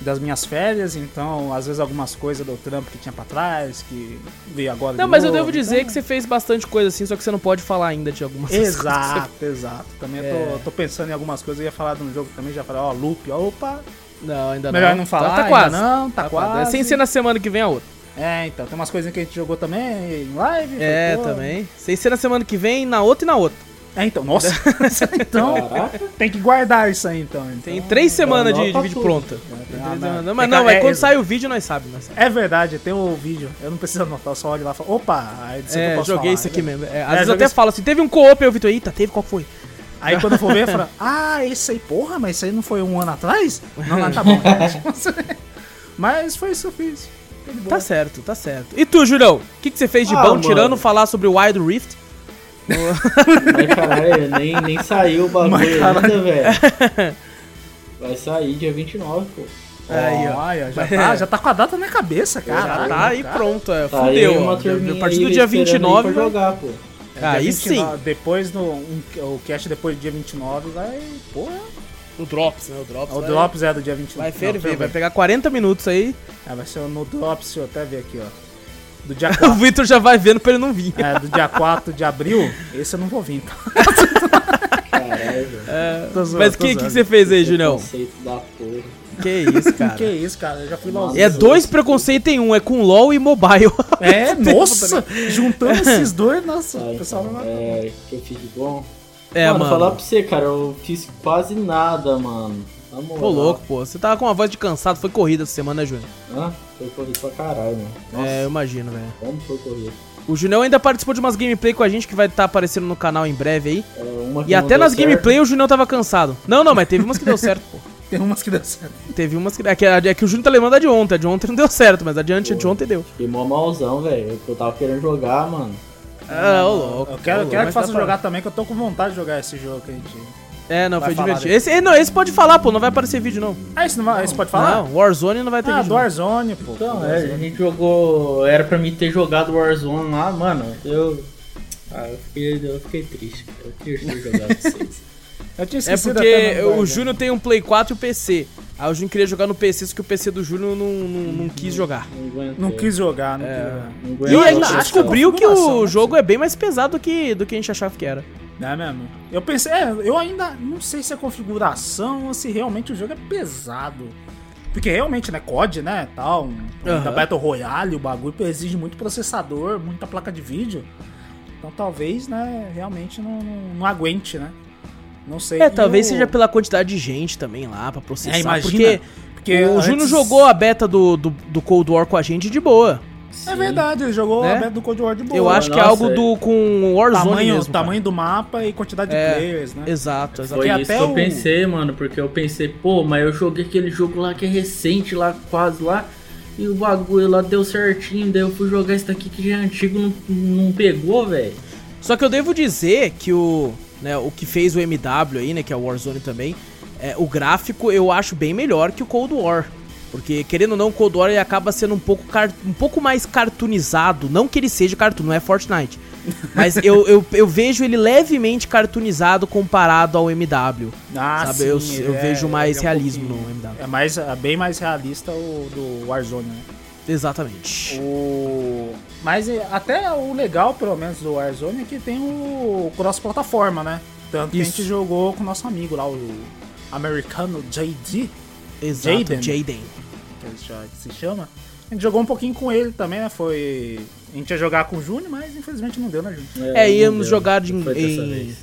das minhas férias, então, às vezes, algumas coisas do trampo que tinha pra trás, que veio agora Não, mas eu novo, devo dizer então- que você fez bastante coisa assim, só que você não pode falar ainda de algumas coisas. que Exato, exato. Também eu É. tô, tô pensando em algumas coisas. Eu ia falar de um jogo também, já falei, ó, loop, ó, opa. Não, ainda Melhor não. não falar, Tá, tá quase. não, tá quase. quase. É sem ser na semana que vem a outra. É, então, tem umas coisinhas que a gente jogou também em live. É, também. Sem ser na semana que vem, na outra e na outra. É, então, nossa. então, Caraca. tem que guardar isso aí, então. então. Tem três semanas de, de vídeo pronta. Ah, não. Mas não, mas é, quando exa- sai o vídeo nós sabemos. Nós sabemos. É verdade, tem o vídeo. Eu não preciso anotar, eu só olho lá e falo, opa, aí eu É, posso joguei falar. isso aqui mesmo. É, às É, vezes eu até isso- falo assim, teve um co-op, o Vitor, eita, teve, qual foi? Aí quando eu for ver, eu falo, ah, esse aí, porra, mas isso aí não foi um ano atrás? Não, não, tá bom. mas foi isso que eu fiz. Tá certo, tá certo. E tu, Julião? O que, que você fez de Ah, bom, mano. tirando falar sobre o Wild Rift? Mas caralho, nem, nem saiu o bagulho Mas, caralho. ainda, velho. Vai sair dia 29, pô. Aí, ó. Olha, já tá, já tá com a data na cabeça, cara. Já tá aí pronto, é, Tá fudeu. ó. A partir do dia esperando aí 29, pra jogar, pô. aí sim. Depois do um, o cast depois do dia 29 vai. Porra. O Drops, né? O Drops. O vai- Drops é do dia 29. Vai ferver, vai pegar 40 minutos aí. É, vai ser no Drops, deixa eu até ver aqui, ó. Do dia O 4. Vitor já vai vendo pra ele não vir. é, do dia 4 de abril. Esse eu não vou vir, então. Caralho, zoando, Mas o que, que você fez aí, Julião? Conceito da porra. Que isso, cara. Que isso, cara? Eu já fui lá. É dois preconceitos em um, é com LOL e mobile. É, nossa! Juntando esses dois, nossa, Tá, o pessoal não vai. é, que eu fiz de bom. É, mano, mano. falar pra você, cara, eu fiz quase nada, mano. Moral. Ô, louco, pô. Você tava com uma voz de cansado, foi corrida essa semana, né, Júnior? Hã? Foi corrido pra caralho, mano. Nossa, É, eu imagino, velho. como foi corrido? O Junião ainda participou de umas gameplay com a gente que vai estar aparecendo no canal em breve aí. É, uma que E até nas certo. gameplay o Junião tava cansado. Não, não, mas teve umas que deu certo, pô. Tem umas que deu certo. Teve umas que. É que, é que o Júnior tá lembrando da de ontem. A de ontem não deu certo, mas a de antes de ontem deu. Fiquei mó malzão, velho. Eu tava querendo jogar, mano. Ah, ô louco. Eu quero, eu quero que faça jogar também, que eu tô com vontade de jogar esse jogo que a gente. É, não, Vai foi divertido. Esse, não, esse pode falar, pô. Não vai aparecer vídeo, não. Ah, esse, não vai, esse pode falar? Não, Warzone não vai ter Ah, vídeo. do não. Warzone, pô. Então, é, a gente jogou. Era pra mim ter jogado Warzone lá, mano. Eu. Ah, eu fiquei, eu fiquei triste. cara. Eu queria ter jogado vocês. Eu tinha É porque o. Júnior tem um Play 4 e o PC. Aí o Júnior queria jogar no PC, só que o PC do Júnior não, não, não quis jogar. Não. Não quis jogar, não É. quis jogar. Não E ainda acho descobriu que o né? jogo é bem mais pesado do que, do que a gente achava que era. É mesmo? Eu pensei, é, eu ainda não sei se é configuração ou se realmente o jogo é pesado. Porque realmente, né, COD, né, tal, um, da Battle Royale, o bagulho exige muito processador, muita placa de vídeo. Então talvez, né, realmente não, não, não aguente, né? Não sei. É, talvez seja pela quantidade de gente também lá pra processar. É, imagina, porque, porque o antes- Júnior jogou a beta do, do, do Cold War com a gente de boa. É verdade, ele jogou Né? a beta do Cold War de boa. Eu acho que é nossa, algo é. do com Warzone tamanho, mesmo. tamanho do mapa e quantidade de É. players, né? cara. Exato, exato. Foi Porque isso até que eu o- pensei, mano, porque eu pensei, pô, mas eu joguei aquele jogo lá que é recente, lá quase lá, e o bagulho lá deu certinho, daí eu fui jogar esse daqui que já é antigo, não, não pegou, velho. Só que eu devo dizer que o, né, o que fez o MW aí, né, que é o Warzone também, é, o gráfico eu acho bem melhor que o Cold War. Porque, querendo ou não, o Cold War ele acaba sendo um pouco, um pouco mais cartoonizado. Não que ele seja cartoon, não é Fortnite. Mas eu, eu, eu vejo ele levemente cartoonizado comparado ao MW. Ah, sabe? Eu- sim, eu é- vejo mais é um realismo no MW. É, mais, é bem mais realista o do Warzone, né? Exatamente. O... Mas é, até o legal, pelo menos, do Warzone é que tem o cross-plataforma, né? Tanto que a Isso. gente jogou com o nosso amigo lá, o americano JD, Exato, Jaden. Jaden. que ele já se chama. A gente jogou um pouquinho com ele também, né? Foi A gente ia jogar com o Júnior, mas infelizmente não deu, né, Júnior? É, não íamos deu, jogar de, em,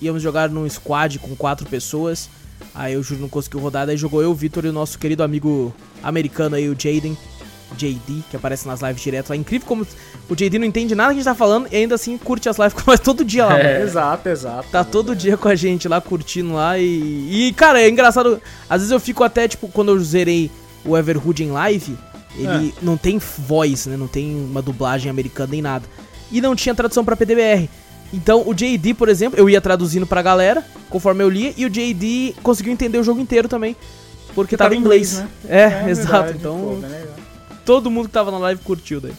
íamos jogar num squad com quatro pessoas. Aí o Júlio não conseguiu rodar, daí jogou eu, o Vitor e o nosso querido amigo americano aí, o Jaden. JD, que aparece nas lives direto lá. Incrível como o JD não entende nada que a gente tá falando e ainda assim curte as lives com nós todo dia lá, É. Exato, exato. Tá todo dia com a gente lá, curtindo lá e... E, cara, é engraçado. Às vezes eu fico até, tipo, quando eu zerei o Everhood em live, ele não tem voz, né? Não tem uma dublagem americana nem nada. E não tinha tradução pra PDBR. Então o JD, por exemplo, eu ia traduzindo pra galera, conforme eu lia, e o JD conseguiu entender o jogo inteiro também. Porque tava em inglês. né? É, exato. verdade, Então pô. Todo mundo que tava na live curtiu daí.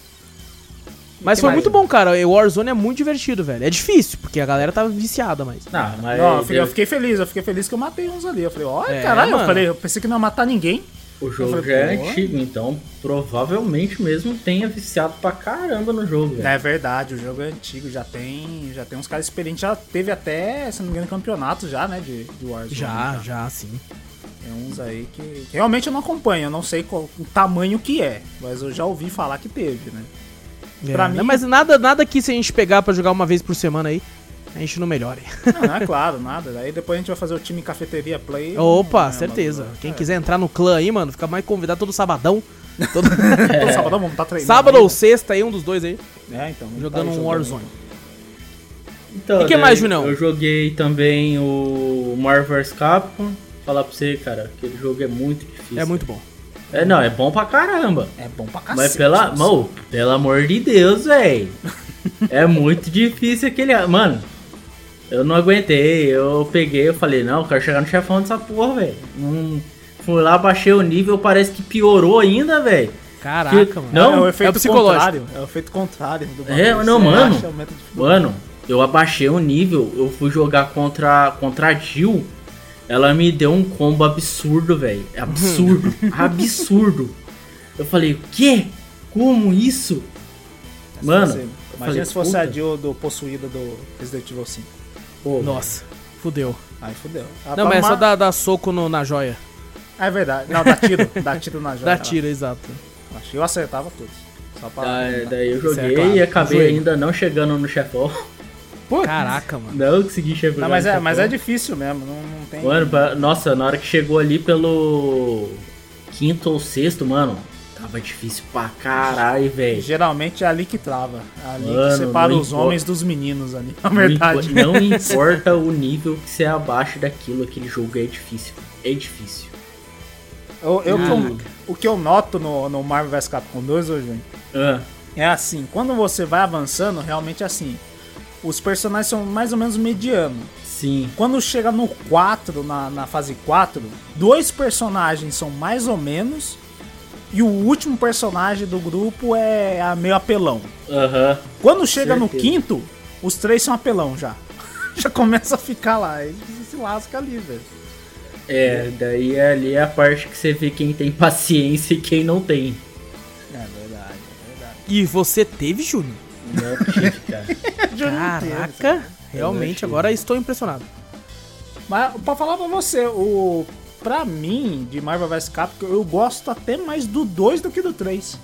Mas foi muito né? bom, cara. O Warzone é muito divertido, velho. É difícil, porque a galera tava viciada, mas. Não, mas. Não, eu fiquei, eu fiquei feliz, eu fiquei feliz que eu matei uns ali. Eu falei, olha, É, caralho, eu mano. falei, eu pensei que não ia matar ninguém. O jogo falei, já é pô. antigo, então provavelmente mesmo tenha viciado pra caramba no jogo, velho. É verdade, o jogo é antigo, já tem, já tem uns caras experientes, já teve até, se não me engano, campeonatos já, né, de, de Warzone. Já, já, sim. Tem uns aí que, que realmente eu não acompanho, eu não sei qual, o tamanho que é, mas eu já ouvi falar que teve, né. Pra É, mim- não, Mas nada, nada que se a gente pegar pra jogar uma vez por semana aí, a gente não melhore. Não, não é claro, nada. Aí depois a gente vai fazer o time cafeteria play. Opa, É, certeza. mano, Quem é. quiser entrar no clã aí, mano, fica mais convidado todo sabadão. Todo... Todo sábado vamos tá treinando. Sábado aí. ou sexta aí, um dos dois aí, É, então. jogando tá um Warzone. Então, E que daí mais, Junão? Eu joguei também o Marvel vs Capcom. Falar pra você, cara, aquele jogo é muito difícil. É muito bom. É, não, é bom pra caramba. É bom pra cacete. Mas pela, nossa. mano, pelo amor de Deus, velho. é muito difícil aquele. Mano, eu não aguentei. Eu peguei, eu falei, não, eu quero chegar no chefão dessa porra, velho. Hum, fui lá, baixei o nível, parece que piorou ainda, velho. Caraca, Que- mano. não, é o é efeito o psicológico. contrário. É o efeito contrário do É, bagulho. não, Você mano. Mano, eu abaixei o nível, eu fui jogar contra, contra a Jill. Ela me deu um combo absurdo, velho. Absurdo. absurdo. Eu falei, o quê? Como isso? Mano, Você- Imagina falei, se fosse a puta. Jill do possuído do Resident Evil 5. Pô, Nossa, fudeu. Aí fudeu. Ah, Não, mas é só dar, dar soco no- na joia. É verdade. Não, dá tiro. dá tiro na joia. Dá tiro, exato. Acho que eu acertava todos. Só pra. Daí, daí eu é joguei claro, e acabei ainda não chegando no chefão. Caraca, mano. Não consegui chegar Não, mas, no é, mas é difícil mesmo. Não, não tem. Mano, pra- nossa, na hora que chegou ali pelo quinto ou sexto, mano, tava difícil pra caralho, velho. Geralmente é ali que trava. É ali Mano, que separa os importa. homens dos meninos ali. Na verdade. Não importa o nível que você é abaixo daquilo, aquele jogo é difícil. É difícil. Eu, eu- Caraca. o que eu noto no, no Marvel vs Capcom 2 hoje, Ah, é assim, quando você vai avançando, realmente é assim. Os personagens são mais ou menos medianos. sim. Quando chega no 4, na, na fase 4, dois personagens são mais ou menos. E o último personagem do grupo é a meio apelão. Aham. Quando chega no Certeza. quinto, os três são apelão já. já começa a ficar lá. Aí se lasca ali, velho. É, daí ali é a parte que você vê quem tem paciência e quem não tem. É verdade, é verdade. E você teve, Júnior? Caraca, realmente, agora estou impressionado. Mas pra falar pra você, o. Pra mim, de Marvel vs Capcom, eu gosto até mais do 2 do que do 3.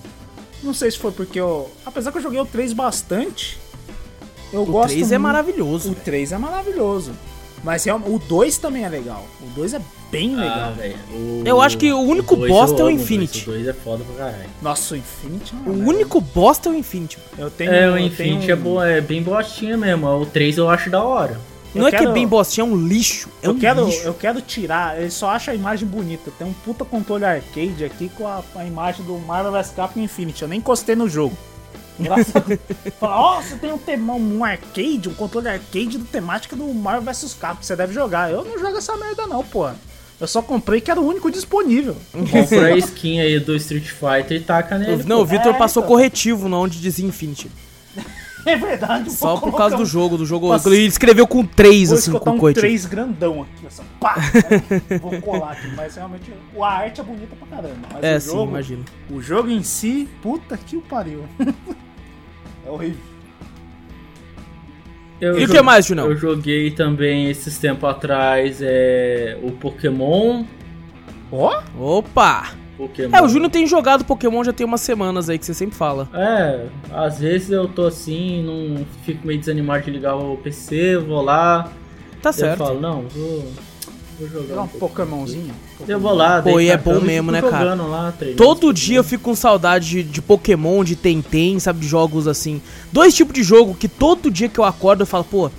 Não sei se foi porque eu. Apesar que eu joguei o 3 bastante. Eu O gosto. 3 é muito- maravilhoso. O 3 é maravilhoso. Mas o 2 também é legal. O 2 é bem legal. Ah, velho. o- Eu acho que o único bosta eu é o Infinity. O 2 é foda pra caralho. Nossa, o Infinity. é uma O único bosta é o Infinity. Eu tenho. É, eu o tenho Infinity é, um- boa, é bem bostinha mesmo. O 3 eu acho da hora. Não Eu é que é quero- bem bostinha, é um lixo. É Eu um quero, lixo. eu quero tirar, ele só acha a imagem bonita. Tem um puta controle arcade aqui com a, a imagem do Marvel vs Capcom Infinity. Eu nem encostei no jogo. Engraçado. Fala, ó, você tem um, tema, um arcade, um controle arcade do temática do Marvel vs Capcom. Você deve jogar. Eu não jogo essa merda, não, pô. Eu só comprei que era o único disponível. Compra a skin aí do Street Fighter e taca nele. Não, o Vitor É, passou então. corretivo na onde dizia Infinity. É verdade. Só por causa do jogo, do jogo. Ele escreveu com 3, Vou assim, com um corretivo. 3 grandão aqui, essa pá! né? Vou colar aqui, mas realmente a arte é bonita pra caramba. Mas É, o sim, jogo, imagino. O jogo em si, puta que o pariu. é horrível. Eu E o que mais, Junão? Eu joguei também esses tempos atrás é, o Pokémon. Ó? Opa! Pokémon. É, o Júnior tem jogado Pokémon já tem umas semanas aí que você sempre fala. É, às vezes eu tô assim, não fico meio desanimado de ligar o PC, vou lá, Tá eu certo. falo, não, vou, vou jogar Jogar um um. Pokémonzinho. Eu vou lá, Pô, e é bom mesmo, né, cara? Lá, Todo dia eu fico com saudade de, de Pokémon, de Tenten, sabe? De jogos assim. Dois tipos de jogo que todo dia que eu acordo eu falo, pô,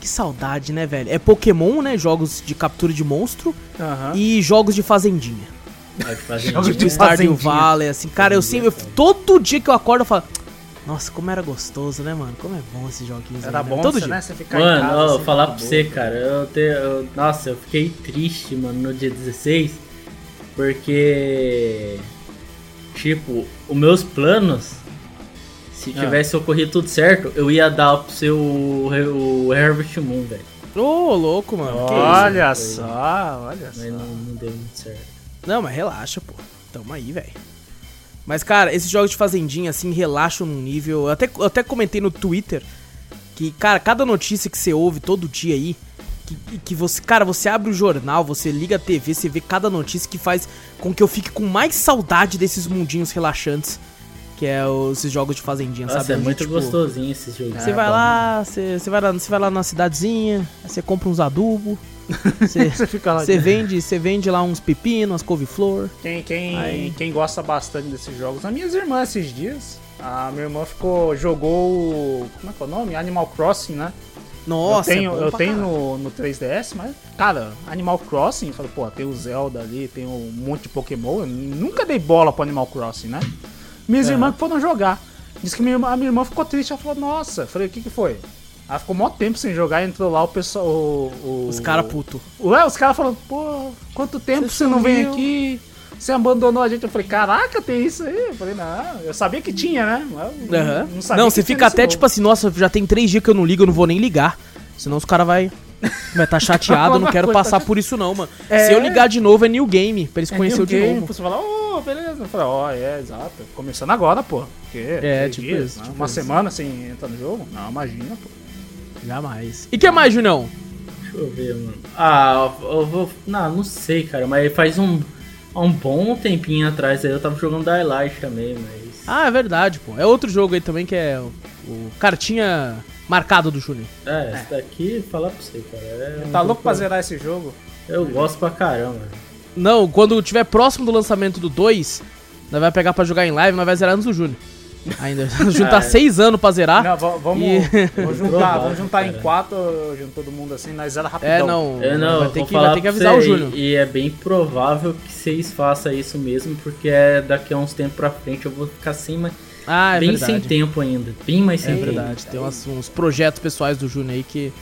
que saudade, né, velho? É Pokémon, né? Jogos de captura de monstro Aham. e jogos de fazendinha. Aí fazem Jogos isso. Tipo de Stardew fazendinha. Valley, assim. Cara, eu sempre. eu- todo dia que eu acordo eu falo. Nossa, como era gostoso, né, mano? Como é bom esses joguinhos aí, Era né? bom Todo você, dia. né? Você ficar em Mano, casa. ó, assim, falar de pra você, cara, eu, te, eu- Nossa, eu fiquei triste, mano, no dia 16, porque. Tipo, os meus planos, se Ah. tivesse ocorrido tudo certo, eu ia dar pro seu o Herbert Moon, velho. Ô, louco, mano. Olha isso? só, olha só. Mas não, não deu muito certo. Não, mas relaxa, pô. Tamo aí, velho. Mas, cara, esses jogos de fazendinha, assim, relaxam num nível. Eu até, eu até comentei no Twitter que, cara, cada notícia que você ouve todo dia aí, que, que você, cara, você abre o jornal, você liga a TV, você vê cada notícia que faz com que eu fique com mais saudade desses mundinhos relaxantes, que é os, esses jogos de fazendinha, Nossa, sabe? é muito tipo, gostosinho esses jogos. Você É, vai bom. lá, você, você vai lá, você vai lá na cidadezinha, você compra uns adubo, você, Você fica lá. você vende, você vende lá uns pepinos, umas couve-flor. Quem, quem, Aí. quem gosta bastante desses jogos, as minhas irmãs esses dias, a minha irmã ficou, jogou o, como é que é o nome? Animal Crossing, né? Nossa, eu tenho, é eu tenho no, no 3DS, mas, cara, Animal Crossing, eu falei, pô, tem o Zelda ali, tem um monte de Pokémon, eu nunca dei bola pro Animal Crossing, né? Minhas irmãs que foram jogar. Diz que minha a minha irmã ficou triste, ela falou, nossa, eu falei, o que que foi? Ela ficou mó tempo sem jogar, entrou lá o pessoal, o... o- Os caras puto. Ué, os caras falando, pô, quanto tempo Você você, não vem aqui? Você abandonou a gente. Eu falei, caraca, tem isso aí? Eu falei, não, eu sabia que tinha, né? Eu Aham. Não, sabia Não, você fica até novo. tipo assim, nossa, já tem três dias que eu não ligo, eu não vou nem ligar. Senão os caras vai vai tá chateado, eu não quero passar por isso não, mano. É. Se eu ligar de novo é New Game, pra eles É conhecer de game, novo. Você fala, ô, beleza. Eu falei, ó, é, exato. Começando agora, pô. Porque É, tipo dias, isso, né? tipo Uma isso. semana sem entrar no jogo? Não, imagina, pô. Jamais. E que mais, Junão? Deixa eu ver, mano. Ah, eu vou. Não, não sei, cara, mas faz um, um bom tempinho atrás aí eu tava jogando Daylight também, mas. Ah, é verdade, pô. É outro jogo aí também que é o, o cartinha marcado do Júnior. É, esse daqui, falar pra você, cara. É um Tá louco pra zerar esse jogo? Eu eu gosto pra caramba. Não, quando tiver próximo do lançamento do 2, nós vai pegar pra jogar em live, nós vai zerar antes do Júnior. Ainda. Juntar é. seis anos pra zerar. Não, va- vamos, E- vamos juntar, vamos juntar em quatro, junto todo mundo assim, nós zera rapidão. É, não. Eu não, vai ter que, vai ter que avisar o Júnior. E, e é bem provável que vocês façam isso mesmo, porque é daqui a uns tempos pra frente eu vou ficar sem, mais- Ah, é bem verdade. sem tempo ainda. Bem mais É sem tempo. verdade, tem umas- uns projetos pessoais do Júnior aí que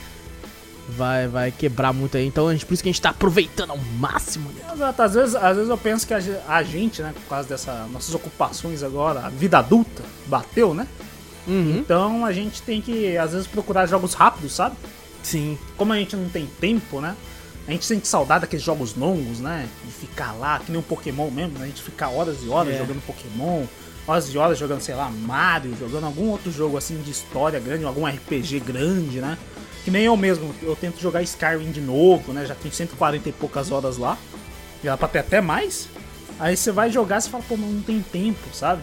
vai, vai quebrar muito aí. Então, a gente, por isso que a gente tá aproveitando ao máximo. né? Exato, às vezes, às vezes eu penso que a, a gente, né, por causa dessas nossas ocupações agora, a vida adulta bateu, né? Uhum. Então a gente tem que, às vezes, procurar jogos rápidos, sabe? Sim. Como a gente não tem tempo, né? A gente sente saudade daqueles jogos longos, né? De ficar lá, que nem um Pokémon mesmo, né? A gente ficar horas e horas É. jogando Pokémon, horas e horas jogando, sei lá, Mario, jogando algum outro jogo assim de história grande, algum RPG grande, né? Que nem eu mesmo, eu tento jogar Skyrim de novo, né? Já tem 140 e poucas horas lá. Já dá pra ter até mais. Aí você vai jogar e fala, pô, mas não tem tempo, sabe?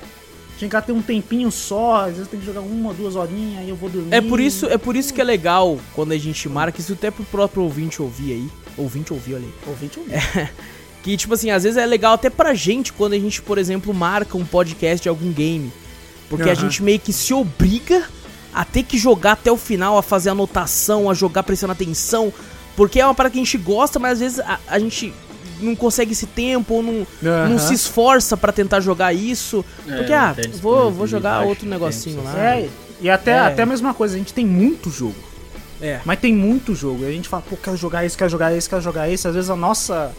Tinha que ter um tempinho só, às vezes tem que jogar uma, duas horinhas, aí eu vou dormir. É por isso, é por isso que é legal quando a gente marca, isso até pro próprio ouvinte ouvir aí. Ouvinte ouvir, olha aí. Ouvinte ouviu. Que, tipo assim, às vezes é legal até pra gente quando a gente, por exemplo, marca um podcast de algum game. Porque a Aham. gente meio que se obriga a ter que jogar até o final, a fazer anotação, a jogar prestando atenção. Porque é uma parada que a gente gosta, mas às vezes a, a gente não consegue esse tempo ou não, não Aham. se esforça pra tentar jogar isso. É, Porque, não ah, vou, vou jogar outro negocinho tempo, lá. É, e até, É. até a mesma coisa, a gente tem muito jogo. É. Mas tem muito jogo. E a gente fala, pô, quero jogar esse, quero jogar esse, quero jogar esse. Às vezes a nossa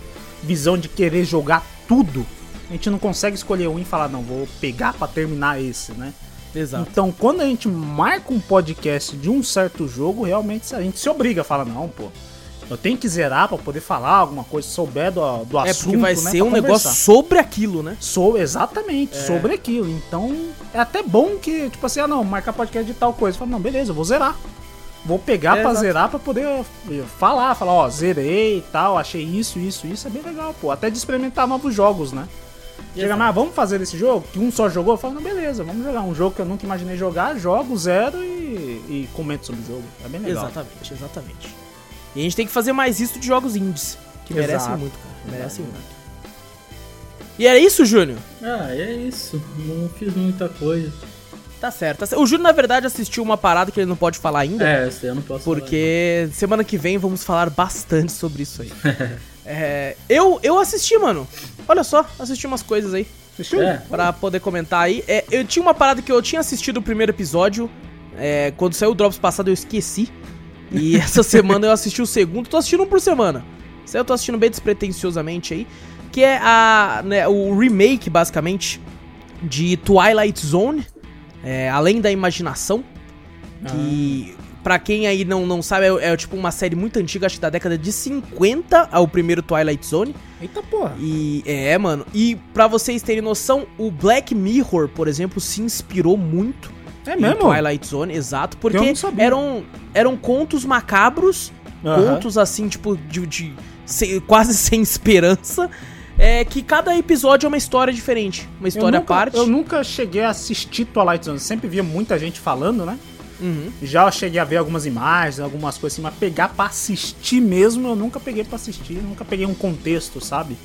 visão de querer jogar tudo, a gente não consegue escolher um e falar, não, vou pegar pra terminar esse, né? Exato. Então, quando a gente marca um podcast de um certo jogo, realmente a gente se obriga a falar, não, pô, eu tenho que zerar pra poder falar alguma coisa, souber do, do É assunto, porque vai né, ser um negócio conversar. sobre aquilo, né? Sou exatamente, sobre aquilo. Então, é até bom que, tipo assim, ah não, marcar podcast de tal coisa. Fala, não, beleza, eu vou zerar. Vou pegar É, pra exato. zerar pra poder eh, falar, falar, ó, zerei e tal, achei isso, isso, isso. É bem legal, pô. Até de experimentar novos jogos, né? Chega, ah, vamos fazer esse jogo? Que um só jogou? Eu falo, não, beleza, vamos jogar. Um jogo que eu nunca imaginei jogar, jogo, zero e, e comento sobre o jogo. É bem legal. Exatamente, exatamente. E a gente tem que fazer mais isso de jogos indies, que Exato. merecem muito, cara. Merecem muito. E era isso, Júnior? Ah, é isso. Não fiz muita coisa. Tá certo, tá certo. O Júnior, na verdade, assistiu uma parada que ele não pode falar ainda. É, essa eu não posso Porque semana que vem vamos falar bastante sobre isso aí. É, eu, eu assisti, mano. Olha só, assisti umas coisas aí. Assistiu? É. Pra poder comentar aí. É, eu tinha uma parada que eu tinha assistido o primeiro episódio. é, quando saiu o Drops passado, eu esqueci. E essa semana eu assisti o segundo. Tô assistindo um por semana. Isso aí eu tô assistindo bem despretensiosamente aí. Que é a, né, o remake, basicamente, de Twilight Zone. é, Além da Imaginação. Que, pra quem aí não, não sabe, é, é tipo uma série muito antiga, acho que da década de 50, é o primeiro Twilight Zone. Eita porra. E é, mano. E pra vocês terem noção, o Black Mirror, por exemplo, se inspirou muito É mesmo? Twilight Zone, exato, porque eram eram contos macabros, Aham. contos assim, tipo de, de- se- quase sem esperança, é que cada episódio é uma história diferente, uma história eu à nunca, parte. Eu nunca cheguei a assistir Twilight Zone. Sempre via muita gente falando, né? Uhum. Já cheguei a ver algumas imagens, algumas coisas assim, mas pegar pra assistir mesmo, eu nunca peguei pra assistir, nunca peguei um contexto, sabe?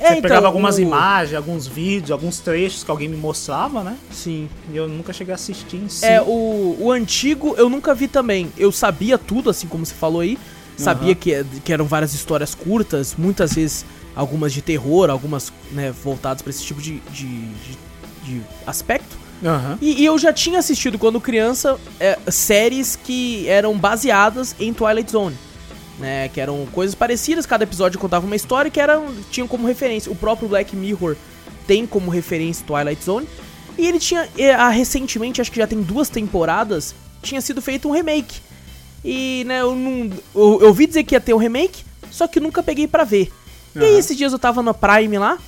É, Você então, pegava algumas o- imagens, alguns vídeos, alguns trechos que alguém me mostrava, né? Sim. E eu nunca cheguei a assistir em si. É, o, o antigo eu nunca vi também. Eu sabia tudo, assim como você falou aí. Sabia Aham. que, que eram várias histórias curtas, muitas vezes algumas de terror, algumas né, voltadas pra esse tipo de, de, de- de aspecto. Aham. E, e eu já tinha assistido quando criança é, séries que eram baseadas em Twilight Zone. Né, que eram coisas parecidas, cada episódio contava uma história que eram, tinham como referência. O próprio Black Mirror tem como referência Twilight Zone. E ele tinha, ah, recentemente, acho que já tem duas temporadas, tinha sido feito um remake. E, né, eu não. Eu, eu ouvi dizer que ia ter um remake, só que nunca peguei pra ver. E aí, esses dias eu tava na Prime lá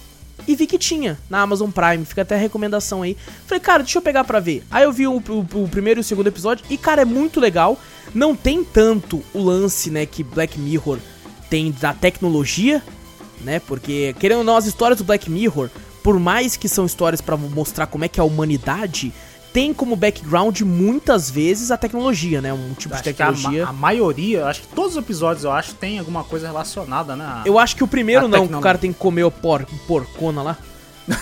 e vi que tinha na Amazon Prime. Fica até a recomendação aí. Falei, cara, deixa eu pegar pra ver. Aí eu vi o, o- o primeiro e o segundo episódio e, cara, é muito legal. Não tem tanto o lance, né, que Black Mirror tem da tecnologia, né? Porque, querendo ou não, as histórias do Black Mirror, por mais que são histórias pra mostrar como é que é a humanidade, tem como background muitas vezes a tecnologia, né? Um tipo Acho de que a, tecnologia. ma- a maioria, acho que todos os episódios, eu acho, tem alguma coisa relacionada, né? a- Eu acho que o primeiro não, que o tecnologia. cara tem que comer o por, porcona lá.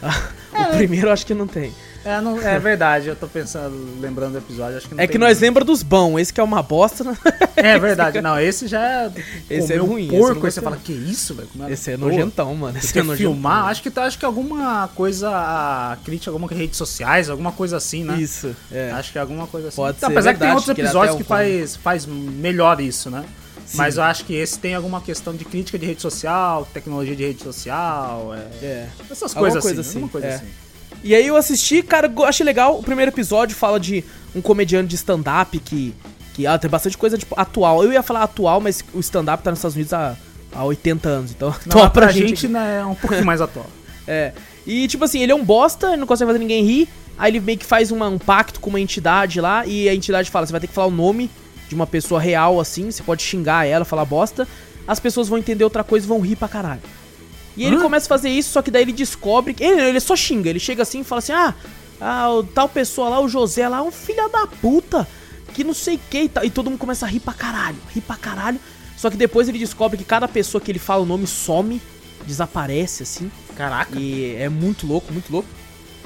o primeiro eu acho que não tem. É, não- é verdade, eu tô pensando, lembrando do episódio, acho que não É que nós lembra dos bons, esse que é uma bosta. né? É verdade, não, esse já é. Esse é um ruim, esse porco, aí você fala, que isso, velho? Como Esse é nojentão, mano. Esse é nojentão. filmar, acho que, tá, acho que alguma coisa crítica, alguma redes sociais, alguma coisa assim, né? Isso, é. Acho que é alguma coisa assim. Pode ser Apesar que tem verdade, outros que ele episódios que é um faz, faz melhor isso, né? Sim. Mas eu acho que esse tem alguma questão de crítica de rede social, tecnologia de rede social, é, É. essas Alguma coisas coisa assim, assim, alguma coisa é. assim. E aí eu assisti, cara, achei legal. O primeiro episódio fala de um comediante de stand-up que. que ah, tem bastante coisa tipo, atual. Eu ia falar atual, mas o stand-up tá nos Estados Unidos há, há 80 anos. Então, Não, pra, pra gente, gente. né, é um pouquinho mais atual. É. E tipo assim, ele é um bosta, ele não consegue fazer ninguém rir. Aí ele meio que faz uma- um pacto com uma entidade lá. E a entidade fala: você vai ter que falar o nome de uma pessoa real assim. Você pode xingar ela, falar bosta. As pessoas vão entender outra coisa e vão rir pra caralho. E ele Hã? começa a fazer isso, só que daí ele descobre. que- Ele, ele só xinga, ele chega assim e fala assim: ah, ah, o tal pessoa lá, o José lá, é um filho da puta. Que não sei o que e tal. E todo mundo começa a rir pra caralho, rir pra caralho. Só que depois ele descobre que cada pessoa que ele fala o nome some, desaparece assim. Caraca. E é muito louco, muito louco.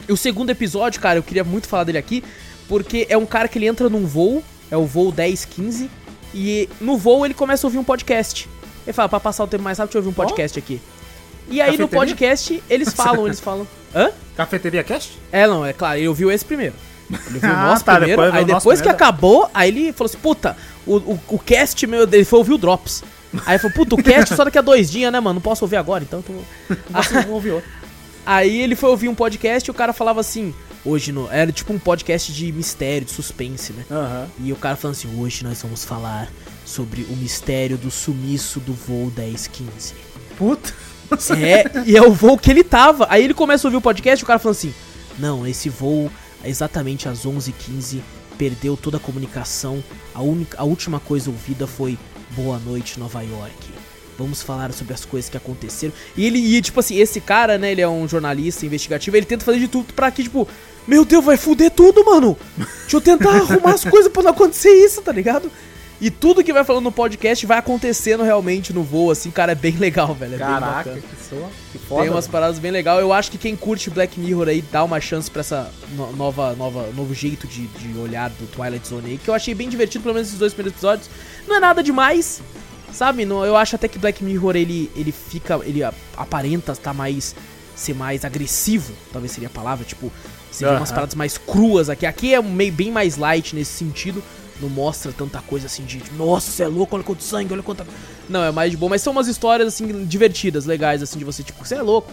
E o segundo episódio, cara, eu queria muito falar dele aqui, porque é um cara que ele entra num voo, é o voo 1015, e no voo ele começa a ouvir um podcast. Ele fala, pra passar o tempo mais rápido, deixa eu ouvir um podcast aqui. E aí no podcast eles falam, eles falam. Hã? Cafeteria Cast? É, não, é claro, ele ouviu esse primeiro. Ele ouviu o Ah, nosso tá, primeiro, depois aí depois que primeiro. acabou, aí ele falou assim, puta, o, o, o cast meu, ele foi ouvir o Drops. Aí ele falou, puta, o cast só daqui a dois dias, né, mano? Não posso ouvir agora, então tô... Não ouviu outro. Aí ele foi ouvir um podcast e o cara falava assim, hoje no, era tipo um podcast de mistério, de suspense, né? Aham. E o cara falando assim, hoje nós vamos falar sobre o mistério do sumiço do voo 1015. Puta. É, e é o voo que ele tava. Aí ele começa a ouvir o podcast e o cara falando assim, não, esse voo exatamente às 11h15 perdeu toda a comunicação. A, única, a última coisa ouvida foi Boa Noite Nova York. Vamos falar sobre as coisas que aconteceram. E ele, e, tipo assim, esse cara, né, ele é um jornalista investigativo, ele tenta fazer de tudo pra que, tipo, meu Deus, vai fuder tudo, mano. Deixa eu tentar arrumar as coisas pra não acontecer isso, tá ligado? E tudo que vai falando no podcast vai acontecendo realmente no voo, assim, cara, é bem legal, velho. É bem Caraca, que soa. Que foda. Tem umas paradas bem legais. Eu acho que quem curte Black Mirror aí dá uma chance pra essa no- nova, nova, novo jeito de, de olhar do Twilight Zone aí, que eu achei bem divertido, pelo menos esses dois primeiros episódios. Não é nada demais, sabe? Não, eu acho até que Black Mirror ele, ele fica, ele aparenta estar mais ser mais agressivo, talvez seria a palavra, tipo, ser umas Aham. paradas mais cruas aqui. Aqui é meio bem mais light nesse sentido. Não mostra tanta coisa assim de, nossa, você é louco, olha quanto sangue, olha quanta. Não, é mais de boa, mas são umas histórias assim divertidas, legais assim de você, tipo, você é louco.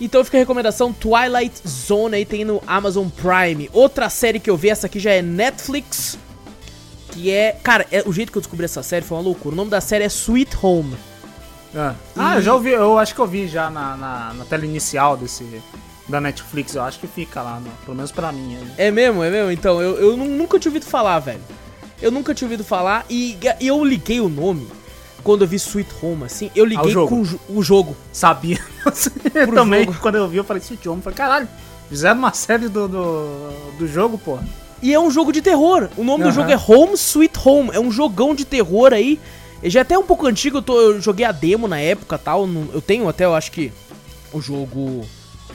Então fica a recomendação Twilight Zone aí tem no Amazon Prime. Outra série que eu vi, essa aqui já é Netflix, que é, cara, é, o jeito que eu descobri essa série foi uma loucura. O nome da série é Sweet Home. Ah, Ah, eu já ouvi, eu acho que eu vi já na, na, na tela inicial desse. Da Netflix, eu acho que fica lá, pelo menos pra mim. É mesmo, é mesmo? Então, eu, eu nu- nunca tinha ouvido falar, velho. Eu nunca tinha ouvido falar e, e eu liguei o nome quando eu vi Sweet Home, assim. Eu liguei jogo. com o jo- o jogo. Sabia. eu também, jogo. quando eu vi, eu falei, Sweet Home, eu falei, caralho, fizeram uma série do, do, do jogo, pô. E é um jogo de terror. O nome do Aham. jogo é Home Sweet Home. É um jogão de terror aí. Já é até um pouco antigo. Eu, tô- eu joguei a demo na época tal. Eu tenho até, eu acho que, o jogo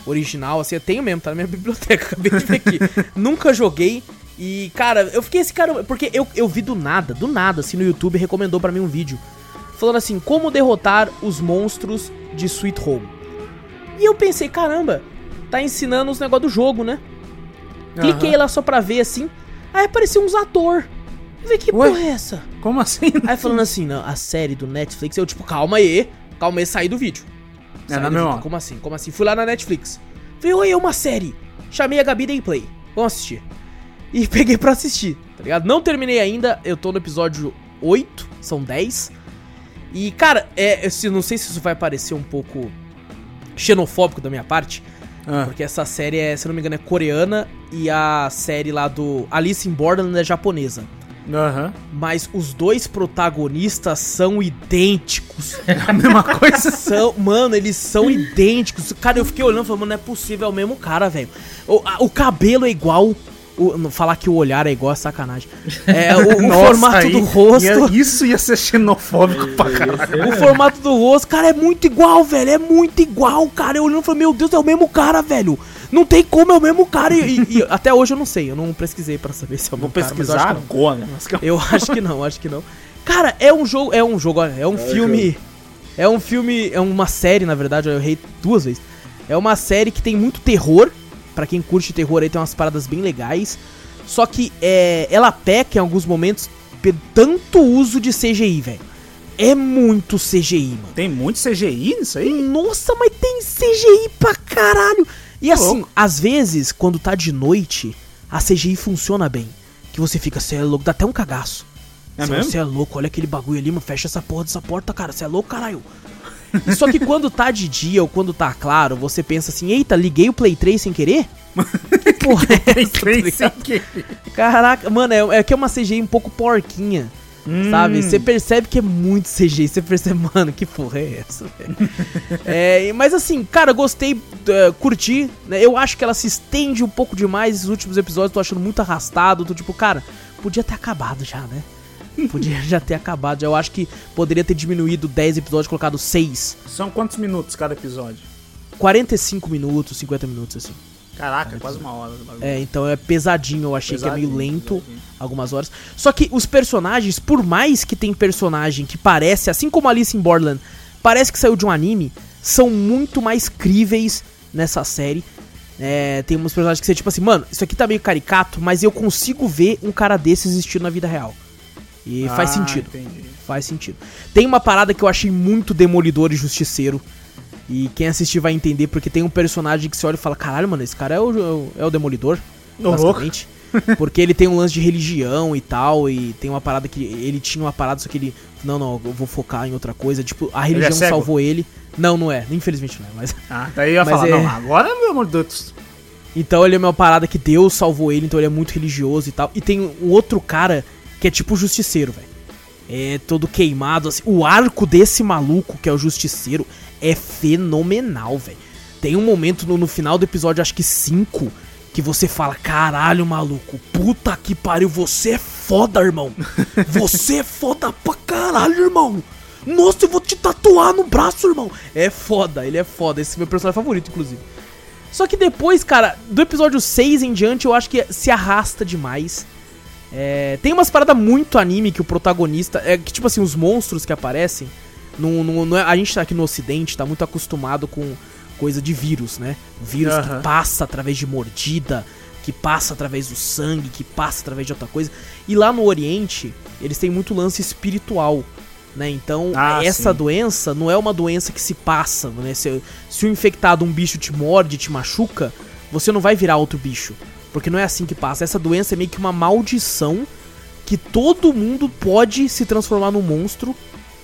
original, assim. Eu tenho mesmo, tá na minha biblioteca. Acabei de ver aqui. Nunca joguei. E, cara, eu fiquei esse cara. Porque eu, eu vi do nada, do nada, assim, no YouTube recomendou pra mim um vídeo. Falando assim, como derrotar os monstros de Sweet Home. E eu pensei, caramba, tá ensinando os negócios do jogo, né? Cliquei lá só pra ver assim. Aí apareceu uns ator. Eu falei, que Ué? porra é essa? Como assim? Aí falando assim, não, a série do Netflix, eu tipo, calma aí, calma aí, saí do vídeo. É, na vídeo. Como assim? Como assim? Fui lá na Netflix. Falei, oi, é uma série. Chamei a Gabi Day Play. Vamos assistir. E peguei pra assistir, tá ligado? Não terminei ainda, eu tô no episódio 8, são 10. E, cara, é, eu não sei se isso vai parecer um pouco xenofóbico da minha parte, Ah, porque essa série é, se não me engano, é coreana e a série lá do Alice in Borderland é japonesa. Aham. Mas os dois protagonistas são idênticos. É a mesma coisa. São, mano, eles são idênticos. Cara, eu fiquei olhando e falando, mano, não é possível, é o mesmo cara, velho. O, o cabelo é igual. O, falar que o olhar é igual é sacanagem. É, o, o Nossa, formato aí do rosto. ia- isso ia ser xenofóbico pra caralho. O formato do rosto, cara, é muito igual, velho. É muito igual, cara. Eu olhando e falei, meu Deus, é o mesmo cara, velho. Não tem como, é o mesmo cara. E, e- e até hoje eu não sei, eu não pesquisei pra saber se é o Vou mesmo cara, mas eu acho pesquisar que não. agora. Eu acho que não, acho que não. Cara, é um jogo, é um jogo, olha, é um filme. É um filme, é uma série, na verdade, eu errei duas vezes. É uma série que tem muito terror. Pra quem curte terror aí tem umas paradas bem legais. Só que é, ela peca em alguns momentos por tanto uso de CGI, velho. É muito CGI, mano. Tem muito CGI nisso aí? Nossa, mas tem CGI pra caralho. E assim, às vezes, quando tá de noite, a CGI funciona bem. Que você fica, você é louco, dá até um cagaço. É? Você é louco, olha aquele bagulho ali, mano, fecha essa porra dessa porta, cara, você é louco, caralho. Só que quando tá de dia ou quando tá claro, você pensa assim, eita, liguei o Play 3 sem querer? Que porra é essa, tá Tem ligado? sem querer. Caraca, mano, é, é que é uma CGI um pouco porquinha. Hum. Sabe? Você percebe que é muito CGI. Você percebe, mano, que porra é essa, é, mas assim, cara, gostei, é, curti. Né? Eu acho que ela se estende um pouco demais. Esses últimos episódios tô achando muito arrastado. Tô tipo, cara, podia ter acabado já, né? Podia já ter acabado. Eu acho que poderia ter diminuído 10 episódios, colocado 6. São quantos minutos cada episódio? 45 minutos, 50 minutos, assim. Caraca, quase uma hora. É, então é pesadinho. Eu achei que é meio Pesadinho, lento. pesadinho. algumas horas. Só que os personagens, por mais que tem personagem que parece, assim como Alice in Borderland, parece que saiu de um anime, são muito mais críveis nessa série. É, tem uns personagens que você, tipo assim, mano, isso aqui tá meio caricato, mas eu consigo ver um cara desse existindo na vida real. E faz Ah, sentido. entendi. Faz sentido. Tem uma parada que eu achei muito demolidor e justiceiro. E quem assistir vai entender, porque tem um personagem que você olha e fala, caralho, mano, esse cara é o, é o, é demolidor. Louco. basicamente. Porque ele tem um lance de religião e tal, e tem uma parada que. Ele tinha uma parada, só que ele. Não, não, eu vou focar em outra coisa. Tipo, a religião é cego? salvou ele. Não, não é. Infelizmente não é. Mas. Ah, daí eu ia falar, é- não, agora, meu amor de Deus. Então ele é uma parada que Deus salvou ele, então ele é muito religioso e tal. E tem um outro cara que é tipo justiceiro, velho. é todo queimado, assim. O arco desse maluco, que é o Justiceiro, é fenomenal, velho. Tem um momento no, no final do episódio, acho que 5, que você fala, caralho, maluco, puta que pariu, você é foda, irmão. Você é foda pra caralho, irmão. Nossa, eu vou te tatuar no braço, irmão. É foda, ele é foda. Esse é meu personagem favorito, inclusive. Só que depois, cara, do episódio 6 em diante, eu acho que se arrasta demais. É, tem umas paradas muito anime que o protagonista. É que, tipo assim, os monstros que aparecem. Não, não, não é- a gente tá aqui no ocidente, tá muito acostumado com coisa de vírus, né? Vírus Aham. que passa através de mordida, que passa através do sangue, que passa através de outra coisa. E lá no Oriente, eles têm muito lance espiritual. Né? Então, Ah, essa sim. doença não é uma doença que se passa, né? Se, se o infectado, um bicho te morde, te machuca, você não vai virar outro bicho. Porque não é assim que passa. Essa doença é meio que uma maldição que todo mundo pode se transformar num monstro,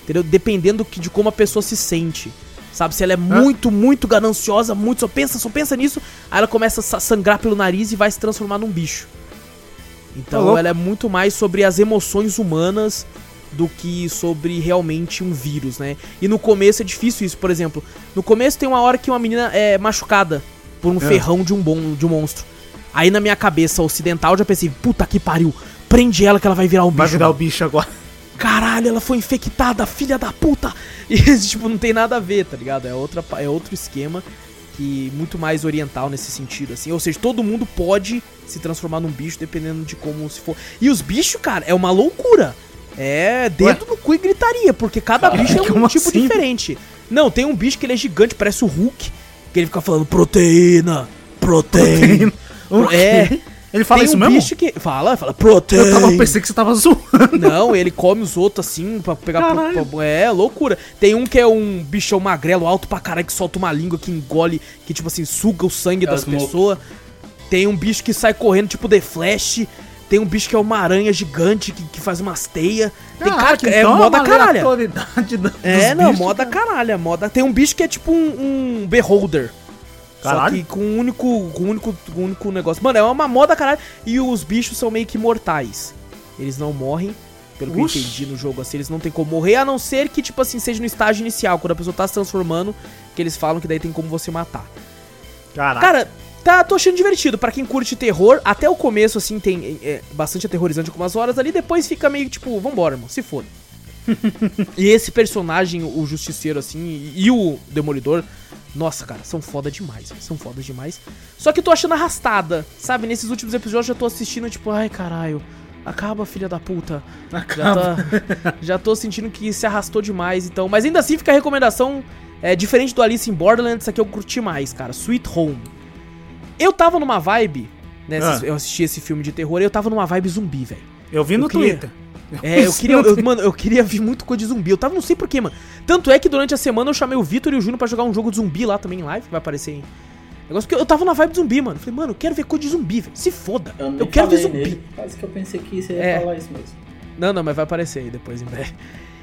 entendeu? Dependendo de como a pessoa se sente. Sabe, se ela é muito, muito gananciosa, muito, só pensa, só pensa nisso, aí ela começa a sa- sangrar pelo nariz e vai se transformar num bicho. Tá Então louco. ela é muito mais sobre as emoções humanas do que sobre realmente um vírus, né? E no começo é difícil isso, por exemplo. No começo tem uma hora que uma menina é machucada por um É. ferrão de um bom de um monstro. Aí na minha cabeça ocidental eu já pensei, puta que pariu, prende ela que ela vai virar um bicho. Vai virar o bicho agora. Caralho, ela foi infectada, filha da puta. E tipo, não tem nada a ver, tá ligado? É outra é outro esquema que muito mais oriental nesse sentido assim. Ou seja, todo mundo pode se transformar num bicho dependendo de como se for. E os bichos, cara, é uma loucura. É dedo no cu e gritaria, porque cada bicho é um tipo assim? diferente. Não, tem um bicho que ele é gigante, parece o Hulk, que ele fica falando proteína, proteína. O quê? É. Ele fala tem isso um mesmo? bicho que fala, fala proteína. Eu tava pensei que você tava zoando. Não, ele come os outros assim pra pegar. pro- é, loucura. Tem um que é um bichão magrelo, alto pra caralho, que solta uma língua que engole, que tipo assim, suga o sangue É das pessoas. Tem um bicho que sai correndo, tipo The Flash. Tem um bicho que é uma aranha gigante que, que faz umas teias. Tem cara que é então moda uma caralho. É, não, moda cara. caralho, moda. Tem um bicho que é tipo um, um beholder. Só Caralho. que com um único, com um único, com um único negócio. Mano, é uma moda caralho. E os bichos são meio que mortais. Eles não morrem. Pelo que eu entendi no jogo, assim, eles não tem como morrer, a não ser que, tipo assim, seja no estágio inicial, quando a pessoa tá se transformando, que eles falam que daí tem como você matar. Caraca. Cara, tá, tô achando divertido. Pra quem curte terror, até o começo, assim, tem é, bastante aterrorizante algumas horas ali, depois fica meio tipo, vambora, irmão, se foda. e esse personagem, o Justiceiro, assim, e, o Demolidor, nossa, cara, são foda demais, velho, são foda demais. Só que eu tô achando arrastada, sabe? Nesses últimos episódios eu já tô assistindo, tipo, ai, caralho, acaba, filha da puta. Já, Acaba. tá, já tô sentindo que se arrastou demais, então. Mas ainda assim fica a recomendação. É, diferente do Alice in Borderlands, aqui eu curti mais, cara. Sweet Home. Eu tava numa vibe. Né, Ah. Eu assisti esse filme de terror eu tava numa vibe zumbi, velho. Eu vi no eu queria- Twitter. É, eu queria. eu- mano, eu queria vir muito coisa de zumbi. Eu tava, não sei porquê, mano. Tanto é que durante a semana eu chamei o Vitor e o Júnior pra jogar um jogo de zumbi lá também em live, que vai aparecer em. Negócio porque eu tava na vibe de zumbi, mano. Falei, mano, eu quero ver coisa de zumbi, velho. Se foda. Eu, nem quero ver zumbi. nele, Quase que eu pensei que você ia É. falar isso mesmo. Não, não, mas vai aparecer aí depois em breve.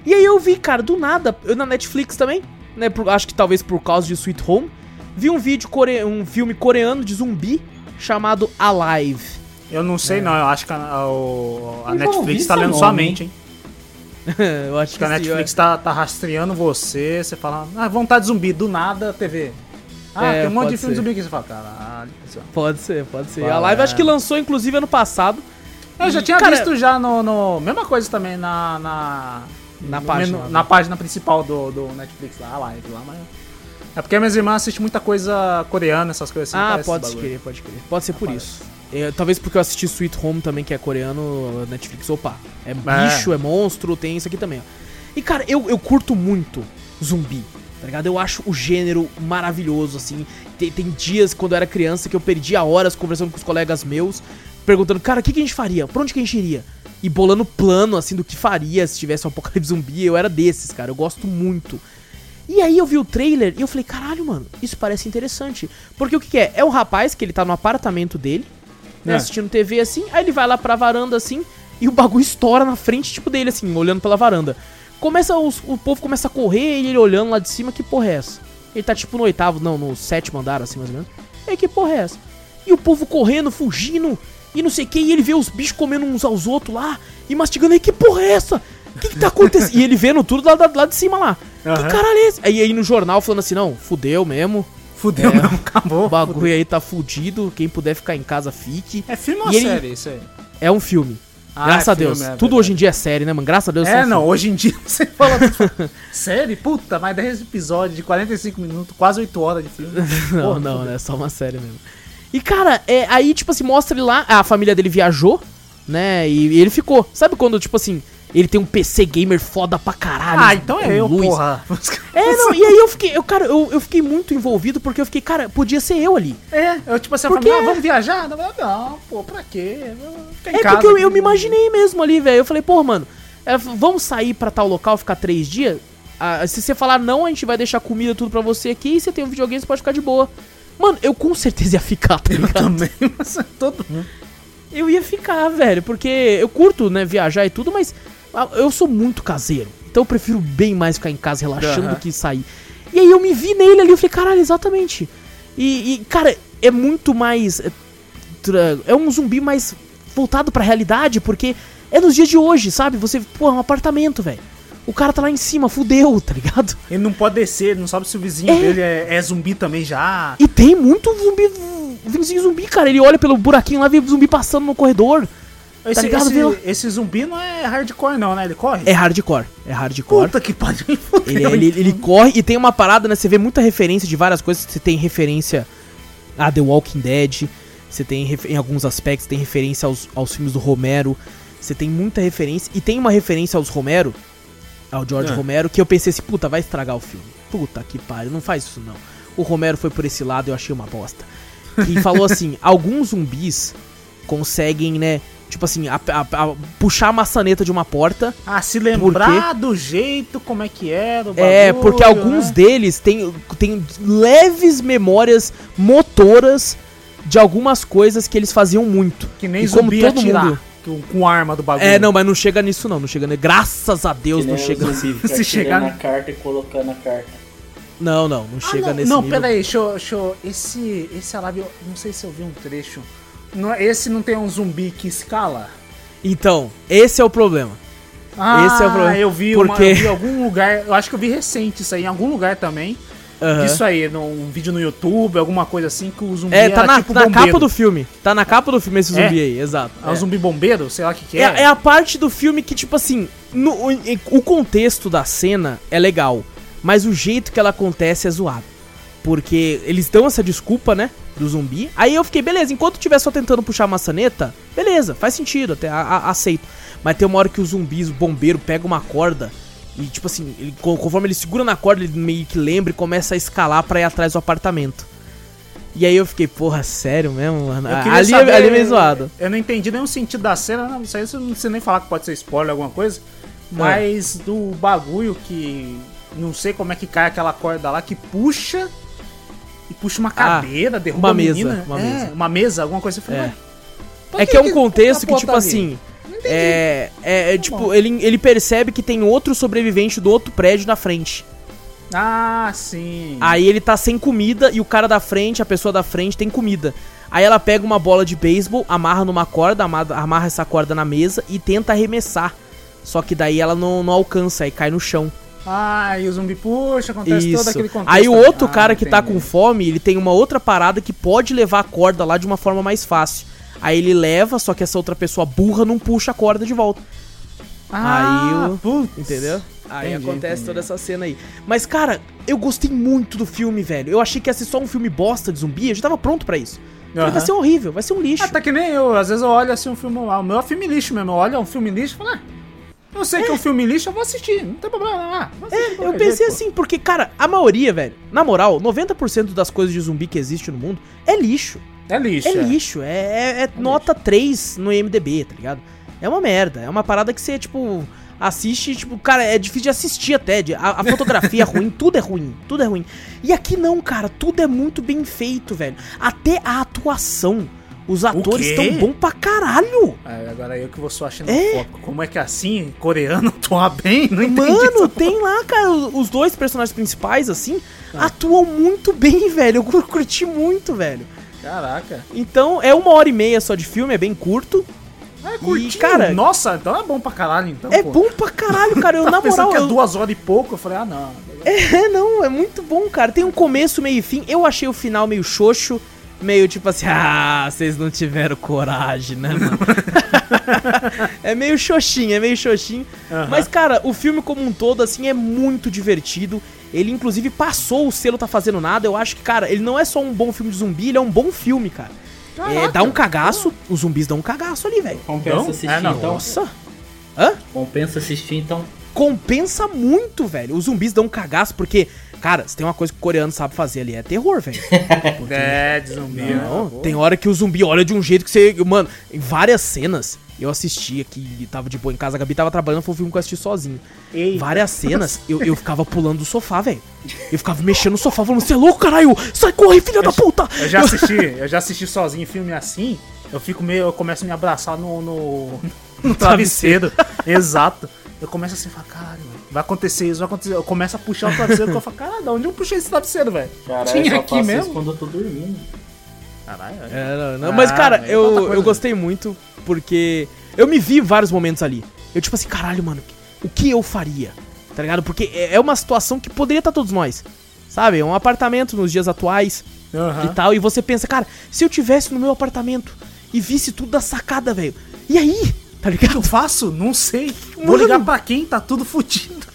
E aí eu vi, cara, do nada, eu na Netflix também, né? por- acho que talvez por causa de Sweet Home, vi um vídeo core, um filme coreano de zumbi chamado Alive. Eu não sei não, eu acho que a, a ouvi Netflix tá lendo nome, sua mente, hein? eu acho Acho que a Netflix tá, tá rastreando você, você fala, ah, vontade de zumbi, do nada, TV. Ah, É, tem um monte de filme ser. zumbi que você fala, caralho. isso- Pode ser, pode ser. Fala, A Live acho é. que lançou inclusive ano passado. Eu já tinha cara, visto já no, no- Mesma coisa também na. Na, Na página, menu- né? na página principal do, do Netflix lá, a live lá, mas. É porque minhas irmãs assistem muita coisa coreana, essas coisas assim. ah, pode crer, pode crer. Pode ser por Parece. isso. É, talvez porque eu assisti Sweet Home também, que é coreano, Netflix, opa. É É. bicho, é monstro, tem isso aqui também, ó. E, cara, eu, eu curto muito zumbi, tá ligado? Eu acho o gênero maravilhoso, assim. Tem, tem dias, quando eu era criança, que eu perdia horas conversando com os colegas meus, perguntando, cara, o que, que a gente faria? Pra onde que a gente iria? E bolando plano, assim, do que faria se tivesse um apocalipse zumbi. Eu era desses, cara. Eu gosto muito. E aí eu vi o trailer e eu falei, caralho, mano, isso parece interessante. Porque o que, que é? É um rapaz que ele tá no apartamento dele, né, É. assistindo TV assim, aí ele vai lá pra varanda assim, e o bagulho estoura na frente, tipo, dele, assim, olhando pela varanda. Começa, os- o povo começa a correr e ele olhando lá de cima, que porra é essa? Ele tá tipo no oitavo, não, no sétimo andar, assim, mais ou menos. E aí, que porra é essa? E o povo correndo, fugindo, e não sei o que, e ele vê os bichos comendo uns aos outros lá, e mastigando, aí, que porra é essa? que, que tá acontecendo? e ele vendo tudo lá, lá, lá de cima lá. Aham. Que caralho é esse? Aí aí no jornal falando assim, não, fudeu mesmo. Fudeu É. mesmo, acabou. O bagulho aí tá fudido. Quem puder ficar em casa, fique. É filme ou E ele- série isso aí? É um filme. Ah, Graças é a Deus. filme, é Tudo hoje em dia é série, né, mano? Graças a Deus. É, não, filmes. hoje em dia você fala. série? Puta, mas 10 episódios de 45 minutos, quase 8 horas de filme. Não, Porra, não, né? É só uma série mesmo. E, cara, é, aí, tipo assim, mostra ele lá. A família dele viajou, né? E, e ele ficou. Sabe quando, tipo assim, ele tem um PC gamer foda pra caralho? Ah, então com é eu, luz. porra. É, não, e aí eu fiquei, eu, cara, eu, eu fiquei muito envolvido porque eu fiquei, cara, podia ser eu ali. É, eu tipo assim, Porque família, ah, vamos viajar? Não, não, pô, pra quê? Eu em É casa porque eu, eu me imaginei mesmo ali, velho. Eu falei, pô, mano, é, vamos sair pra tal local, ficar três dias? Ah, se você falar não, a gente vai deixar comida tudo pra você aqui e você tem um videogame, você pode ficar de boa. Mano, eu com certeza ia ficar, tá Eu ligado? também, mas é todo mundo. Eu ia ficar, velho, porque eu curto, né, viajar e tudo, mas eu sou muito caseiro. Então eu prefiro bem mais ficar em casa relaxando Aham. do que sair. E aí eu me vi nele ali, eu falei, caralho, exatamente. E, e, cara, é muito mais. é, É um zumbi mais voltado pra realidade, porque é nos dias de hoje, sabe? Você, pô, é um apartamento, velho. O cara tá lá em cima, fudeu, tá ligado? Ele não pode descer, ele não sabe se o vizinho É. dele é, é zumbi também já. E tem muito zumbi, vizinho zumbi, cara. Ele olha pelo buraquinho lá, vê zumbi passando no corredor. Esse, ligado, esse, Vila? esse zumbi não é hardcore, não, né? Ele corre? É hardcore, é hardcore. Puta que pariu. Ele, ele, então. ele corre e tem uma parada, né? Você vê muita referência de várias coisas. Você tem referência a The Walking Dead. Você tem, em alguns aspectos, tem referência aos, aos filmes do Romero. Você tem muita referência. E tem uma referência aos Romero, ao George Ah. Romero, que eu pensei assim, puta, vai estragar o filme. Puta que pariu, não faz isso não. O Romero foi por esse lado e eu achei uma bosta. E falou assim, alguns zumbis conseguem, né? Tipo assim, a- a- a- puxar a maçaneta de uma porta Ah, se lembrar do jeito como é que era o é, bagulho, porque alguns né? deles têm, têm leves memórias motoras de algumas coisas que eles faziam muito. Que nem E como zumbi todo atirar mundo- com, com arma do bagulho. É, não, mas não chega nisso não, não chega nisso. Graças a Deus Que não chega o nesse zumbi, fica Se chegar- a carta e colocando a carta. Não, não, não Ah, chega não, nesse não, nível. pera aí, deixa eu, deixa eu- Esse, esse eu não sei se eu vi um trecho. Não, esse não tem um zumbi que escala? Então, esse é o problema. Ah, Esse é o problema, eu vi, uma, porque- eu vi em algum lugar, eu acho que eu vi recente isso aí, em algum lugar também. Aham. Isso aí, num vídeo no YouTube, alguma coisa assim, que o zumbi É, tá na, tipo na capa do filme. Tá na capa do filme esse É? zumbi aí, exato. É um zumbi bombeiro, sei lá o que que É, é. é a parte do filme que, tipo assim, no- o, o contexto da cena é legal, mas o jeito que ela acontece é zoado. Porque eles dão essa desculpa, né? Do zumbi. Aí eu fiquei, beleza, enquanto tiver só tentando puxar a maçaneta, beleza, faz sentido, até a- a- aceito. Mas tem uma hora que os zumbis, o bombeiro, pega uma corda e, tipo assim, ele- co- conforme ele segura na corda, ele meio que lembra e começa a escalar pra ir atrás do apartamento. E aí eu fiquei, porra, sério mesmo, mano? Ali, saber- ali é meio zoado. Eu não entendi nenhum sentido da cena, não sei se não sei nem falar que pode ser spoiler alguma coisa, mas do bagulho que não sei como é que cai aquela corda lá que puxa e puxa uma cadeira, derruba uma mesa, uma é, mesa. uma mesa, alguma coisa assim. Falei, É. "Ué, pra É que é um contexto que, tipo ali?" assim. É, é, é, Tá tipo, bom. ele, ele percebe que tem outro sobrevivente do outro prédio na frente. Ah, sim. Aí ele tá sem comida e o cara da frente, a pessoa da frente, tem comida. Aí ela pega uma bola de beisebol, amarra numa corda, amarra, amarra essa corda na mesa e tenta arremessar. Só que daí ela não, não alcança, aí cai no chão. Ah, e o zumbi puxa, acontece todo Isso. aquele contexto. Aí o outro Ah, cara que tá entendi. com fome, ele tem uma outra parada que pode levar a corda lá de uma forma mais fácil. Aí ele leva, só que essa outra pessoa burra não puxa a corda de volta. Ah, Aí o- putz. Entendeu? Aí Entendi, acontece entendi. toda essa cena aí. Mas, cara, eu gostei muito do filme, velho. Eu achei que ia ser só um filme bosta de zumbi, eu já tava pronto pra isso. Falei, Aham. Vai ser horrível, vai ser um lixo. Ah, tá que nem eu. Às vezes eu olho assim um filme. O meu é filme lixo mesmo. Eu olho um filme lixo e falo, ah, eu sei que é um filme lixo, eu vou assistir. Não tem problema, ah, vou assistir de Eu pensei jeito, pô. assim, porque, cara, a maioria, velho, na moral, 90% das coisas de zumbi que existe no mundo é lixo. É lixo. É lixo, é, é- é nota 3 no IMDB, tá ligado? É uma merda, é uma parada que você, tipo, assiste, tipo, cara, é difícil de assistir até. de- a, a fotografia é ruim, tudo é ruim, tudo é ruim. E aqui não, cara, tudo é muito bem feito, velho. Até a atuação. Os atores estão bom pra caralho. É, agora eu que vou só achando É? Como é que assim, coreano atuar bem? Não entendi. Mano, tem lá, cara, os dois personagens principais, assim, atuam muito bem, velho. Eu cur- curti muito, velho. Caraca. Então, é uma hora e meia só de filme, é bem curto. É E, curtinho. cara, Nossa, então é bom pra caralho, então, é pô. bom pra caralho, cara. Eu, Tava na moral, que é eu- duas horas e pouco, eu falei, ah, não. É, não, é muito bom, cara. Tem um começo, meio e fim. Eu achei o final meio xoxo. Meio tipo assim, ah, vocês não tiveram coragem, né, mano? é meio xoxinho, é meio xoxinho. Aham. Mas, cara, o filme como um todo, assim, é muito divertido. Ele, inclusive, passou o selo Tá Fazendo Nada. Eu acho que, cara, ele não é só um bom filme de zumbi, ele é um bom filme, cara. É, Caraca. dá um cagaço, os zumbis dão um cagaço ali, velho. Compensa Não? assistir É, não. então. Nossa. Hã? Compensa assistir então. compensa muito, velho. Os zumbis dão um cagaço, porque, cara, se tem uma coisa que o coreano sabe fazer ali, é terror, velho. É, de zumbi. Não, né? tem hora que o zumbi olha de um jeito que você. Mano, em várias cenas, eu assisti aqui, tava de boa em casa, a Gabi tava trabalhando, foi um filme que eu assisti sozinho. Ei. Várias cenas, eu, eu ficava pulando do sofá, velho. Eu ficava mexendo no sofá, falando, você é louco, caralho? Sai, corre, filha da puta! Eu já assisti, eu já assisti sozinho filme assim, eu fico meio, eu começo a me abraçar no, no, no travesseiro. Exato. Eu começo assim, falar, caralho, velho, vai acontecer isso, vai acontecer. Eu começo a puxar o travesseiro, que eu falo, caralho, de onde eu puxei esse travesseiro, velho? Caralho, Tinha aqui faço mesmo? isso quando eu tô dormindo. Caralho, é. É, não, não. Mas, Ah, cara, é outra eu, eu gostei muito, porque eu me vi vários momentos ali. Eu, tipo assim, caralho, mano, o que eu faria? Tá ligado? Porque é é uma situação que poderia estar todos nós. Sabe? É um apartamento nos dias atuais Aham. e tal. E você pensa, cara, se eu tivesse no meu apartamento e visse tudo da sacada, velho. E aí? Tá O que eu ligado? faço? Não sei. Vou Mano. ligar pra quem? Tá tudo fudido.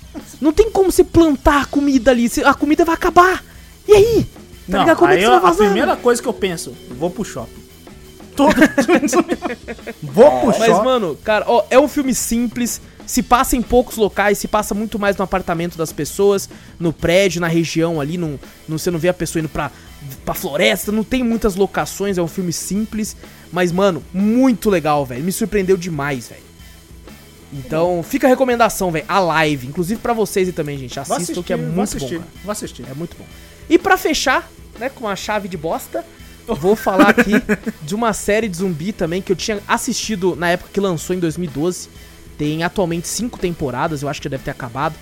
Não tem como você plantar a comida ali. A comida vai acabar. E aí? Tá Não, ligado? Como é aí que eu- você vai a primeira coisa que eu penso, vou pro shopping. Todo Vou pro Mas, shopping. mano, cara, ó, é um filme simples. Se passa em poucos locais, se passa muito mais no apartamento das pessoas, no prédio, na região ali. Não, não, você não vê a pessoa indo pra, pra floresta, não tem muitas locações. É um filme simples, mas, mano, muito legal, velho. Me surpreendeu demais, velho. Então, fica a recomendação, velho. A live, inclusive pra vocês e também, gente. Assistam assistir, que é muito assistir, bom. cara. vou assistir. É muito bom. E pra fechar, né, com a chave de bosta, vou falar aqui de uma série de zumbi também que eu tinha assistido na época que lançou em 2012. Tem atualmente cinco temporadas, eu acho que já deve ter acabado.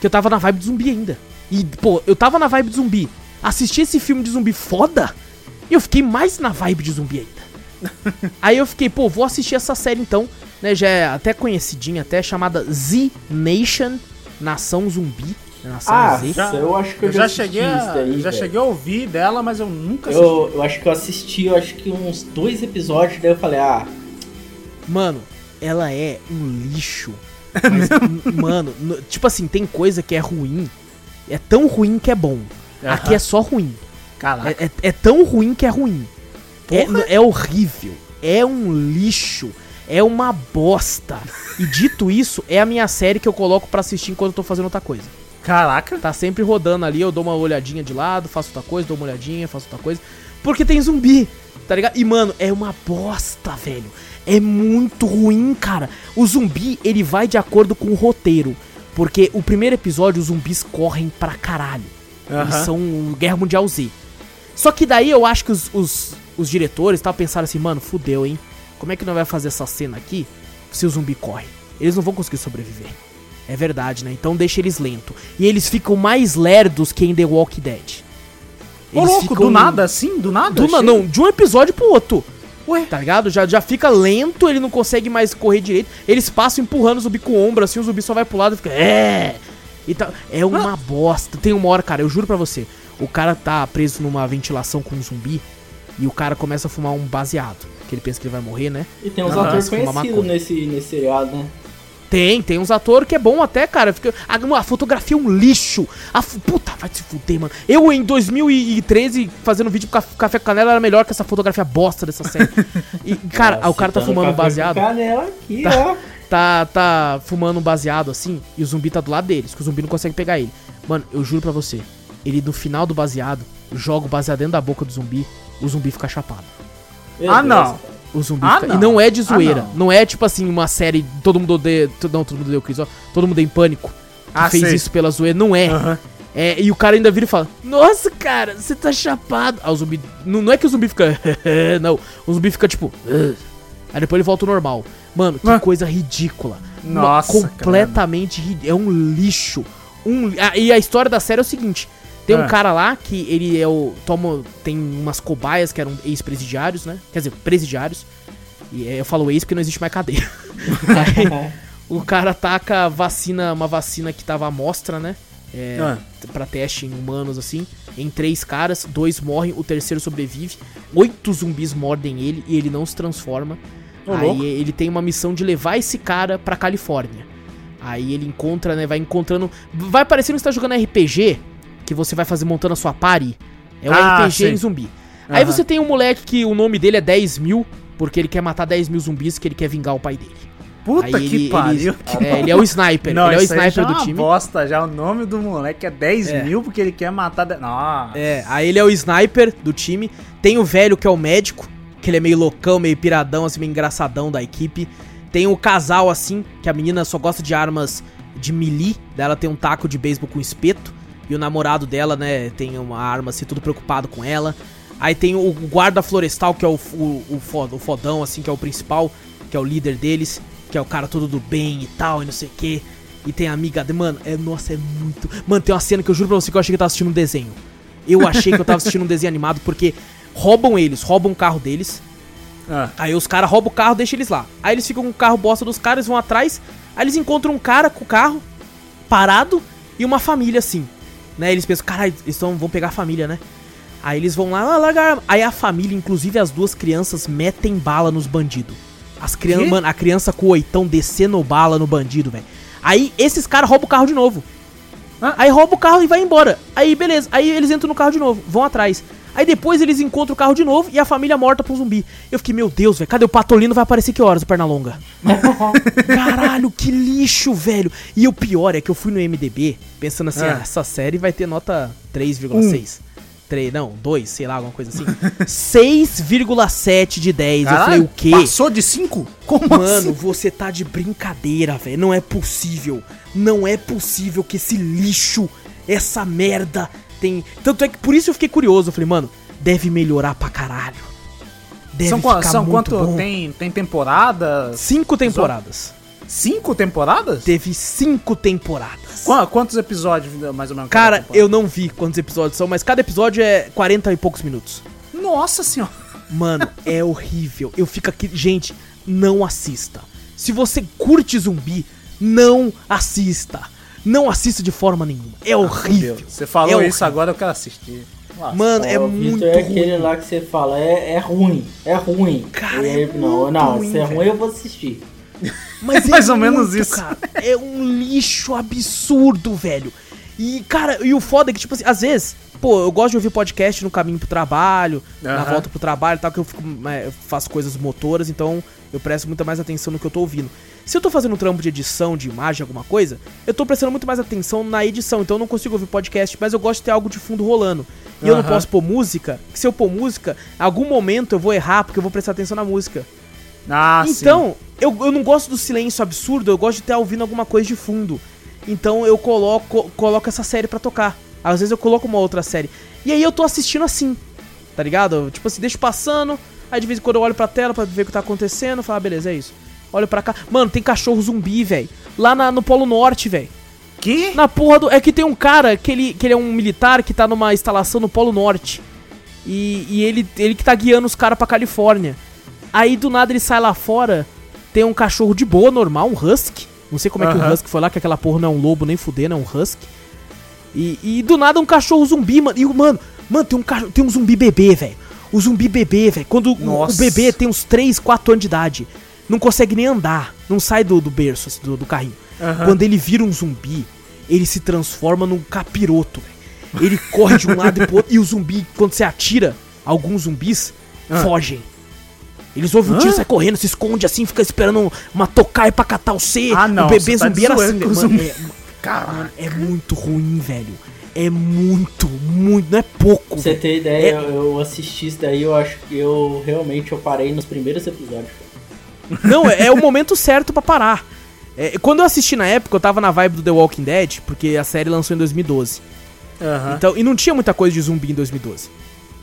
Que eu tava na vibe de zumbi ainda. E, pô, eu tava na vibe de zumbi. Assisti esse filme de zumbi foda. E eu fiquei mais na vibe de zumbi ainda. Aí eu fiquei, pô, vou assistir essa série então, né? Já é até conhecidinha, até chamada Z Nation, Nação Zumbi. né, Nação Ah, Z. já- eu acho que eu, Eu já cheguei, a, isso daí, já velho. cheguei a ouvir dela, mas eu nunca assisti. Eu, eu acho que eu assisti, eu acho que uns dois episódios, daí eu falei, ah, Mano, ela é um lixo. Mas, mano, n- tipo assim, tem coisa que é ruim. É tão ruim que é bom. Aham. Aqui é só ruim. Caraca. É, é- é tão ruim que é ruim. É, é horrível. É um lixo. É uma bosta. E dito isso, é a minha série que eu coloco pra assistir enquanto eu tô fazendo outra coisa. Caraca. Tá sempre rodando ali, eu dou uma olhadinha de lado, faço outra coisa, dou uma olhadinha, faço outra coisa. Porque tem zumbi, tá ligado? E, mano, é uma bosta, velho. É muito ruim, cara. O zumbi, ele vai de acordo com o roteiro. Porque o primeiro episódio, os zumbis correm pra caralho. Eles Aham. são Guerra Mundial Z. Só que daí eu acho que os, os, os diretores tal, pensaram assim, mano, fudeu, hein? Como é que não vai fazer essa cena aqui se o zumbi corre? Eles não vão conseguir sobreviver. É verdade, né? Então deixa eles lento. E eles ficam mais lerdos que em The Walking Dead. Ô, louco, ficam- do nada, assim? Do nada? Do na- não, de um episódio pro outro. Ué? Tá ligado? Já, já fica lento, ele não consegue mais correr direito. Eles passam empurrando o zumbi com o ombro, assim, o zumbi só vai pro lado e fica. É! E tá, é uma bosta. Tem uma hora, cara, eu juro pra você. O cara tá preso numa ventilação com um zumbi e o cara começa a fumar um baseado. Que ele pensa que ele vai morrer, né? e tem uns Aham. atores conhecidos nesse, nesse seriado, né? Tem, tem uns atores que é bom até, cara. Fica, a, a fotografia é um lixo. A, puta, vai se fuder, mano. Eu, em 2013, fazendo vídeo Caf- Café com Canela, era melhor que essa fotografia bosta dessa série. E, cara, Nossa, o cara tá citando fumando um com baseado. Canela aqui, Tá. ó. Tá, tá fumando um baseado assim, e o zumbi tá do lado deles, que o zumbi não consegue pegar ele. Mano, eu juro pra você, ele no final do baseado, joga o baseado dentro da boca do zumbi, o zumbi fica chapado. Meu Ah, Deus, não. O zumbi Ah, fica... não. E não é de Ah, zoeira. não. não. é tipo assim, uma série todo mundo odeia. Não, todo mundo odeia o Chris, ó. Todo mundo em pânico. Que Ah, fez sei. isso pela zoeira. Não é. É, e o cara ainda vira e fala: Nossa, cara, você tá chapado. Aí o zumbi. Não, não é que o zumbi fica. não. O zumbi fica tipo. "Ugh". Aí depois ele volta ao normal. Mano, que Ah. coisa ridícula. Uma- Nossa, Completamente ridículo. É um lixo. Um, ah, e a história da série é o seguinte: tem um Ah. cara lá que ele é o. Toma, tem umas cobaias que eram ex-presidiários, né? Quer dizer, presidiários. E é, eu falo ex porque não existe mais cadeia. Aí, o cara taca vacina, uma vacina que tava à mostra, né? É, Ah. Pra teste em humanos, assim. Em três caras, dois morrem, o terceiro sobrevive. Oito zumbis mordem ele e ele não se transforma. Aí louco. ele tem uma missão de levar esse cara pra Califórnia. Aí ele encontra, né? Vai encontrando. Vai parecendo que você tá jogando RPG, que você vai fazer montando a sua party. É um Ah, RPG em sim. zumbi. Aí Aham. você tem um moleque que o nome dele é 10 mil, porque ele quer matar 10 mil zumbis, que ele quer vingar o pai dele. Puta Aí que ele, pariu. Ele, é, ele é o sniper. Não, ele é o aí já sniper é do time. bosta já. O nome do moleque é 10 É. mil porque ele quer matar... De... Nossa. É, aí ele é o sniper do time. Tem o velho que é o médico, que ele é meio loucão, meio piradão, assim, meio engraçadão da equipe. Tem o casal, assim, que a menina só gosta de armas de melee. Daí ela tem um taco de beisebol com espeto. E o namorado dela, né, tem uma arma, assim, tudo preocupado com ela. Aí tem o guarda florestal, que é o, o, o, fod- o fodão, assim, que é o principal, que é o líder deles, que é o cara todo do bem e tal, e não sei o quê. E tem a amiga dele, mano, é, nossa, é muito. Mano, tem uma cena que eu juro pra você que eu achei que eu tava assistindo um desenho. Eu achei que eu tava assistindo um desenho animado, porque roubam eles, roubam o carro deles. Ah. Aí os caras roubam o carro, deixam eles lá. Aí eles ficam com o carro bosta dos caras, vão atrás. Aí eles encontram um cara com o carro parado e uma família assim. Né? Eles pensam, caralho, eles tão, vão pegar a família, né? Aí eles vão lá, ah, larga a arma. Aí a família, inclusive as duas crianças, metem bala nos bandidos. As crianças, mano, a criança com o oitão descendo bala no bandido, velho. Aí esses caras roubam o carro de novo. Ah. Aí rouba o carro e vai embora. Aí beleza, aí eles entram no carro de novo, vão atrás. Aí depois eles encontram o carro de novo e a família morta pra um zumbi. Eu fiquei, meu Deus, velho, cadê o Patolino? Vai aparecer que horas o Pernalonga? Caralho, que lixo, velho. E o pior é que eu fui no MDB pensando assim, Ah. ah, essa série vai ter nota 3,6. 3, não, 2, sei lá, alguma coisa assim. 6,7 de 10. eu falei, o quê? Passou de 5? Como Mano, assim? você tá de brincadeira, velho. Não é possível. Não é possível que esse lixo, essa merda tem. Tanto é que por isso eu fiquei curioso. Eu falei, mano, deve melhorar pra caralho. Deve São, ficar são quanto? bom. Tem, tem temporadas? Cinco temporadas. Cinco temporadas? Teve cinco temporadas. Qua- Quantos episódios, mais ou menos? Cara, temporada? eu não vi quantos episódios são, mas cada episódio é 40 e poucos minutos. Nossa senhora. Mano, é horrível. Eu fico aqui. Gente, não assista. Se você curte zumbi, não assista. Não assista de forma nenhuma. É horrível. Você falou É isso horrível. agora, eu quero assistir. Nossa. Mano, é muito Vitor é aquele ruim. lá que você fala, é, é ruim, é ruim. Cara, é não, muito não, ruim, se é velho. ruim eu vou assistir. Mas é Mais ou menos muito, isso. Cara. É um lixo absurdo, velho. E, cara, e o foda é que, tipo assim, às vezes, pô, eu gosto de ouvir podcast no caminho pro trabalho, na volta pro trabalho e tal, que eu fico, é, eu faço coisas motoras, então eu presto muita mais atenção no que eu tô ouvindo. Se eu tô fazendo um trampo de edição, de imagem, alguma coisa, eu tô prestando muito mais atenção na edição, então eu não consigo ouvir podcast, mas eu gosto de ter algo de fundo rolando. E eu não posso pôr música, que se eu pôr música, em algum momento eu vou errar, porque eu vou prestar atenção na música. Ah, sim. Então, eu, eu não gosto do silêncio absurdo, eu gosto de estar ouvindo alguma coisa de fundo. Então eu coloco, coloco essa série pra tocar. Às vezes eu coloco uma outra série. E aí eu tô assistindo assim, tá ligado? Tipo assim, deixo passando, aí de vez em quando eu olho pra tela pra ver o que tá acontecendo, falo, ah, beleza, é isso. Olho pra cá. Mano, tem cachorro zumbi, velho. Lá na- no Polo Norte, velho. Que? Na porra do. É que tem um cara que ele, que ele é um militar que tá numa instalação no Polo Norte. E, e ele, ele que tá guiando os caras pra Califórnia. Aí do nada ele sai lá fora, tem um cachorro de boa, normal, um husky. Não sei como é que o husky foi lá, que aquela porra não é um lobo nem fudendo, é um husky. E, e do nada um cachorro zumbi, mano. E, o- mano, mano, tem um, cachorro, tem um zumbi bebê, velho. O zumbi bebê, velho. Quando o- bebê tem uns 3, 4 anos de idade, não consegue nem andar. Não sai do, do berço, assim, do, do carrinho. Aham. Quando ele vira um zumbi, ele se transforma num capiroto, velho. Ele corre de um lado e pro outro. E o zumbi, quando você atira, alguns zumbis Ah. fogem. Eles ouvem um tiro, sai correndo, se esconde assim, fica esperando uma tocaia pra catar o C. Ah, não, O bebê tá zumbi era assim, mano, zumbi. é- Caralho. é muito ruim, velho. É muito, muito, não é pouco. Pra você ter ideia, É- eu, eu assisti isso daí, eu acho que eu realmente eu parei nos primeiros episódios. Não, é, é o momento certo pra parar. É, quando eu assisti na época, eu tava na vibe do The Walking Dead, porque a série lançou em 2012. Aham. Então, e não tinha muita coisa de zumbi em 2012.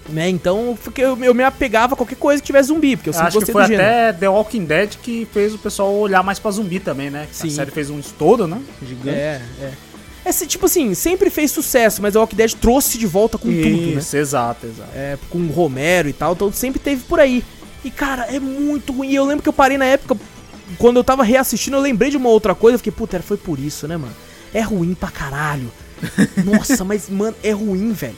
Né? Então, porque eu, eu me apegava a qualquer coisa que tivesse zumbi, porque eu sempre Acho que gostei foi do gênero. até The Walking Dead que fez o pessoal olhar mais pra zumbi também, né? Sim. A série fez um estouro, né? Gigante. É, é. É, se- tipo assim, sempre fez sucesso, mas The Walking Dead trouxe de volta com tudo, né? Isso, exato, exato. É, com o Romero e tal, então sempre teve por aí. E, cara, é muito ruim. E eu lembro que eu parei na época, quando eu tava reassistindo, eu lembrei de uma outra coisa. Eu fiquei, puta, foi por isso, né, mano? É ruim pra caralho. Nossa, mas, mano, é ruim, velho.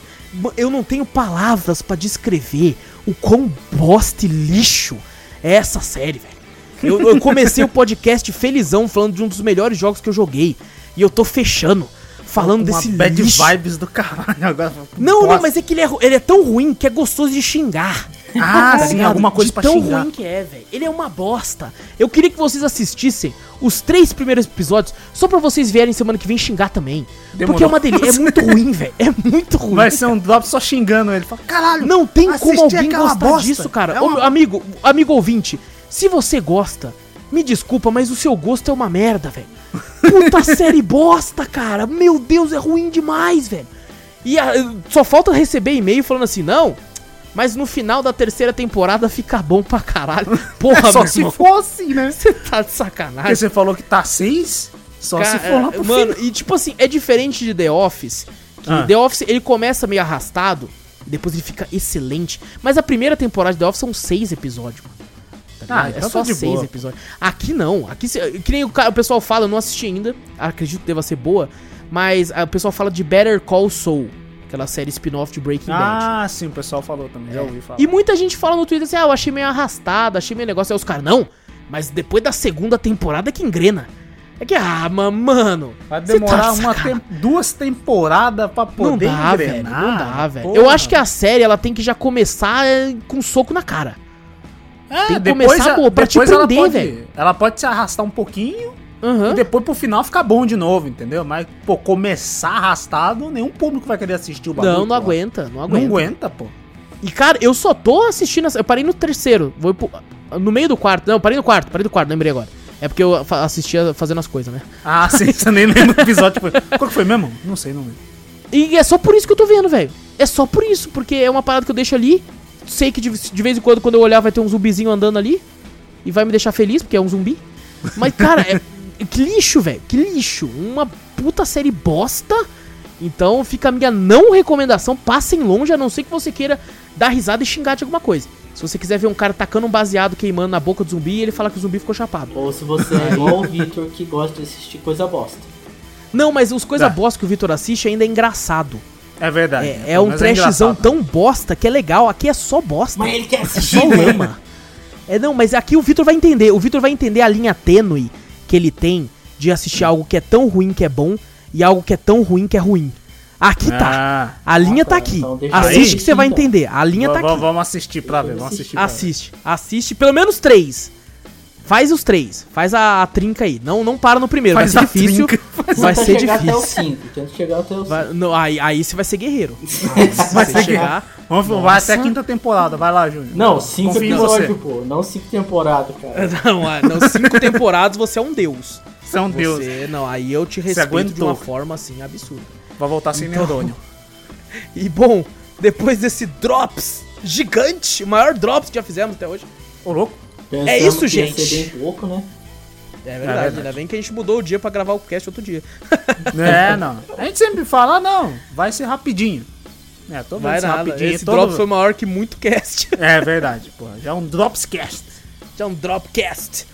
Eu não tenho palavras pra descrever o quão bosta e lixo é essa série, velho. Eu, eu comecei o podcast felizão, falando de um dos melhores jogos que eu joguei. E eu tô fechando, falando Uma desse bad lixo. vibes do caralho agora. Não, não, Bosta. mas é que ele é, ele é tão ruim que é gostoso de xingar. Ah, Tá sim, alguma coisa de pra tão xingar. ruim que é, velho. Ele é uma bosta. Eu queria que vocês assistissem os três primeiros episódios, só pra vocês vierem semana que vem xingar também. Demorou. Porque é uma delícia. É muito ruim, velho. É muito ruim. Vai ser um drop só xingando ele. Fala, caralho, Não tem como alguém gostar bosta. disso, cara. É Ô, uma- meu amigo, amigo ouvinte, se você gosta, me desculpa, mas o seu gosto é uma merda, velho. Puta série bosta, cara. Meu Deus, é ruim demais, velho. E a- só falta receber e-mail falando assim, não, mas no final da terceira temporada fica bom pra caralho. Porra, É só se irmão, for assim, né? Você tá de Porque sacanagem. você falou que tá seis, só Cara, se for lá pro mano, fim. e tipo assim, é diferente de The Office. Que Ah. The Office, ele começa meio arrastado, depois ele fica excelente. Mas a primeira temporada de The Office são seis episódios, mano. Tá Ah, então é só tá seis boa. episódios. Aqui não. Aqui, que nem o, o pessoal fala, eu não assisti ainda. Acredito que deva ser boa. Mas ah, o pessoal fala de Better Call Saul. Aquela série spin-off de Breaking Bad. Ah, sim, o pessoal falou também, já ouvi falar. E muita gente fala no Twitter assim, ah, eu achei meio arrastado, achei meio negócio. Aí os caras, não, mas depois da segunda temporada que engrena. É que, ah, ma- mano. Vai cê demorar tá uma tem- duas temporadas pra Não poder dá, velho. engrenar. Não dá, velho. Porra. Eu acho que a série, ela tem que já começar é, com um soco na cara. É, tem que começar, a- pô, pra te prender, velho. Ela pode se arrastar um pouquinho Aham. e depois pro final ficar bom de novo, entendeu? Mas, pô, começar arrastado, nenhum público vai querer assistir o bagulho. Não, não pô. aguenta, não Não aguenta. aguenta, pô. E, cara, eu só tô assistindo. Eu parei no terceiro. Vou pro- no meio do quarto. Não, parei no quarto, parei no quarto, lembrei agora. É porque eu assistia fazendo as coisas, né? Ah, sim, você nem lembra do episódio. Tipo, qual que foi mesmo? Não sei, não lembro. E é só por isso que eu tô vendo, velho. É só por isso, porque é uma parada que eu deixo ali. Sei que de, de vez em quando, quando eu olhar, vai ter um zumbizinho andando ali. E vai me deixar feliz, porque é um zumbi. Mas, cara, é. Que lixo, velho. Que lixo. Uma puta série bosta. Então fica a minha não recomendação. Passem longe, a não ser que você queira dar risada e xingar de alguma coisa. Se você quiser ver um cara tacando um baseado queimando na boca do zumbi e ele fala que o zumbi ficou chapado. Ou se você é igual o Victor que gosta de assistir coisa bosta. Não, mas os coisas Tá. bosta que o Vitor assiste ainda é engraçado. É verdade. É, né? é um trashzão engraçado. tão bosta que é legal. Aqui é só bosta. Mas ele quer É assistir, só né? lama. É, não, mas aqui o Vitor vai entender. O Vitor vai entender a linha tênue que ele tem de assistir algo que é tão ruim que é bom e algo que é tão ruim que é ruim. Aqui tá. Ah, A linha tá tá, aqui. então Assiste aí. que você vai Então. entender. A linha tá v- aqui. Vamos assistir pra ver, vamos assisti. assistir pra ver. Assiste. Assiste pelo menos três. Faz os três. Faz a, a trinca aí. Não, não para no primeiro. Faz vai a ser difícil. trinca. Vai ser chegar até o difícil. 5. Tenta chegar até o 5. Vai- não, aí, aí você vai ser guerreiro. Vai ser chegar. Vamos, vai até a quinta temporada, vai lá, Júnior. Não, 5 Confio em você. episódios, pô. Não 5 temporadas, cara. Não, ah, não, cinco temporadas você é um deus. Você é um deus. Você, não, aí eu te respeito de uma forma assim absurda. Vai voltar sem Então- neurônio. E bom, depois desse drops gigante, o maior drops que já fizemos até hoje. Ô, louco. Pensamos É isso, que ia gente. ser bem pouco, né? É verdade, verdade. ainda bem que a gente mudou o dia pra gravar o cast outro dia. É, não. A gente sempre fala, ah, não, vai ser rapidinho. É, tô vendo Vai ser nada, rapidinho. esse todo- drops foi maior que muito cast. É verdade, pô. Já é um Dropscast. Já é um Dropcast.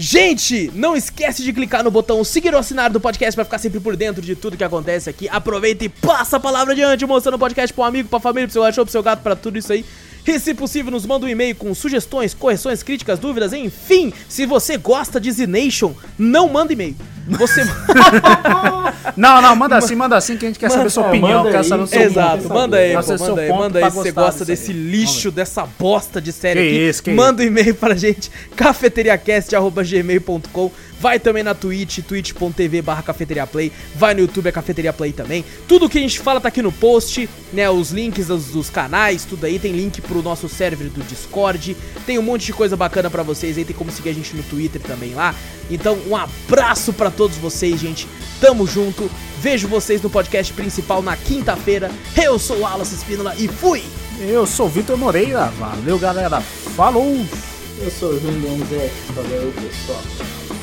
Gente, não esquece de clicar no botão seguir ou assinar do podcast pra ficar sempre por dentro de tudo que acontece aqui. Aproveita e passa a palavra adiante, mostrando o podcast pra um amigo, pra família, pro seu cachorro, pro seu gato, pra tudo isso aí. E se possível, nos manda um e-mail com sugestões, correções, críticas, dúvidas, enfim. Se você gosta de Z Nation, não manda e-mail. Você. Não, não, manda assim, manda assim que a gente quer saber sua opinião, manda quer saber o seu Exato, manda aí, pô, manda aí, ponto manda aí se você gosta desse aí. lixo, dessa bosta de série Que aqui. isso, que manda um e-mail pra gente, cafeteriacast.gmail.com Vai também na Twitch, twitch.tv barra cafeteriaplay, vai no YouTube, é Cafeteria Play também. Tudo que a gente fala tá aqui no post, né, os links dos, dos canais, tudo aí, tem link pro nosso server do Discord, tem um monte de coisa bacana pra vocês aí, tem como seguir a gente no Twitter também lá. Então, um abraço pra todos vocês, gente. Tamo junto. Vejo vocês no podcast principal na quinta-feira. Eu sou o Wallace Espínola e fui! Eu sou o Vitor Moreira. Valeu, galera. Falou! Eu sou o Júnior Donzete. Valeu, pessoal.